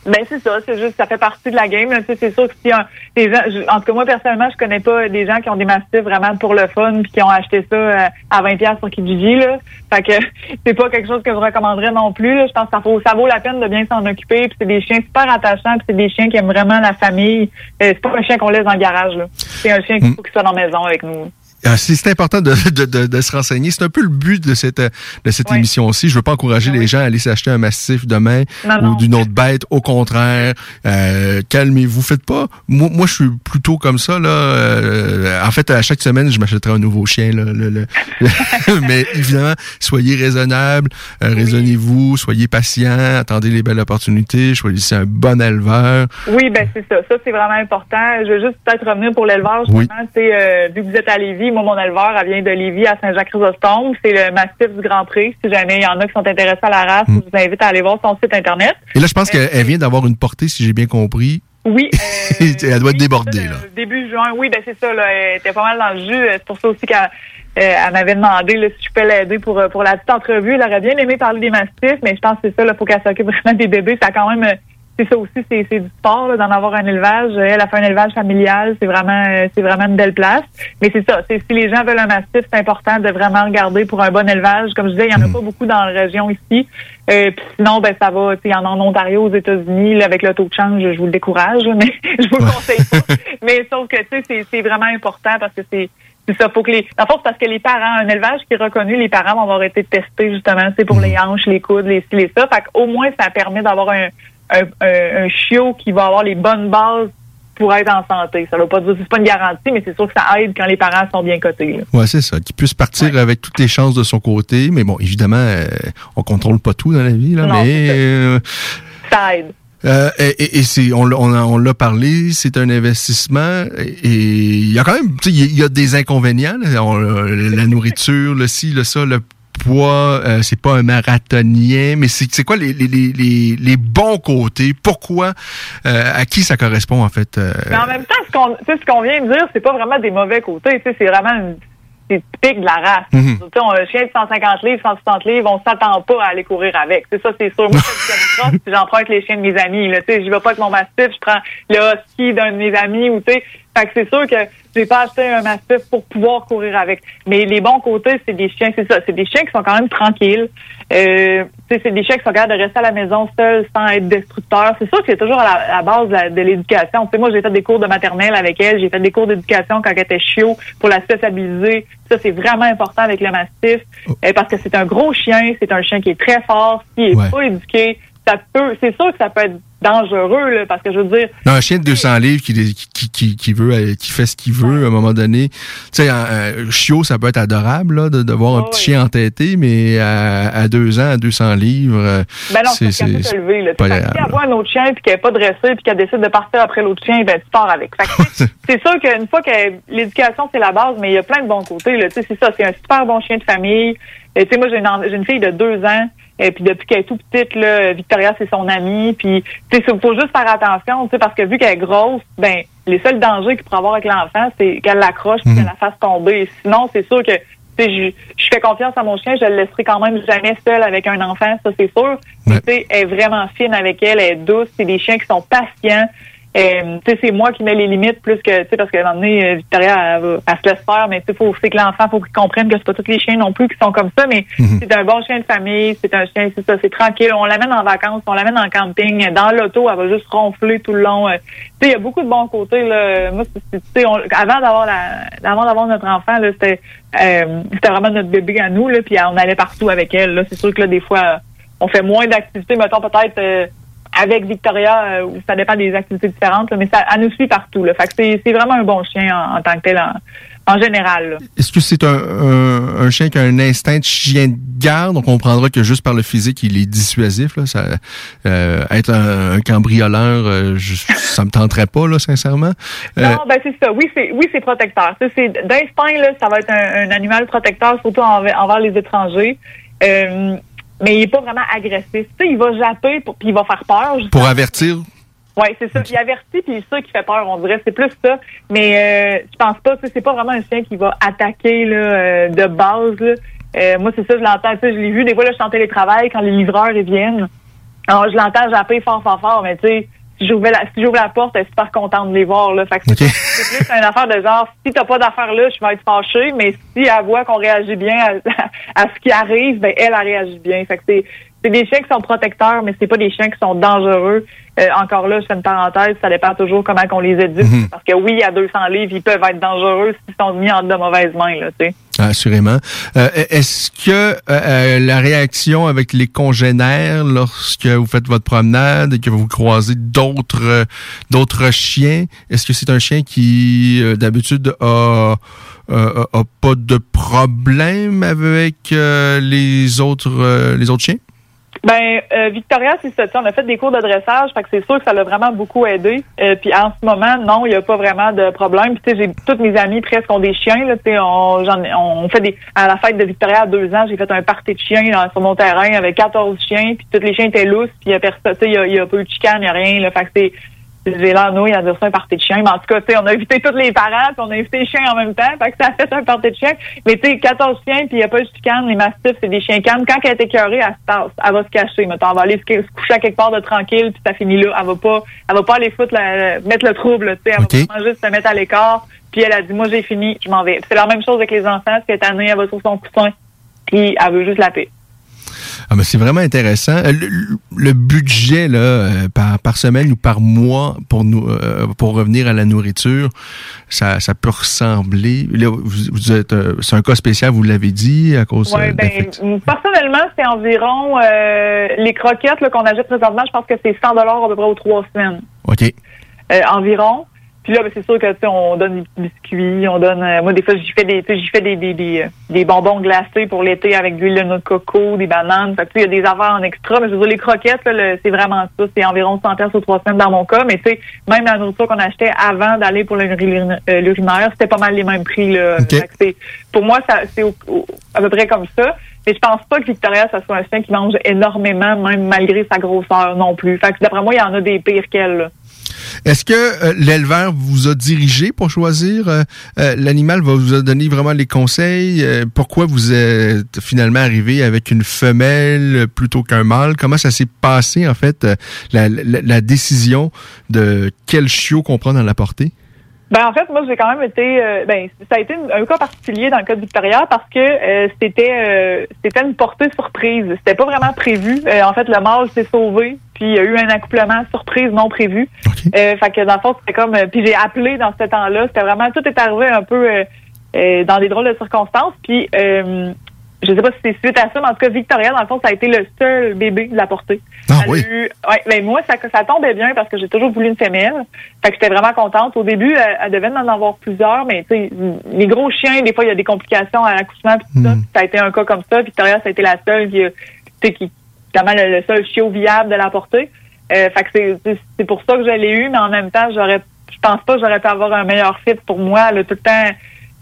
Ben c'est ça, c'est juste ça fait partie de la game. Tu sais, C'est sûr que si un, des gens, je- en tout cas moi personnellement, je connais pas des gens qui ont des mastifs vraiment pour le fun puis qui ont acheté ça euh, à 20 pièces sur Kijiji là. Fait que (laughs) c'est pas quelque chose que je recommanderais non plus. là. Je pense que ça vaut ça vaut la peine de bien s'en occuper. Puis c'est des chiens super attachants, puis c'est des chiens qui aiment vraiment la famille. Euh, c'est pas un chien qu'on laisse dans le garage là. C'est un chien qu'il faut qu'il soit dans la maison avec nous. Ah, c'est important de, de, de, de se renseigner. C'est un peu le but de cette, de cette émission-ci. Je veux pas encourager les gens à aller s'acheter un massif demain Non, ou d'une autre bête. Au contraire, euh, calmez-vous. Faites pas. Moi, moi, je suis plutôt comme ça. Là. Euh, en fait, à chaque semaine, je m'achèterai un nouveau chien. Là, le- le- (laughs) Mais évidemment, soyez raisonnable, euh, raisonnez-vous, soyez patient, attendez les belles opportunités, choisissez un bon éleveur. Oui, ben c'est ça. Ça, c'est vraiment important. Je veux juste peut-être revenir pour l'éleveur, Oui. justement. C'est, euh, vu que vous êtes à Lévis, moi, mon éleveur, elle vient de Lévis à Saint-Jacques-Chrysostome. C'est le massif du Grand Prix. Si jamais il y en a qui sont intéressés à la race, Hmm. je vous invite à aller voir son site Internet. Et là, je pense qu'elle elle vient d'avoir une portée, si j'ai bien compris, Oui. (laughs) Elle doit être débordée, là. Début juin, oui, ben c'est ça. Là, elle était pas mal dans le jus. C'est pour ça aussi qu'elle euh, elle m'avait demandé là, si je peux l'aider pour, euh, pour la petite entrevue. Elle aurait bien aimé parler des mastifs, mais je pense que c'est ça, il faut qu'elle s'occupe (laughs) vraiment des bébés. Ça quand même, euh, c'est ça aussi, c'est, du sport d'en avoir un élevage. Elle a fait un élevage familial, c'est vraiment euh, c'est vraiment une belle place. Mais c'est ça, si les gens veulent un mastif, c'est important de vraiment regarder pour un bon élevage. Comme je disais, il y en a pas beaucoup dans la région ici. Euh, puis sinon, ben ça va, il y en a en Ontario, aux États-Unis, avec le taux de change, je vous le décourage, (laughs) mais je vous le conseille pas. (laughs) mais sauf que tu sais, c'est, vraiment important parce que c'est c'est ça, faut que les. En fait, parce que les parents, un élevage qui est reconnu, les parents vont avoir été testés justement, c'est pour les hanches, les coudes, les ci, les ça. Fait qu'au moins, ça permet d'avoir un, un, un, un chiot qui va avoir les bonnes bases pour être en santé. Ça ne veut pas dire c'est pas une garantie, mais c'est sûr que ça aide quand les parents sont bien cotés. Ouais, c'est ça. Qu'il puisse partir avec toutes les chances de son côté. Mais bon, évidemment, euh, on contrôle pas tout dans la vie, là, Non, mais. ça. euh, Ça aide. Euh, et et- et c'est, on, l'a- on, l'a parlé, c'est un investissement et il y a quand même, il y a- il y a des inconvénients, là. On- la nourriture, le ci, le ça, le poids, euh, c'est pas un marathonien, mais c'est, quoi les, les, les, les, bons côtés? Pourquoi? Euh, à qui ça correspond en fait? euh, Mais en même temps, ce qu'on ce qu'on vient de dire, c'est pas vraiment des mauvais côtés. C'est vraiment une- c'est typique de la race. Tu sais, on a un chien de 150 livres, 160 livres, on s'attend pas à aller courir avec. C'est ça, c'est sûr. Moi, je (laughs) puis j'emprunte les chiens de mes amis. J'y vais pas avec mon mastif, je prends le husky d'un de mes amis. Ou, tu sais, fait que c'est sûr que j'ai pas acheté un mastif pour pouvoir courir avec. Mais les bons côtés, c'est des chiens, c'est ça. C'est des chiens qui sont quand même tranquilles. Euh, c'est des chiens qui sont capables de rester à la maison seuls sans être destructeurs. C'est sûr que c'est toujours à la, à la base de, l'éducation. Tu sais, moi, j'ai fait des cours de maternelle avec elle. J'ai fait des cours d'éducation quand elle était chiot pour la sociabiliser. Ça, c'est vraiment important avec le mastif euh, parce que c'est un gros chien. C'est un chien qui est très fort. S'il est Ouais. pas éduqué, ça peut, c'est sûr que ça peut être dangereux, là, parce que je veux dire, Non, un chien de 200 livres qui, qui, qui, qui veut, euh, qui fait ce qu'il veut à un moment donné. Tu sais, un, chiot, ça peut être adorable là, de, de voir un petit chien entêté, mais à, à deux ans, à 200 livres, euh, Ben non, c'est te lever. Là. voit un autre chien puis qu'elle n'est pas dressée puis qu'elle décide de partir après l'autre chien, ben tu pars avec. Tu (laughs) c'est sûr qu'une fois que l'éducation c'est la base, mais il y a plein de bons côtés. Là. Tu sais, C'est ça, c'est un super bon chien de famille. Tu sais, moi j'ai une, en- j'ai une fille de deux ans. Et puis depuis qu'elle est tout petite, là, Victoria c'est son amie. Puis tu sais, faut juste faire attention, tu sais, parce que vu qu'elle est grosse, ben les seuls dangers qu'il pourrait avoir avec l'enfant, c'est qu'elle l'accroche puis qu'elle la fasse tomber. Sinon, c'est sûr que je, je fais confiance à mon chien, je le laisserai quand même jamais seul avec un enfant, ça c'est sûr. Tu sais, elle est vraiment fine avec elle, elle est douce. C'est des chiens qui sont patients. Euh, c'est moi qui mets les limites plus que, tu parce qu'à un moment donné, euh, Victoria, elle, va- elle se laisse faire, mais tu faut, c'est que l'enfant, faut qu'il comprenne que c'est pas tous les chiens non plus qui sont comme ça, mais c'est un bon chien de famille, c'est un chien, c'est ça, c'est tranquille. On l'amène en vacances, on l'amène en camping, dans l'auto, elle va juste ronfler tout le long. Euh, tu sais, il y a beaucoup de bons côtés, là. Moi, c'est- avant d'avoir la, avant d'avoir notre enfant, là, c'était, euh, c'était vraiment notre bébé à nous, là, puis on allait partout avec elle, là. C'est sûr que là, des fois, on fait moins d'activités, mettons, peut-être, euh, avec Victoria, euh, où ça dépend des activités différentes, là, mais ça, elle nous suit partout. Là. Fait que c'est, vraiment un bon chien en, en tant que tel, en, en général. Est-ce que c'est un, un, un chien qui a un instinct de chien de garde? On comprendra que juste par le physique, il est dissuasif. Là, ça, euh, être un, un cambrioleur, euh, je- ça me tenterait pas, là, sincèrement. Euh, Non, ben c'est ça. Oui, c'est oui, c'est protecteur. D'instinct ça va être un, un animal protecteur, surtout envers, envers les étrangers. Euh, mais il est pas vraiment agressif. Tu sais, il va japper pour, puis il va faire peur. pour avertir, Oui, c'est ça. Il avertit, puis c'est ça qui fait peur, on dirait. C'est plus ça. Mais euh, je pense pas, tu sais, c'est pas vraiment un chien qui va attaquer là, euh, de base. Là. Euh, moi, c'est ça, je l'entends. Tu sais, je l'ai vu, des fois, là, je suis en télétravail quand les livreurs ils viennent. Alors, je l'entends japper fort, fort, fort, mais tu sais, si j'ouvre la, si j'ouvre la porte, elle est super contente de les voir. Là. Fait que c'est- c'est plus une affaire de genre, si t'as pas d'affaire là, je vais être fâchée, mais si elle voit qu'on réagit bien à, (laughs) à ce qui arrive, ben elle, elle réagit bien. Fait que c'est c'est des chiens qui sont protecteurs, mais c'est pas des chiens qui sont dangereux. Euh, encore là, je fais une parenthèse, ça dépend toujours comment qu'on les éduque. Mhm. Parce que oui, à 200 livres, ils peuvent être dangereux s'ils sont mis en de mauvaises mains, là, tu sais. Assurément. Euh, Est-ce que euh, euh, la réaction avec les congénères lorsque vous faites votre promenade et que vous croisez d'autres euh, d'autres chiens, est-ce que c'est un chien qui d'habitude a, a, a pas de problème avec les autres les autres chiens? Ben, euh, Victoria, c'est ça. On a fait des cours de dressage, fait que c'est sûr que ça l'a vraiment beaucoup aidé. Euh, puis en ce moment, non, il n'y a pas vraiment de problème. Puis tu sais, j'ai toutes mes amies presque ont des chiens. Là, on, on fait des. À la fête de Victoria à deux ans, j'ai fait un party de chiens là, sur mon terrain avec 14 chiens. Puis tous les chiens étaient lousses. Puis il y a personne. Tu sais, il y a, y a pas de chicane, il y a rien. Là, fait que c'est j'ai l'air nouille à dire ça un party de chien. Mais en tout cas, tu sais, on a invité tous les parents, puis on a invité les chiens en même temps. Fait que ça a fait un party de chien. Mais tu sais, 14 chiens, puis il n'y a pas juste canne. Les mastifs, c'est des chiens cannes. Quand elle est écœurée, elle se tasse. Elle va se cacher. Mettons, elle va aller se, coucher à quelque part de tranquille, puis ça finit là. Elle va pas, elle va pas aller foutre la- mettre le trouble, tu sais. Elle va vraiment juste se mettre à l'écart. Puis elle a dit, moi, j'ai fini, je m'en vais. C'est la même chose avec les enfants. Cette année, elle va sur son coussin, puis elle veut juste la paix. Ah, mais c'est vraiment intéressant. Euh, Le, le- budget là, euh, par, par semaine ou par mois pour nous euh, pour revenir à la nourriture, ça, ça peut ressembler. Là, vous, vous êtes, euh, c'est un cas spécial, vous l'avez dit à cause Ouais, euh, ben, personnellement, c'est environ euh, les croquettes là, qu'on achète présentement, je pense que c'est 100 dollars à peu près aux trois semaines Ok. euh, environ. Puis là, ben, c'est sûr que tu sais, on donne des biscuits, on donne. euh, moi, des fois, j'y fais des, tu sais, j'y fais des, des, des, des bonbons glacés pour l'été avec de l'huile de noix de coco, des bananes. Fait que, tu sais, il y a des affaires en extra, mais je veux dire, les croquettes, là, c'est vraiment ça. C'est environ 100 pièces aux trois semaines dans mon cas. Mais tu sais, même la nourriture qu'on achetait avant d'aller pour euh, l'urinaire, c'était pas mal les mêmes prix. Là. Fait que c'est- pour moi, ça, c'est au- au- à peu près comme ça. Mais je pense pas que Victoria, ça soit un chien qui mange énormément, même malgré sa grosseur non plus. Fait que d'après moi, il y en a des pires qu'elle. Est-ce que euh, l'éleveur vous a dirigé pour choisir euh, euh, l'animal, va vous a vraiment les conseils? Euh, pourquoi vous êtes finalement arrivé avec une femelle plutôt qu'un mâle? Comment ça s'est passé, en fait, euh, la, la- la décision de quel chiot qu'on prend dans la portée? Ben en fait, moi j'ai quand même été euh, ben ça a été un cas particulier dans le cas de Victoria parce que euh, c'était euh, c'était une portée surprise. C'était pas vraiment prévu. Euh, en fait, le mâle s'est sauvé, puis il y a eu un accouplement surprise non prévu. Euh, fait que dans le fond, c'était comme puis j'ai appelé dans ce temps-là, c'était vraiment tout est arrivé un peu euh, euh, dans des drôles de circonstances. Puis euh, je sais pas si c'est suite à ça, mais en tout cas, Victoria, dans le fond, ça a été le seul bébé de la portée. Ah eu- ouais, ben moi, ça, ça tombait bien parce que j'ai toujours voulu une femelle. Fait que j'étais vraiment contente. Au début, elle, elle devait en avoir plusieurs, mais tu sais, les gros chiens, des fois, il y a des complications à l'accouchement pis tout ça. Puis Ça a été un cas comme ça. Victoria, ça a été la seule qui, a- tu sais, qui, finalement, le, le seul chiot viable de la portée. Euh, fait que c'est- pour ça que je l'ai eu, mais en même temps, j'aurais, je pense pas que j'aurais pu avoir un meilleur fit pour moi. Elle a tout le temps,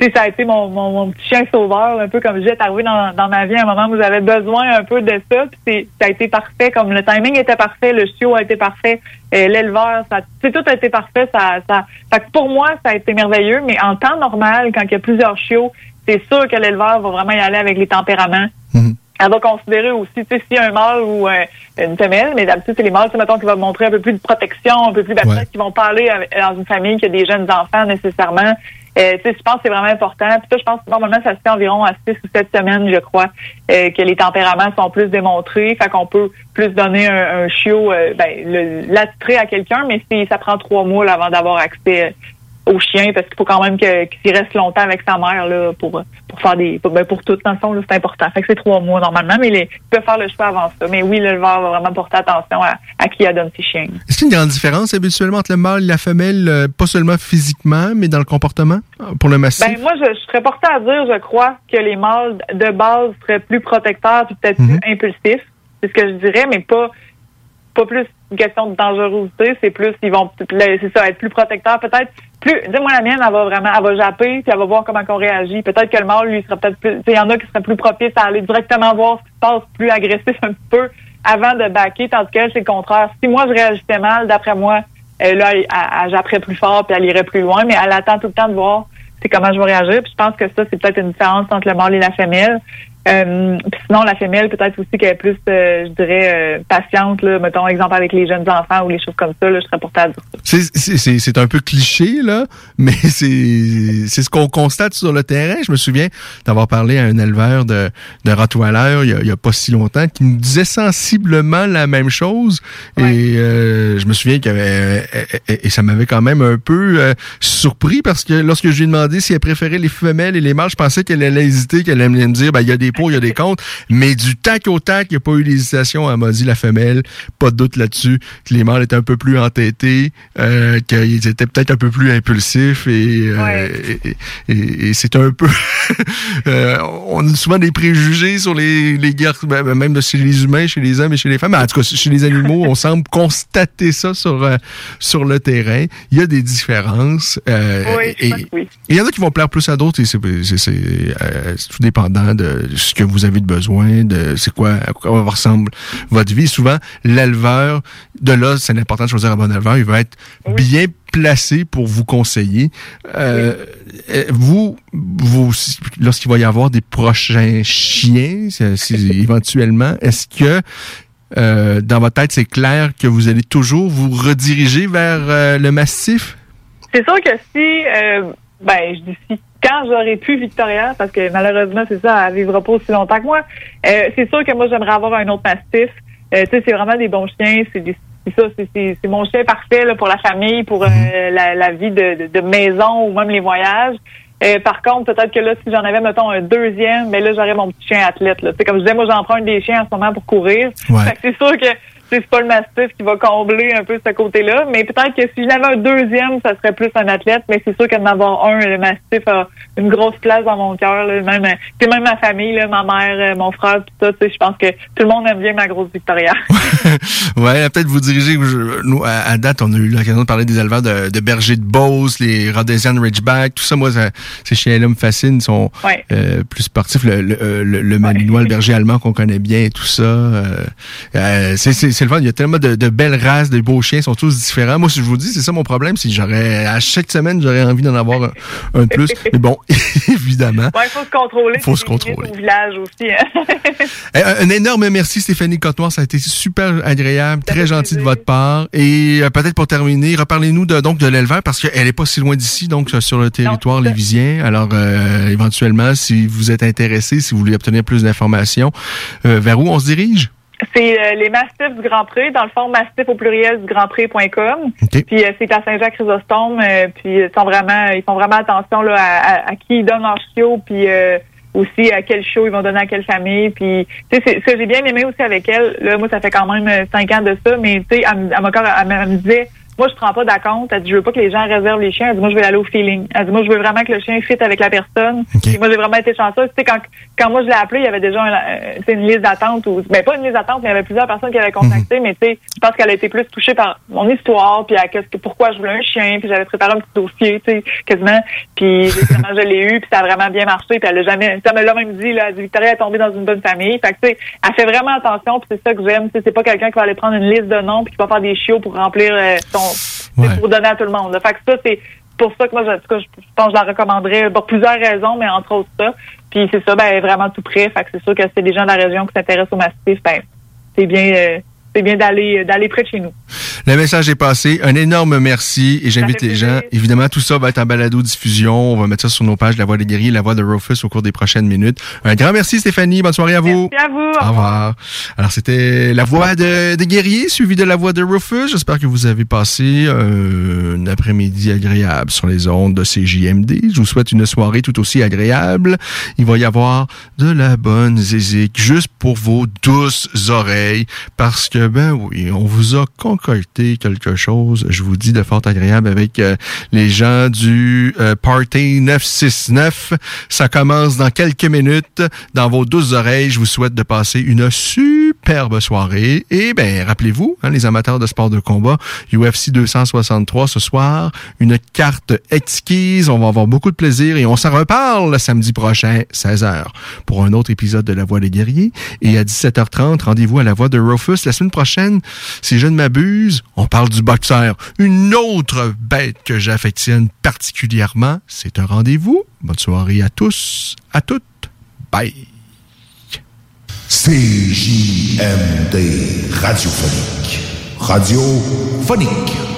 sais, ça a été mon, mon, mon petit chien sauveur, un peu comme j'ai arrivé dans, dans ma vie à un moment où j'avais besoin un peu de ça. Puis c'est- ça a été parfait, comme le timing était parfait, le chiot a été parfait, euh, l'éleveur, ça, tout a été parfait. Ça, ça, fait que pour moi, ça a été merveilleux. Mais en temps normal, quand il y a plusieurs chiots, c'est sûr que l'éleveur va vraiment y aller avec les tempéraments. Elle va considérer aussi, tu sais, s'il y a un mâle ou euh, une femelle, mais d'habitude, c'est les mâles, tu sais, mettons, qui vont montrer un peu plus de protection, un peu plus d'attention, qui vont parler avec- dans une famille qui a des jeunes enfants nécessairement. Euh, tu sais, je pense que c'est vraiment important. Puis ça, je pense que normalement, ça se fait environ à six ou sept semaines, je crois, euh, que les tempéraments sont plus démontrés. Fait qu'on peut plus donner un, un chiot, euh, ben, à quelqu'un, mais ça prend trois mois là, avant d'avoir accès au chien parce qu'il faut quand même qu'il reste longtemps avec sa mère là, pour, pour faire des. Pour, ben, pour tout, dans le fond, c'est important. Fait que c'est trois mois normalement, mais les, il peut faire le choix avant ça. Mais oui, l'éleveur va vraiment porter attention à, à qui elle donne ses chiens. Est-ce qu'il y a une grande différence habituellement entre le mâle et la femelle, euh, pas seulement physiquement, mais dans le comportement euh, pour le massif? Ben moi, je, je serais portée à dire, je crois, que les mâles de base seraient plus protecteurs puis peut-être Mhm. plus impulsifs. C'est ce que je dirais, mais pas pas plus une question de dangerosité, c'est plus ils vont c'est ça, être plus protecteurs, peut-être plus dis-moi la mienne, elle va vraiment elle va japper, puis elle va voir comment qu'on réagit. Peut-être que le mâle, lui, sera peut-être plus. Il y en a qui seraient plus propices à aller directement voir ce qui se passe, plus agressif un peu avant de baquer, tandis qu'elle, c'est le contraire. Si moi je réagissais mal, d'après moi, euh, là, elle, elle, elle japperait plus fort puis elle irait plus loin, mais elle attend tout le temps de voir c'est comment je vais réagir. Puis je pense que ça, c'est peut-être une différence entre le mâle et la femelle. Euh, puis sinon, la femelle, peut-être aussi qu'elle est plus, euh, je dirais, euh, patiente, là, mettons, exemple avec les jeunes enfants ou les choses comme ça, là, je serais portée à dire. C'est- C'est c'est- c'est un peu cliché, là, mais (laughs) c'est c'est ce qu'on constate sur le terrain. Je me souviens d'avoir parlé à un éleveur de, de Rottweiler il y, a, a pas si longtemps qui nous disait sensiblement la même chose. Et euh, je me souviens qu'il y avait... Et, et ça m'avait quand même un peu euh, surpris parce que lorsque je lui ai demandé si elle préférait les femelles et les mâles, je pensais qu'elle allait hésiter, qu'elle allait me dire, ben, il y a des pour, il y a des contre. Mais du tac au tac, il n'y a pas eu d'hésitation. M'a dit la femelle, pas de doute là-dessus, que les mâles étaient un peu plus entêtés, euh, qu'ils étaient peut-être un peu plus impulsifs et, euh, et, et- et c'est un peu... (laughs) euh, on a souvent des préjugés sur les, les garçons, ben, ben, même chez les humains, chez les hommes et chez les femmes. Mais en tout cas, chez les animaux, on semble constater ça sur, euh, sur le terrain. Il y a des différences. Oui, et oui. il y en a qui vont plaire plus à d'autres et c'est tout dépendant de ce que vous avez de besoin, de c'est quoi, à quoi ressemble votre vie. Souvent, l'éleveur, de là, c'est important de choisir un bon éleveur. Il va être bien placé pour vous conseiller. Euh, euh, Vous, vous lorsqu'il va y avoir des prochains chiens, c'est- (laughs) éventuellement, est-ce que euh, dans votre tête, c'est clair que vous allez toujours vous rediriger vers euh, le massif? C'est sûr que si, ben, je dis si, quand j'aurais pu Victoria, parce que malheureusement, c'est ça, elle vivra pas aussi longtemps que moi, euh, c'est sûr que moi, j'aimerais avoir un autre mastiff. Euh, tu sais, c'est vraiment des bons chiens, c'est des- c'est ça, c'est- mon chien parfait là, pour la famille, pour euh, la, la vie de, de, de maison ou même les voyages. Euh, par contre, peut-être que là, si j'en avais, mettons, un deuxième, mais là, j'aurais mon petit chien athlète. Là. Tu sais, comme je disais, moi, j'emprunte des chiens en ce moment pour courir. Ouais. Fait que c'est sûr que c'est pas le mastiff qui va combler un peu ce côté-là. Mais peut-être que si j'en avais un deuxième, ça serait plus un athlète. Mais c'est sûr que d'en avoir un, le mastiff a une grosse place dans mon cœur. Même, même ma famille, là, ma mère, euh, mon frère, tout ça, tu sais, je pense que tout le monde aime bien ma grosse Victoria. (laughs) Ouais, peut-être vous diriger. Nous, à, à date, on a eu l'occasion de parler des éleveurs de, de bergers de Beauce, les Rhodesian Ridgeback, tout ça. Moi, ça- ces chiens-là me fascinent. Ils sont Ouais. euh, plus sportifs. Le, le, euh, le, le Malinois, le berger allemand qu'on connaît bien tout ça. euh, euh, c'est c'est- c'est le fun. Il y a tellement de, de belles races, de beaux chiens. Ils sont tous différents. Moi, si je vous dis, c'est ça mon problème. Si j'aurais, à chaque semaine, j'aurais envie d'en avoir un, un de plus. Mais bon, (laughs) évidemment. Ouais, il faut se contrôler. Faut puis se contrôler. Au village aussi. hein. (laughs) Eh, Un un énorme merci, Stéphanie Cotenoir. Ça a été super agréable, très gentil de votre part. Et euh, peut-être pour terminer, reparlez-nous de, donc de l'éleveur parce qu'elle est pas si loin d'ici, donc sur le territoire lévisien. Alors, euh, éventuellement, si vous êtes intéressé, si vous voulez obtenir plus d'informations, euh, vers où on se dirige? C'est euh, les Mastiffs du Grand Pré, dans le fond, mastiff au pluriel du Grand Pré.com. Puis euh, c'est à Saint-Jacques-Chrysostome. euh, puis ils sont vraiment, ils font vraiment attention là, à, à- à qui ils donnent leur chiot, puis euh, aussi à quel chiot ils vont donner à quelle famille. Puis tu sais, ce que j'ai bien aimé aussi avec elle. Là, moi, ça fait quand même cinq ans de ça, mais tu sais, elle, elle, elle me disait. Moi, je prends pas d'acompte. Elle dit, je veux pas que les gens réservent les chiens. Elle dit, moi, je vais aller au feeling. Elle dit, moi, je veux vraiment que le chien fit avec la personne. Puis moi, j'ai vraiment été chanceuse. Tu sais, quand, quand moi, je l'ai appelé, il y avait déjà un- euh, une liste d'attente ou, ben, pas une liste d'attente, mais il y avait plusieurs personnes qui avaient contacté, mais tu sais, je pense qu'elle a été plus touchée par mon histoire, puis à qu'est-ce que, pourquoi je voulais un chien, puis j'avais préparé un petit dossier, tu sais, quasiment. Puis, (laughs) justement, je l'ai eu, puis ça a vraiment bien marché, puis elle a jamais, ça me l'a même dit, là, elle dit, Victoria est tombée dans une bonne famille. Fait que, tu sais, elle fait vraiment attention, puis c'est ça que j'aime, tu sais, c'est pas quelqu'un qui va aller prendre une liste de noms, puis qui va faire des chiots pour remplir euh, son, c'est pour donner à tout le monde. là. Fait que ça, c'est pour ça que moi, je, en tout cas, je, pense que je la recommanderais pour plusieurs raisons, mais entre autres ça. Puis c'est ça, ben, vraiment tout près. Fait que c'est sûr que c'est des gens de la région qui s'intéressent au massif, ben, c'est bien, euh, c'est bien d'aller, d'aller près de chez nous. Le message est passé. Un énorme merci et j'invite les gens. Évidemment, tout ça va être en balado diffusion. On va mettre ça sur nos pages La Voix des Guerriers, La Voix de Rufus au cours des prochaines minutes. Un grand merci Stéphanie. Bonne soirée à vous. Merci à vous. Au revoir. Alors, c'était La Voix de, des Guerriers suivie de La Voix de Rufus. J'espère que vous avez passé euh, un après-midi agréable sur les ondes de CJMD. Je vous souhaite une soirée tout aussi agréable. Il va y avoir de la bonne zézique juste pour vos douces oreilles parce que, ben oui, on vous a concocté quelque chose, je vous dis, de fort agréable avec euh, les gens du euh, Party 969. Ça commence dans quelques minutes. Dans vos douces oreilles, je vous souhaite de passer une superbe soirée. Et ben, rappelez-vous, hein, les amateurs de sport de combat, UFC 263 ce soir, une carte exquise. On va avoir beaucoup de plaisir et on s'en reparle le samedi prochain, 16h, pour un autre épisode de La Voix des Guerriers. Et à 17h30, rendez-vous à La Voix de Rufus. Prochaine, si je ne m'abuse, on parle du boxeur. Une autre bête que j'affectionne particulièrement. C'est un rendez-vous. Bonne soirée à tous, à toutes. Bye. CJMD radiophonique. Radiophonique.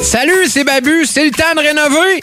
Salut, c'est Babu, c'est le temps de rénover.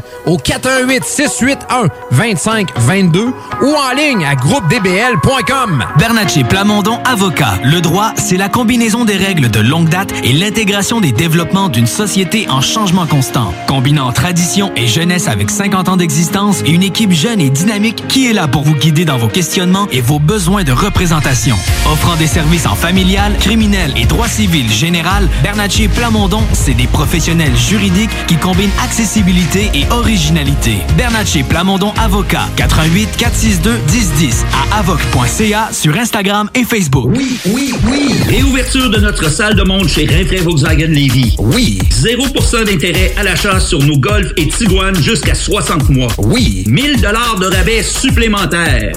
au 418 681 2522 ou en ligne à groupedbl.com. Bernatchez Plamondon Avocat. Le droit, c'est la combinaison des règles de longue date et l'intégration des développements d'une société en changement constant. Combinant tradition et jeunesse avec 50 ans d'existence et une équipe jeune et dynamique qui est là pour vous guider dans vos questionnements et vos besoins de représentation. Offrant des services en familial, criminel et droit civil général, Bernatchez Plamondon, c'est des professionnels juridiques qui combinent accessibilité et originalité. Bernatchez Plamondon Avocat, 88 462 1010 à avoc.ca sur Instagram et Facebook. Oui, oui, oui. Réouverture de notre salle de monde chez Rinfraie Volkswagen Levy. Oui. 0% d'intérêt à l'achat sur nos Golf et Tiguan jusqu'à 60 mois. Oui. 1000 dollars de rabais supplémentaires.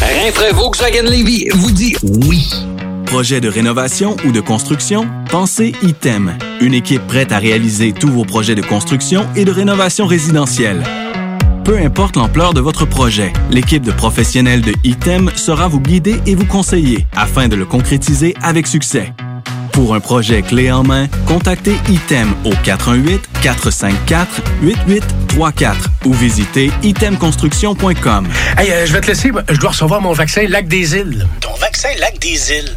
Rinfraie Volkswagen Levy vous dit oui. Projet de rénovation ou de construction? Pensez ITEM. Une équipe prête à réaliser tous vos projets de construction et de rénovation résidentielle. Peu importe l'ampleur de votre projet, l'équipe de professionnels de ITEM sera vous guider et vous conseiller afin de le concrétiser avec succès. Pour un projet clé en main, contactez ITEM au 418-454-8834 ou visitez itemconstruction.com. Hey, euh, je vais te laisser. Je dois recevoir mon vaccin Lac des Îles. Ton vaccin Lac des Îles?